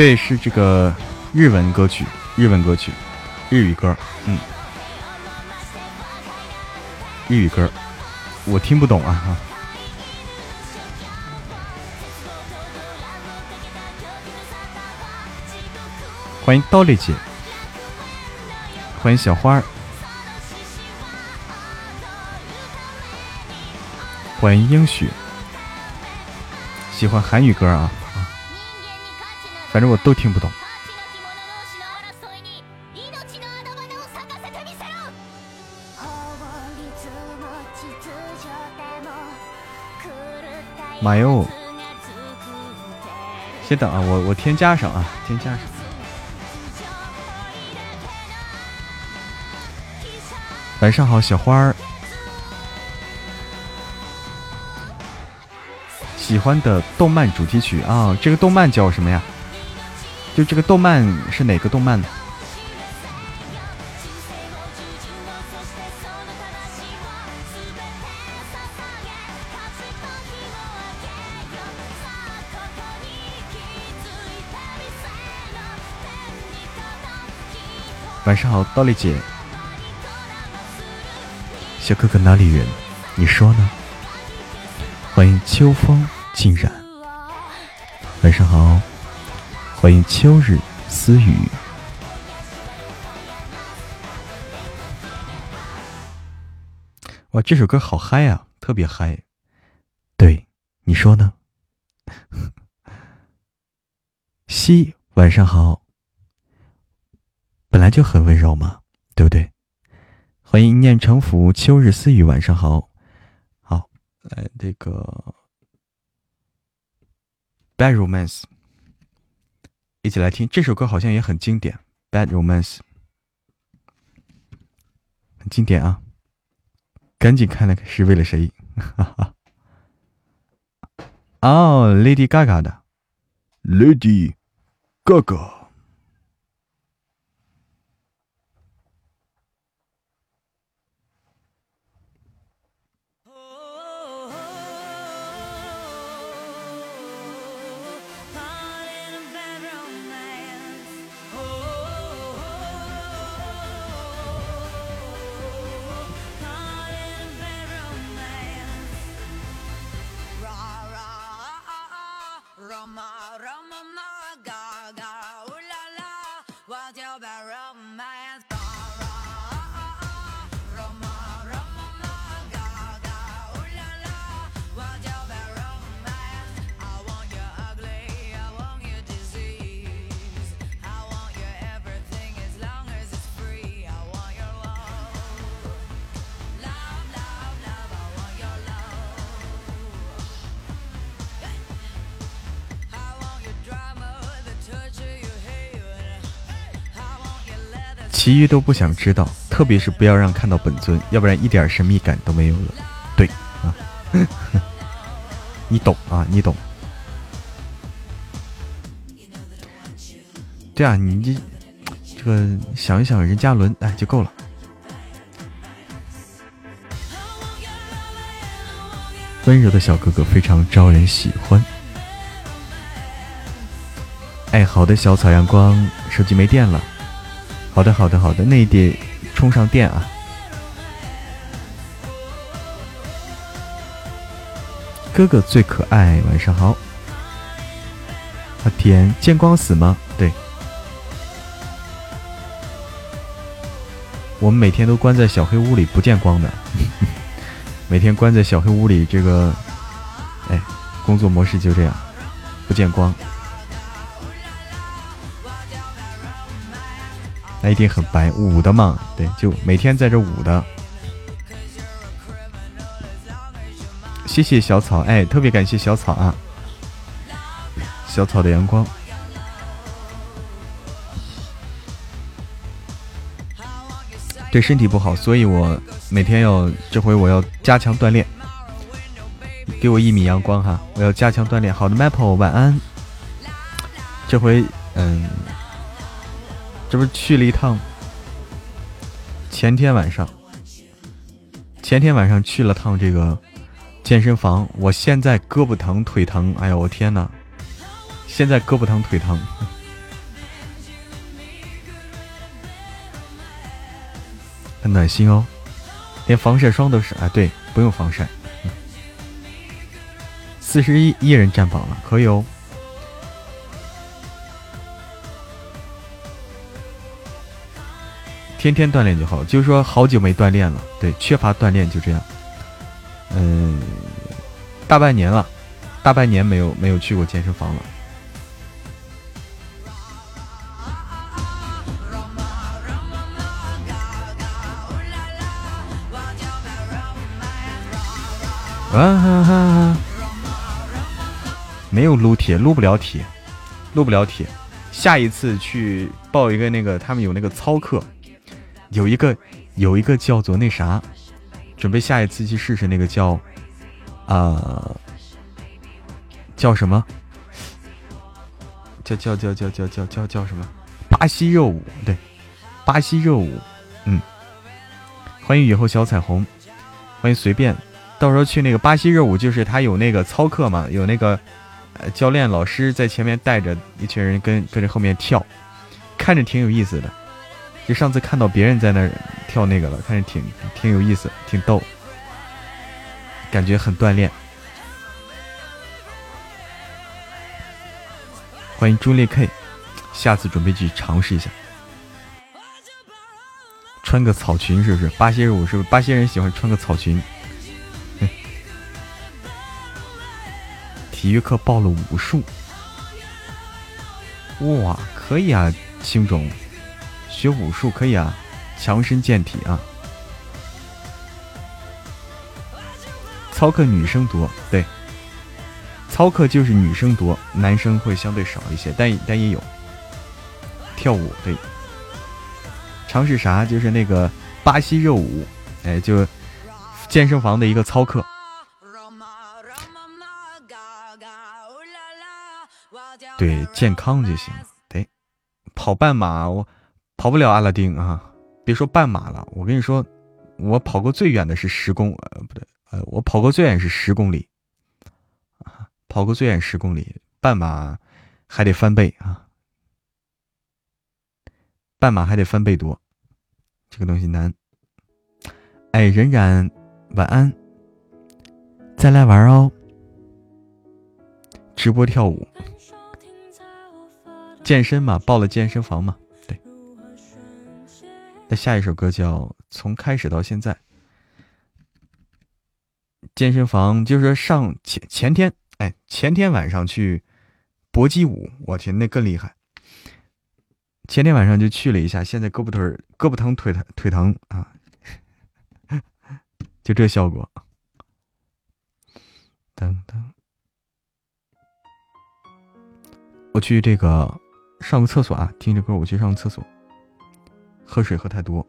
对，是这个日文歌曲，日文歌曲，日语歌，嗯，日语歌，我听不懂啊哈。欢迎刀丽姐，欢迎小花儿，欢迎英许，喜欢韩语歌啊。反正我都听不懂。妈哟！先等啊，我我添加上啊，添加上。晚上好，小花儿。喜欢的动漫主题曲啊，这个动漫叫什么呀？就这个动漫是哪个动漫呢？晚上好，道丽姐。小哥哥哪里人？你说呢？欢迎秋风浸染。晚上好，欢迎秋日私语。哇，这首歌好嗨啊，特别嗨。对，你说呢？<laughs> 西，晚上好。本来就很温柔嘛，对不对？欢迎念成福，秋日私语，晚上好，好，来这个 Bad Romance，一起来听这首歌，好像也很经典，Bad Romance，很经典啊！赶紧看了是为了谁？哈哈，哦，Lady Gaga 的，Lady Gaga。其余都不想知道，特别是不要让看到本尊，要不然一点神秘感都没有了。对啊，<laughs> 你懂啊，你懂。对啊，你这这个想一想任嘉伦，哎就够了。温柔的小哥哥非常招人喜欢。哎，好的，小草阳光，手机没电了。好的，好的，好的，那得充上电啊！哥哥最可爱，晚上好。阿天见光死吗？对，我们每天都关在小黑屋里不见光的，<laughs> 每天关在小黑屋里，这个，哎，工作模式就这样，不见光。那一定很白，捂的嘛，对，就每天在这捂的。谢谢小草，哎，特别感谢小草啊，小草的阳光。对身体不好，所以我每天要，这回我要加强锻炼。给我一米阳光哈，我要加强锻炼。好的，Maple，晚安。这回，嗯。这不是去了一趟，前天晚上，前天晚上去了趟这个健身房，我现在胳膊疼腿疼，哎呀我天呐，现在胳膊疼腿疼，很暖心哦，连防晒霜都是，哎对，不用防晒，四十一一人占榜了，可以哦。天天锻炼就好，就是说好久没锻炼了，对，缺乏锻炼就这样。嗯，大半年了，大半年没有没有去过健身房了。啊哈哈！没有撸铁，撸不了铁，撸不了铁。下一次去报一个那个，他们有那个操课，有一个有一个叫做那啥，准备下一次去试试那个叫啊叫什么？叫叫叫叫叫叫叫叫什么？巴西热舞，对，巴西热舞，嗯。欢迎雨后小彩虹，欢迎随便。到时候去那个巴西热舞，就是他有那个操课嘛，有那个教练老师在前面带着一群人跟跟着后面跳，看着挺有意思的。就上次看到别人在那跳那个了，看着挺挺有意思，挺逗，感觉很锻炼。欢迎朱丽 K，下次准备去尝试一下。穿个草裙是不是？巴西舞是不是？巴西人喜欢穿个草裙。体育课报了武术，哇，可以啊，青总，学武术可以啊，强身健体啊。操课女生多，对，操课就是女生多，男生会相对少一些，但但也有。跳舞对。尝试啥？就是那个巴西热舞，哎，就健身房的一个操课。对，健康就行。对，跑半马我跑不了阿拉丁啊，别说半马了，我跟你说，我跑过最远的是十公，呃，不对，呃，我跑过最远是十公里，跑过最远十公里，半马还得翻倍啊。半马还得翻倍多，这个东西难。哎，冉冉，晚安，再来玩哦。直播跳舞，健身嘛，报了健身房嘛，对。那下一首歌叫《从开始到现在》。健身房就是说上前前天，哎，前天晚上去搏击舞，我天，那更厉害。前天晚上就去了一下，现在胳膊腿胳膊疼腿疼腿疼啊，就这效果。等等，我去这个上个厕所啊，听着歌我去上个厕所，喝水喝太多。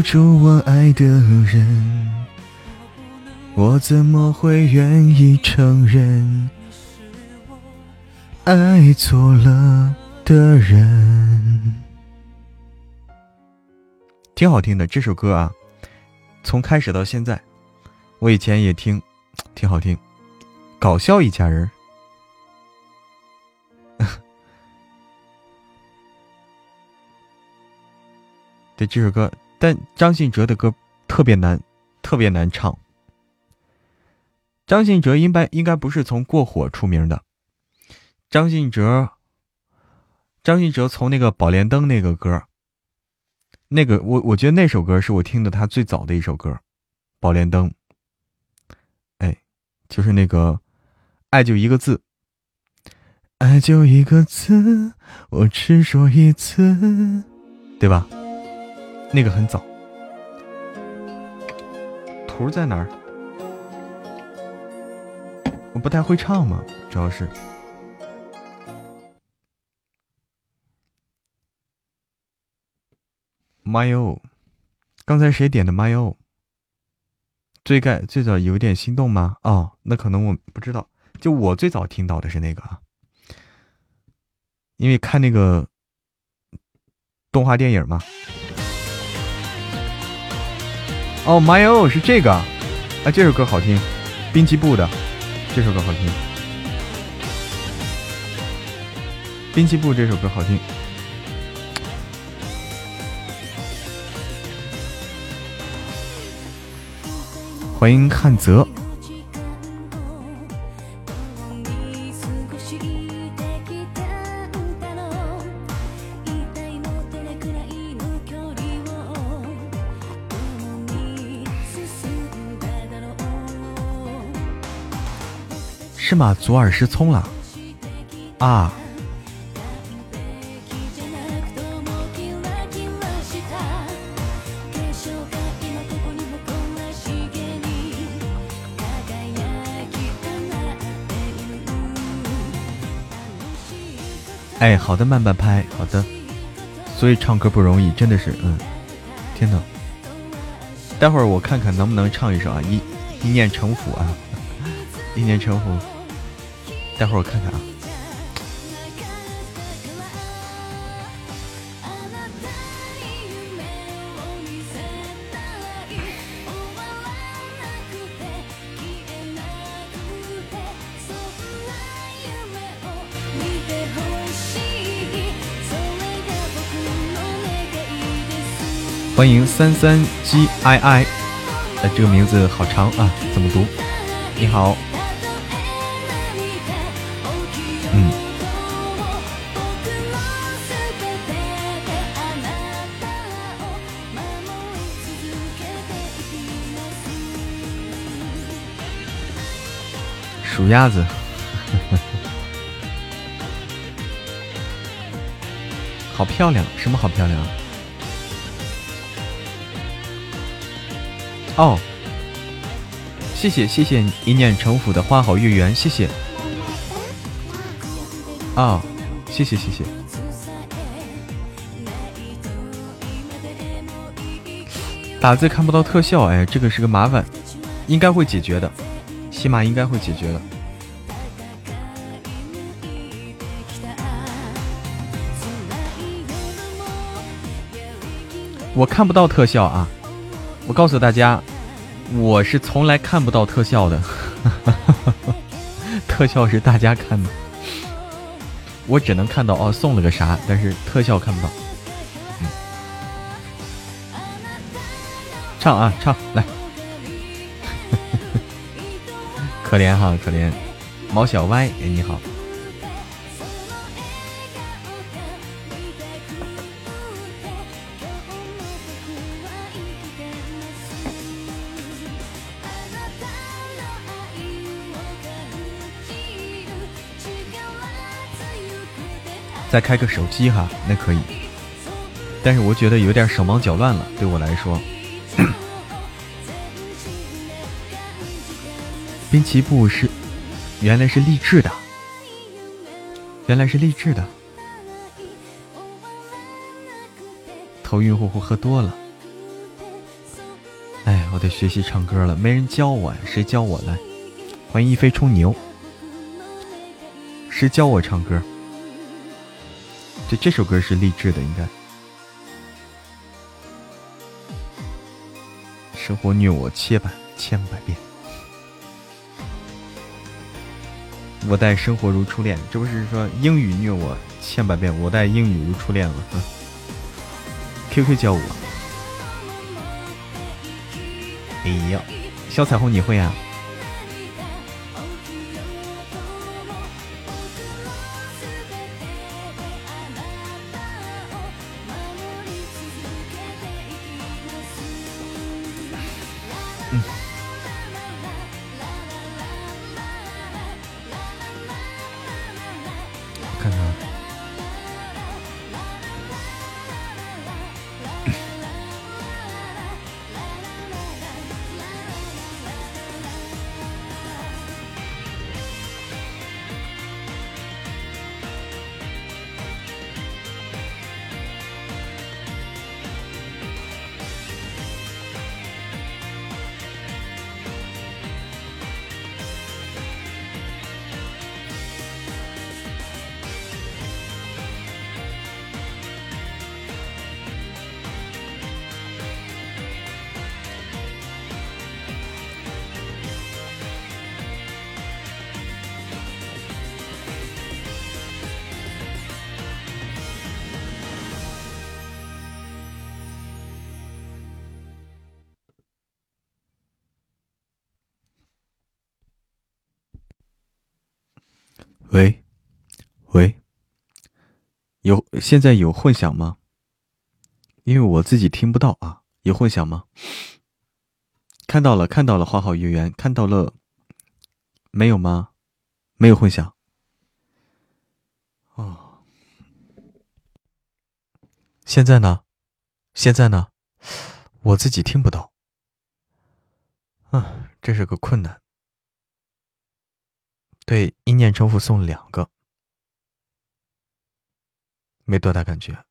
不住我爱的人，我怎么会愿意承认爱错了的人？挺好听的这首歌啊，从开始到现在，我以前也听，挺好听，搞笑一家人。<laughs> 对这首歌，但张信哲的歌特别难，特别难唱。张信哲应该应该不是从过火出名的。张信哲，张信哲从那个《宝莲灯》那个歌，那个我我觉得那首歌是我听的他最早的一首歌，《宝莲灯》。哎，就是那个“爱就一个字”，爱就一个字，我只说一次，对吧？那个很早，图在哪儿？我不太会唱嘛，主要是。妈哟！刚才谁点的妈哟？最盖最早有点心动吗？哦，那可能我不知道。就我最早听到的是那个啊，因为看那个动画电影嘛。哦，My Oh 是这个，哎，这首歌好听，滨崎步的，这首歌好听，滨崎步这首歌好听，欢迎汉泽。是吗？左耳失聪了啊！哎，好的，慢半拍，好的。所以唱歌不容易，真的是，嗯，天呐，待会儿我看看能不能唱一首啊，一一念成佛啊，一念成佛。<laughs> 待会儿我看看啊。欢迎三三 G I I，呃，这个名字好长啊，怎么读？你好。鸭子，<laughs> 好漂亮！什么好漂亮？哦，谢谢谢谢一念成佛的花好月圆，谢谢。啊，谢谢谢谢。打字看不到特效，哎，这个是个麻烦。应该会解决的，起码应该会解决的。我看不到特效啊！我告诉大家，我是从来看不到特效的，<laughs> 特效是大家看的，我只能看到哦送了个啥，但是特效看不到。嗯。唱啊唱来，<laughs> 可怜哈可怜，毛小歪哎你好，再开个手机哈那可以，但是我觉得有点手忙脚乱了，对我来说。<coughs> 滨崎步是，原来是励志的，原来是励志的。头晕乎乎，喝多了。哎，我得学习唱歌了，没人教我，谁教我来？欢迎一飞冲牛，谁教我唱歌？这这首歌是励志的，应该。生活虐我千百千百遍。我待生活如初恋，这不是说英语虐我千百遍，我待英语如初恋了。<laughs> QQ 教我，哎呀，小彩虹你会啊？现在有混响吗？因为我自己听不到啊，有混响吗？看到了，看到了，花好月圆，看到了，没有吗？没有混响。哦，现在呢？现在呢？我自己听不到。啊，这是个困难。对，一念成佛送两个，没多大感觉。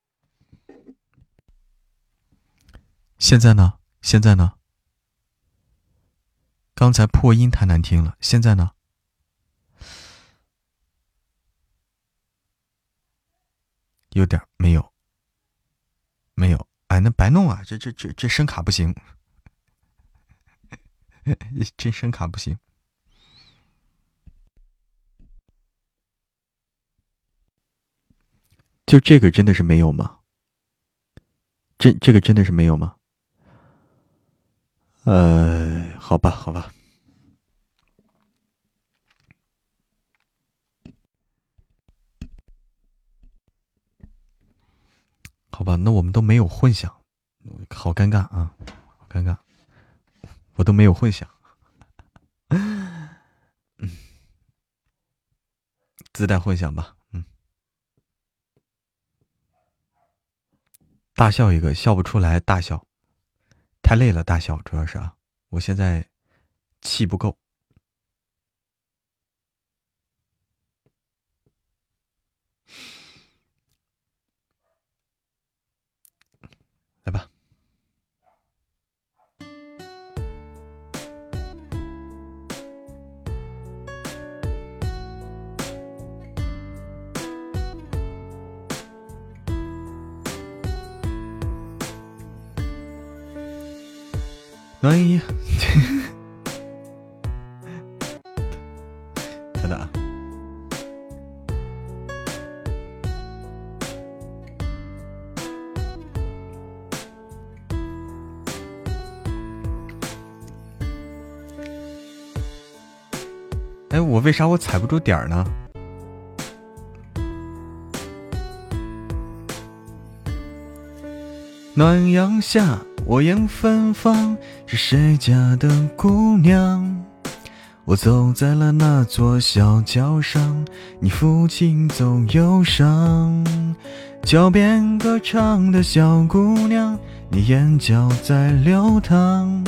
现在呢？现在呢？刚才破音太难听了，现在呢？有点没有，没有，哎，那白弄啊！这这这这声卡不行，这声卡不行。<laughs> 就这个真的是没有吗？这这个真的是没有吗？呃，好吧，好吧，好吧，那我们都没有混响，好尴尬啊，好尴尬，我都没有混响，嗯，自带混响吧。嗯大笑一个，笑不出来，大笑，太累了，大笑，主要是啊，我现在气不够，暖阳，等等。哎，我为啥我踩不住点儿呢？暖阳下，我迎芬芳，是谁家的姑娘？我走在了那座小桥上，你抚琴奏忧伤。桥边歌唱的小姑娘，你眼角在流淌。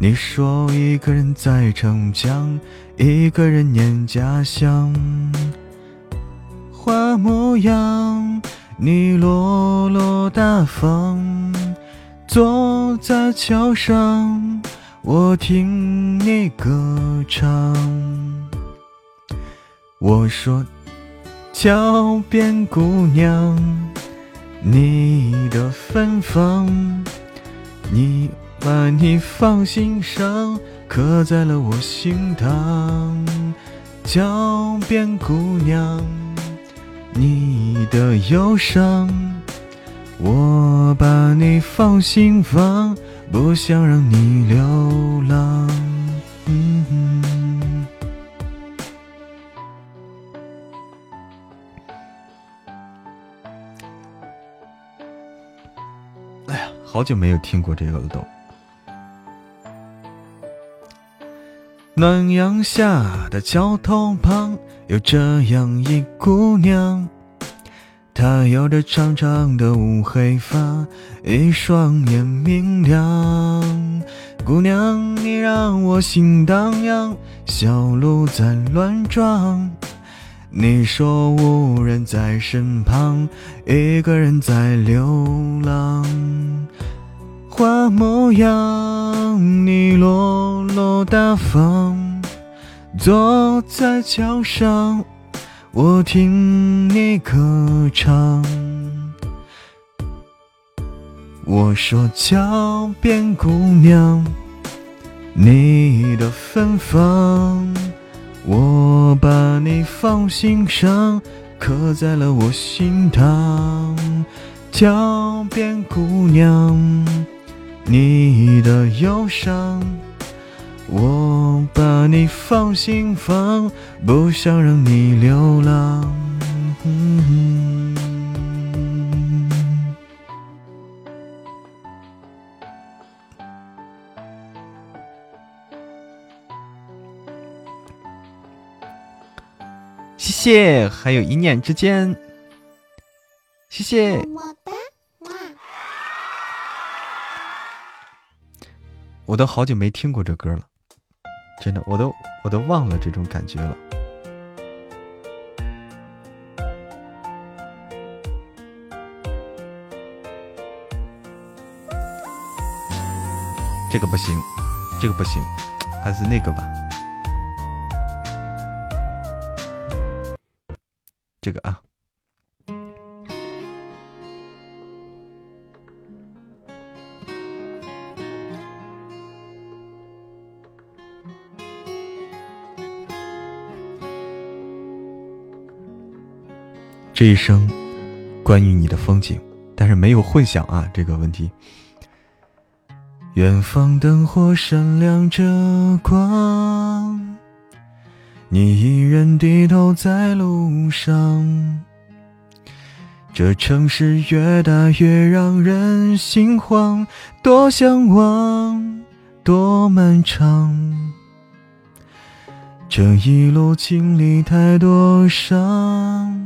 你说一个人在逞强，一个人念家乡。花模样。你落落大方，坐在桥上，我听你歌唱。我说，桥边姑娘，你的芬芳，你把你放心上，刻在了我心膛。桥边姑娘。你的忧伤，我把你放心房，不想让你流浪。哎呀，好久没有听过这个了都。暖阳下的桥头旁。有这样一姑娘，她有着长长的乌黑发，一双眼明亮。姑娘，你让我心荡漾，小鹿在乱撞。你说无人在身旁，一个人在流浪。花模样，你落落大方。坐在桥上，我听你歌唱。我说桥边姑娘，你的芬芳，我把你放心上，刻在了我心膛。桥边姑娘，你的忧伤。我把你放心房，不想让你流浪。谢谢，还有一念之间，谢谢。我都好久没听过这歌了。真的，我都我都忘了这种感觉了。这个不行，这个不行，还是那个吧。这个啊。这一生，关于你的风景，但是没有混响啊，这个问题。远方灯火闪亮着光，你一人低头在路上。这城市越大越让人心慌，多向往，多漫长。这一路经历太多伤。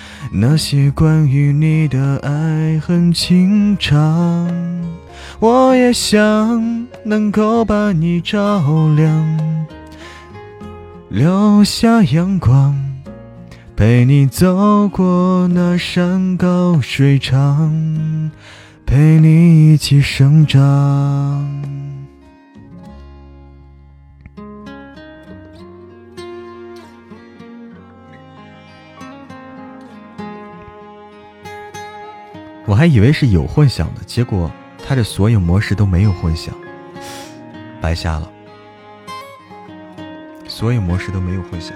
那些关于你的爱恨情长，我也想能够把你照亮，留下阳光，陪你走过那山高水长，陪你一起生长。我还以为是有混响的，结果他的所有模式都没有混响，白瞎了。所有模式都没有混响。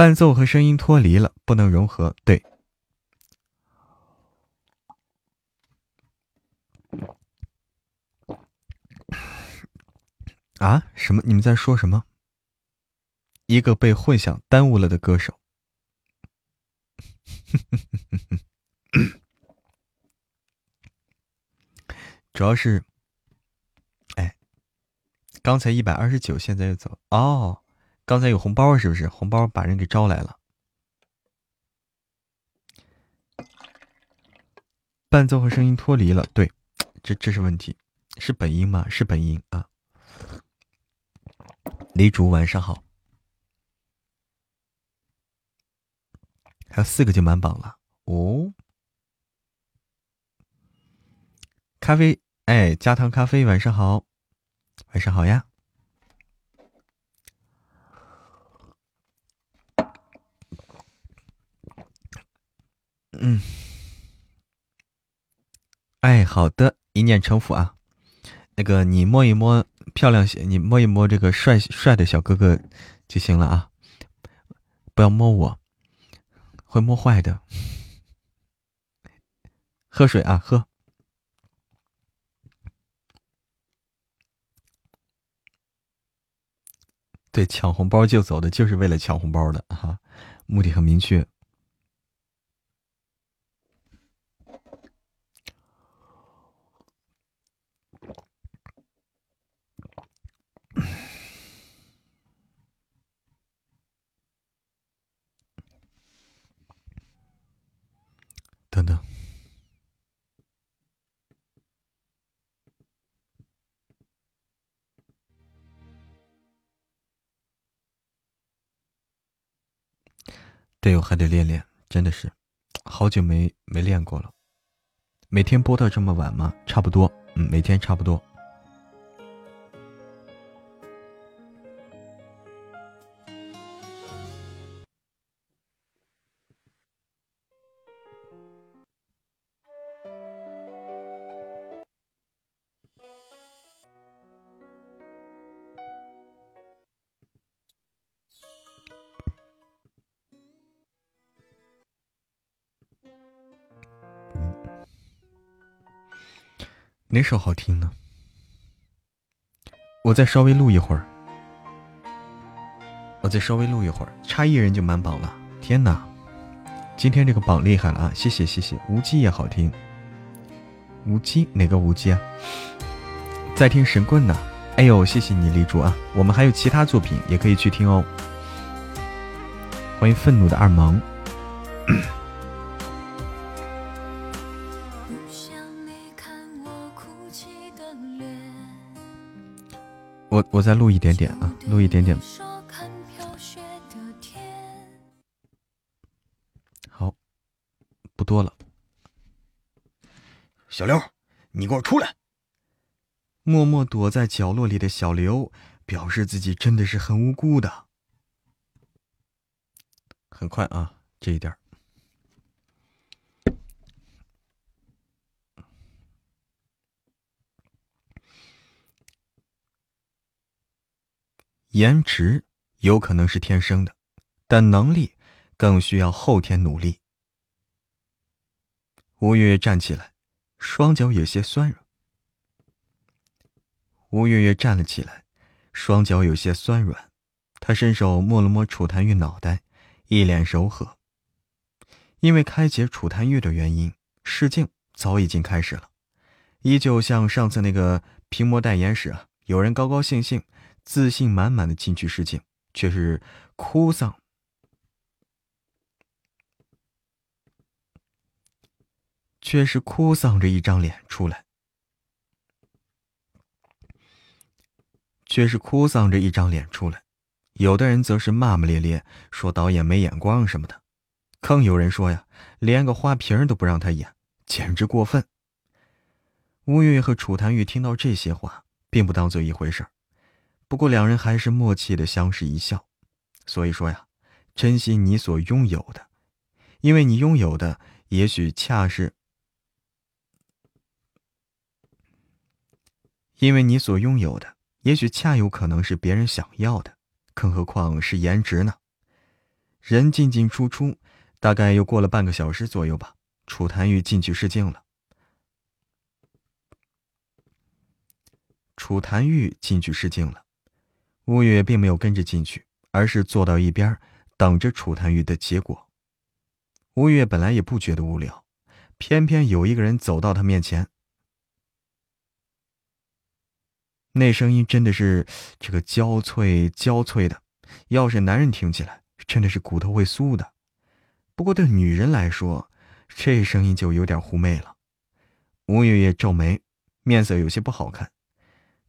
伴奏和声音脱离了，不能融合。对，啊？什么？你们在说什么？一个被混响耽误了的歌手。<laughs> 主要是，哎，刚才一百二十九，现在又走哦。刚才有红包是不是？红包把人给招来了。伴奏和声音脱离了，对，这这是问题，是本音吗？是本音啊。李主晚上好，还有四个就满榜了哦。咖啡，哎，加糖咖啡，晚上好，晚上好呀。嗯，哎，好的，一念成佛啊。那个，你摸一摸漂亮，你摸一摸这个帅帅的小哥哥就行了啊，不要摸我，会摸坏的。喝水啊，喝。对，抢红包就走的，就是为了抢红包的哈，目的很明确。等等。对，我还得练练，真的是，好久没没练过了。每天播到这么晚吗？差不多，嗯，每天差不多。哪首好听呢？我再稍微录一会儿，我再稍微录一会儿，差一人就满榜了。天哪，今天这个榜厉害了啊！谢谢谢谢，无忌也好听。无忌哪个无忌啊？在听神棍呢。哎呦，谢谢你李主啊！我们还有其他作品也可以去听哦。欢迎愤怒的二萌。我再录一点点啊，录一点点。好，不多了。小刘，你给我出来！默默躲在角落里的小刘表示自己真的是很无辜的。很快啊，这一点。颜值有可能是天生的，但能力更需要后天努力。吴月月站起来，双脚有些酸软。吴月月站了起来，双脚有些酸软，她伸手摸了摸楚檀玉脑袋，一脸柔和。因为开解楚檀玉的原因，试镜早已经开始了，依旧像上次那个屏幕代言时啊，有人高高兴兴。自信满满的进去试镜，却是哭丧，却是哭丧着一张脸出来，却是哭丧着一张脸出来。有的人则是骂骂咧咧，说导演没眼光什么的，更有人说呀，连个花瓶都不让他演，简直过分。吴越和楚檀玉听到这些话，并不当做一回事儿。不过两人还是默契的相视一笑，所以说呀，珍惜你所拥有的，因为你拥有的也许恰是，因为你所拥有的也许恰有可能是别人想要的，更何况是颜值呢？人进进出出，大概又过了半个小时左右吧。楚檀玉进去试镜了，楚檀玉进去试镜了。吴越并没有跟着进去，而是坐到一边，等着楚檀玉的结果。吴越本来也不觉得无聊，偏偏有一个人走到他面前，那声音真的是这个焦脆焦脆的，要是男人听起来，真的是骨头会酥的。不过对女人来说，这声音就有点狐媚了。吴月月皱眉，面色有些不好看。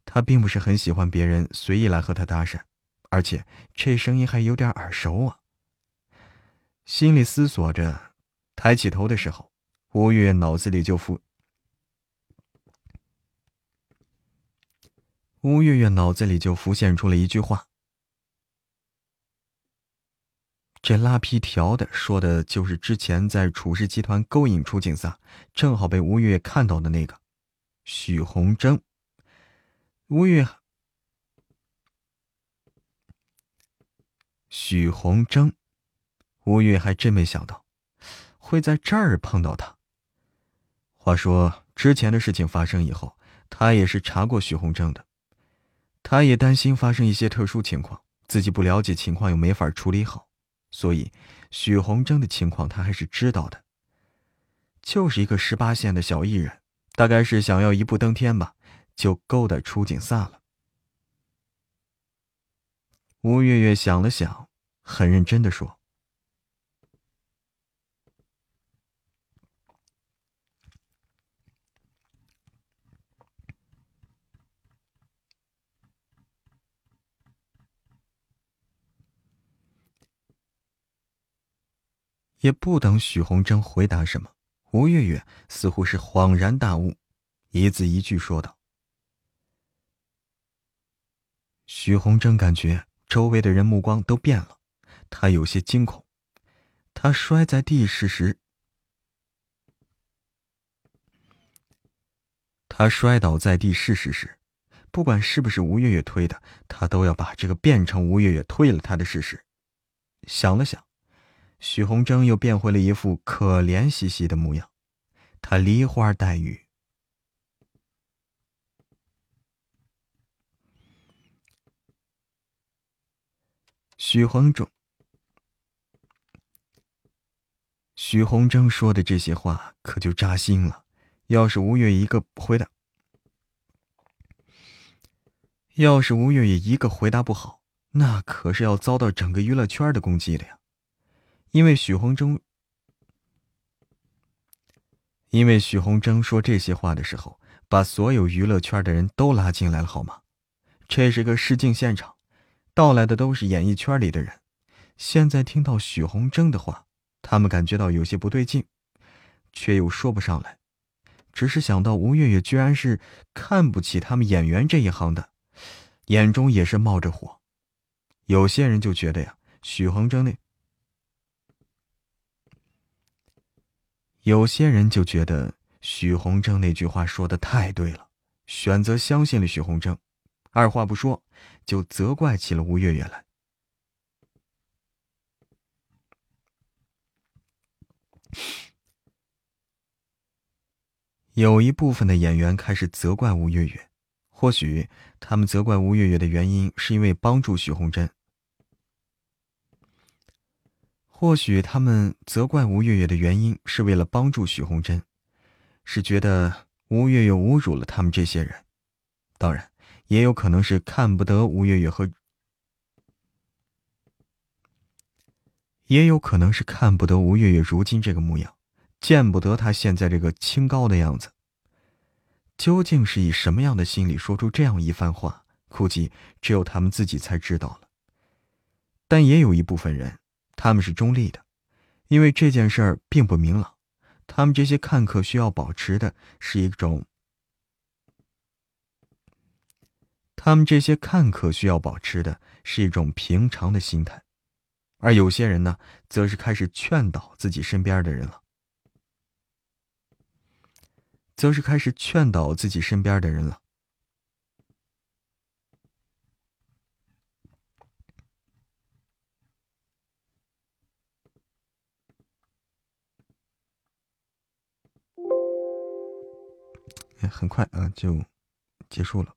他并不是很喜欢别人随意来和他搭讪，而且这声音还有点耳熟啊。心里思索着，抬起头的时候，吴越脑子里就浮，吴月月脑子里就浮现出了一句话：“这拉皮条的说的就是之前在楚氏集团勾引楚景撒，正好被吴月月看到的那个许红征。”吴越，许红征，吴越还真没想到会在这儿碰到他。话说之前的事情发生以后，他也是查过许红征的，他也担心发生一些特殊情况，自己不了解情况又没法处理好，所以许红征的情况他还是知道的。就是一个十八线的小艺人，大概是想要一步登天吧。就勾搭楚景飒了。吴月月想了想，很认真的说：“也不等许红珍回答什么，吴月月似乎是恍然大悟，一字一句说道：“许红珍感觉周围的人目光都变了，他有些惊恐。他摔在地时时，他摔倒在地试试时，不管是不是吴月月推的，他都要把这个变成吴月月推了他的事实。想了想。”许红珍又变回了一副可怜兮兮的模样，他梨花带雨。许红珍，许红珍说的这些话可就扎心了。要是吴月一个回答，要是吴月也一个回答不好，那可是要遭到整个娱乐圈的攻击的呀。因为许红珍，因为许红珍说这些话的时候，把所有娱乐圈的人都拉进来了，好吗？这是个试镜现场，到来的都是演艺圈里的人。现在听到许红珍的话，他们感觉到有些不对劲，却又说不上来，只是想到吴月月居然是看不起他们演员这一行的，眼中也是冒着火。有些人就觉得呀，许红珍那。有些人就觉得许洪正那句话说的太对了，选择相信了许洪正，二话不说就责怪起了吴月月来。有一部分的演员开始责怪吴月月，或许他们责怪吴月月的原因是因为帮助许洪珍。或许他们责怪吴月月的原因是为了帮助许红珍，是觉得吴月月侮辱了他们这些人，当然也有可能是看不得吴月月和，也有可能是看不得吴月月如今这个模样，见不得她现在这个清高的样子。究竟是以什么样的心理说出这样一番话，估计只有他们自己才知道了。但也有一部分人。他们是中立的，因为这件事儿并不明朗。他们这些看客需要保持的是一种，他们这些看客需要保持的是一种平常的心态，而有些人呢，则是开始劝导自己身边的人了，则是开始劝导自己身边的人了。很快啊，就结束了。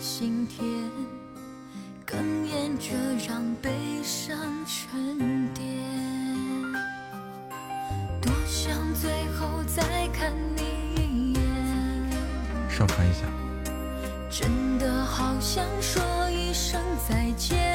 心田，哽咽着让悲伤沉淀。多想最后再看你一眼。稍看一下。真的好想说一声再见。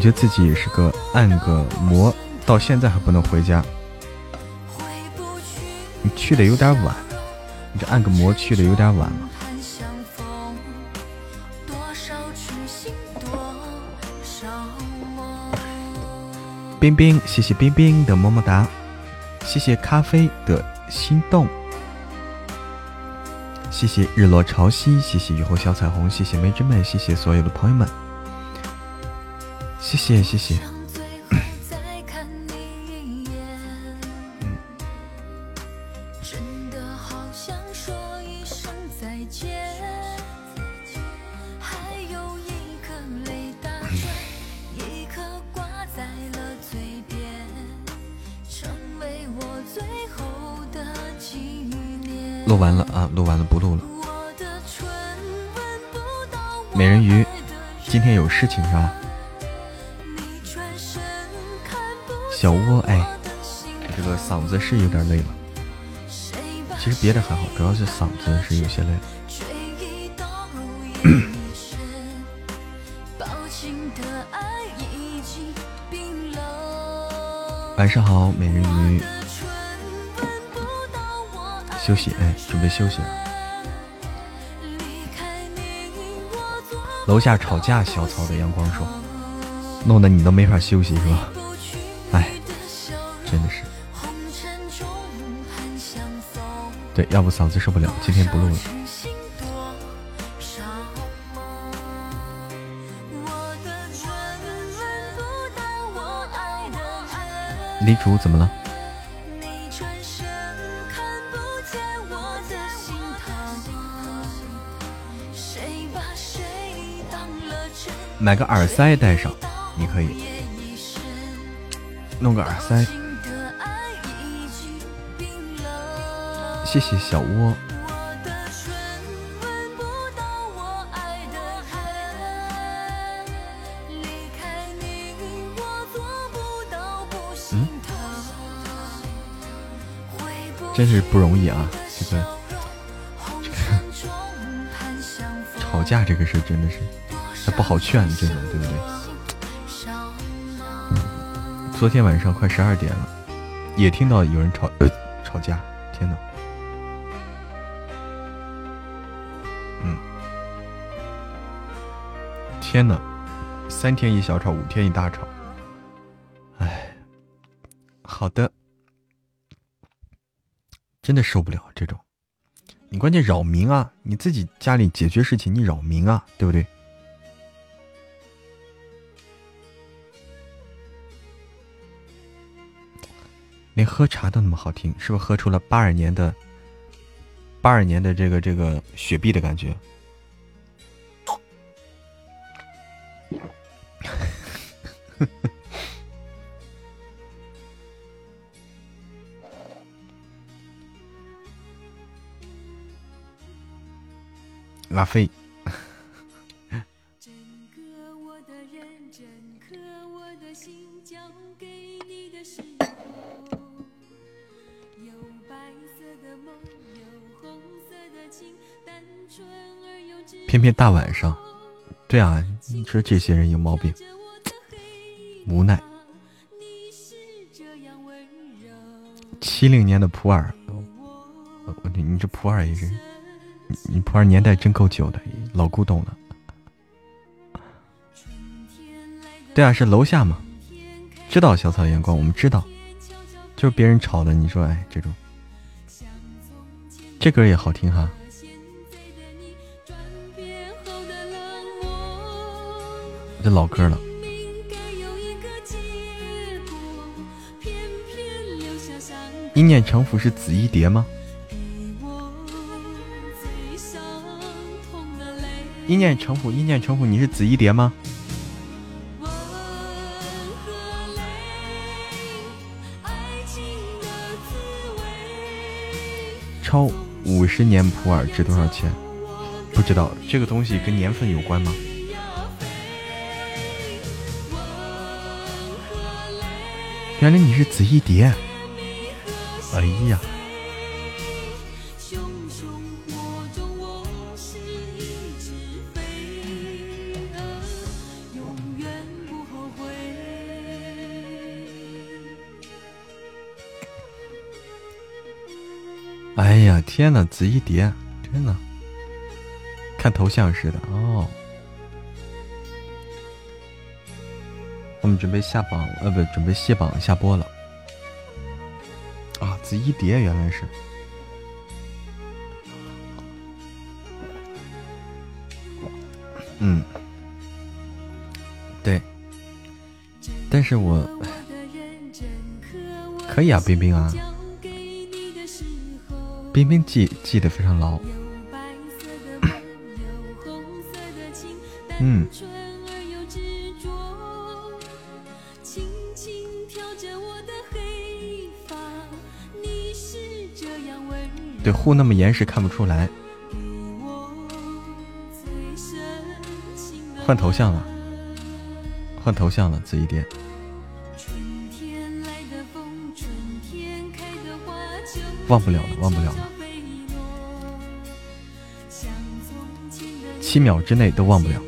感觉自己也是个按个摩，到现在还不能回家。你去的有点晚，你这按个摩去的有点晚了。冰冰，谢谢冰冰的么么哒，谢谢咖啡的心动，谢谢日落潮汐，谢谢雨后小彩虹，谢谢梅之妹，谢谢所有的朋友们。谢谢谢谢。子是有点累了。其实别的还好，主要是嗓子是有些累。晚上好，美人鱼。休息，哎，准备休息了。楼下吵架，小草的阳光说，弄得你都没法休息是吧？要不嗓子受不了，今天不录了。李主怎么了？买个耳塞戴上，你可以弄个耳塞。谢谢小窝。嗯，真是不容易啊！这个，这个吵架这个事真的是还。不好劝这种，对不对？昨天晚上快十二点了，也听到有人吵吵天呐，三天一小吵，五天一大吵，哎，好的，真的受不了这种，你关键扰民啊！你自己家里解决事情，你扰民啊，对不对？连喝茶都那么好听，是不是喝出了八二年的八二年的这个这个雪碧的感觉？<laughs> 拉菲。<laughs> 偏偏大晚上，对啊，你说这些人有毛病，无奈。七零年的普洱，我你你这普洱也是，你你普洱年代真够久的，老古董了。对啊，是楼下嘛，知道小草阳光，我们知道，就是别人吵的。你说哎，这种，这歌也好听哈。这老歌了。一念成佛是紫衣蝶吗？一念成佛，一念成佛，你是紫衣蝶吗？超五十年普洱值多少钱？不知道，这个东西跟年份有关吗？原来你是紫衣蝶，哎呀！哎呀，天呐，紫衣蝶，真的，看头像似的哦。我们准备下榜，呃，不，准备卸榜下播了。啊，紫衣蝶原来是，嗯，对，但是我可以啊，冰冰啊，冰冰记记得非常牢，<coughs> 嗯。对，护那么严实看不出来。换头像了，换头像了，紫衣店。忘不了了，忘不了了。七秒之内都忘不了。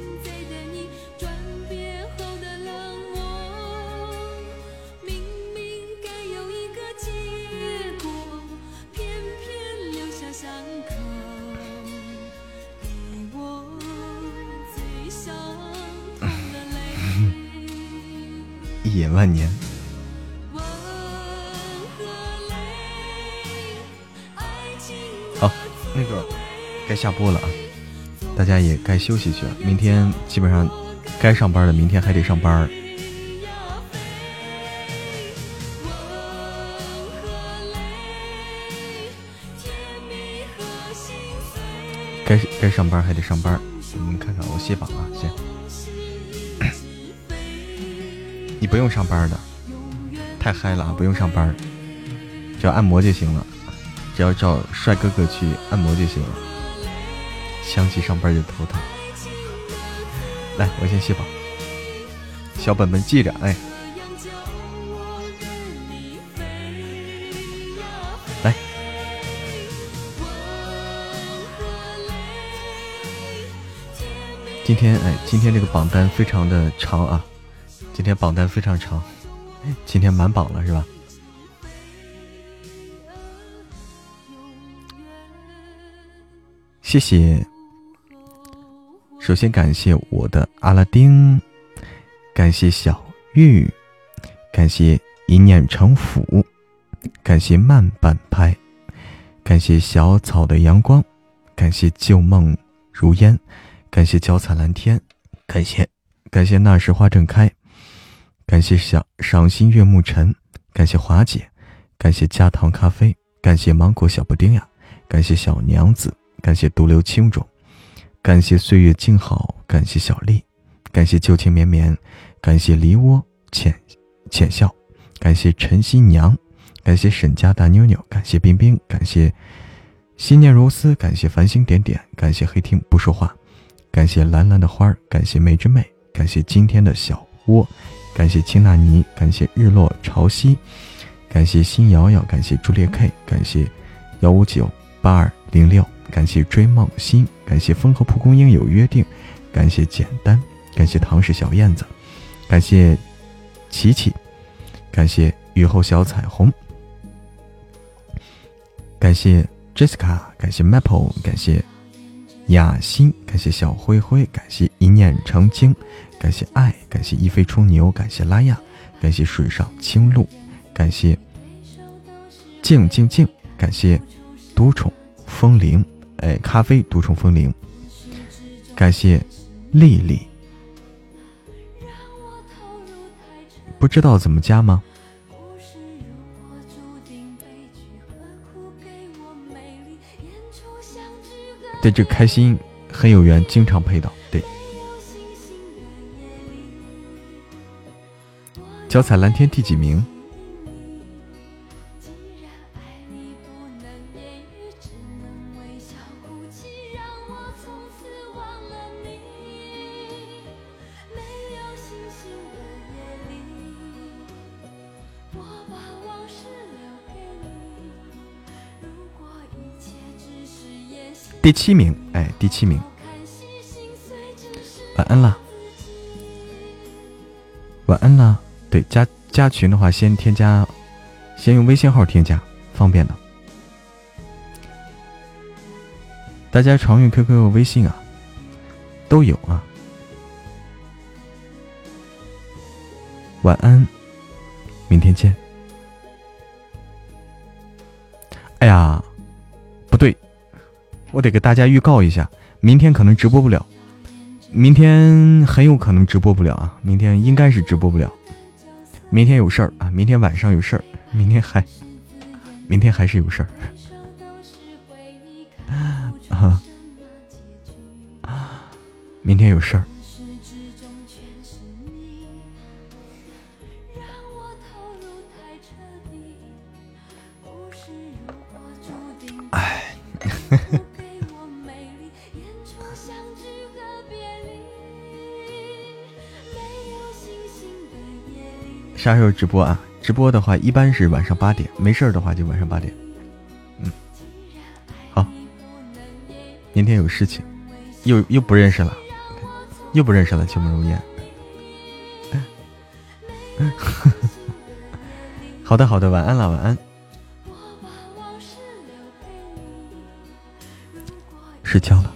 该休息去了，明天基本上该上班的，明天还得上班。该该上班还得上班，你们看看我卸榜啊，先。你不用上班的，太嗨了啊！不用上班，只要按摩就行了，只要找帅哥哥去按摩就行了。想起上班就头疼。来，我先卸榜，小本本记着，哎。来，今天哎，今天这个榜单非常的长啊，今天榜单非常长，今天满榜了是吧？谢谢。首先感谢我的阿拉丁，感谢小玉，感谢一念成佛，感谢慢半拍，感谢小草的阳光，感谢旧梦如烟，感谢脚踩蓝天，感谢感谢那时花正开，感谢小赏心悦目晨，感谢华姐，感谢加糖咖啡，感谢芒果小布丁呀，感谢小娘子，感谢独留青冢。感谢岁月静好，感谢小丽，感谢旧情绵绵，感谢梨窝浅浅笑，感谢陈新娘，感谢沈家大妞妞，感谢冰冰，感谢心念如丝，感谢繁星点点，感谢黑听不说话，感谢蓝蓝的花儿，感谢美之美，感谢今天的小窝，感谢青纳尼，感谢日落潮汐，感谢新瑶瑶，感谢朱烈 K，感谢幺五九八二零六。感谢追梦心，感谢风和蒲公英有约定，感谢简单，感谢唐氏小燕子，感谢琪琪，感谢雨后小彩虹，感谢 Jessica，感谢 Maple，感谢雅欣，感谢小灰灰，感谢一念成精，感谢爱，感谢一飞冲牛，感谢拉亚，感谢水上青露，感谢静静静，感谢独宠风铃。哎，咖啡独宠风铃，感谢丽丽，不知道怎么加吗？对，这开心很有缘，经常配到。对，脚踩蓝天第几名？第七名，哎，第七名，晚安啦，晚安啦。对，加加群的话，先添加，先用微信号添加，方便的。大家常用 QQ、微信啊，都有啊。晚安，明天见。哎呀，不对。我得给大家预告一下，明天可能直播不了，明天很有可能直播不了啊！明天应该是直播不了，明天有事儿啊！明天晚上有事儿，明天还，明天还是有事儿啊！明天有事儿。哎。<laughs> 啥时候直播啊？直播的话一般是晚上八点，没事儿的话就晚上八点。嗯，好，明天有事情，又又不认识了，又不认识了，秋梦如烟。<laughs> 好的好的，晚安了，晚安。睡觉了。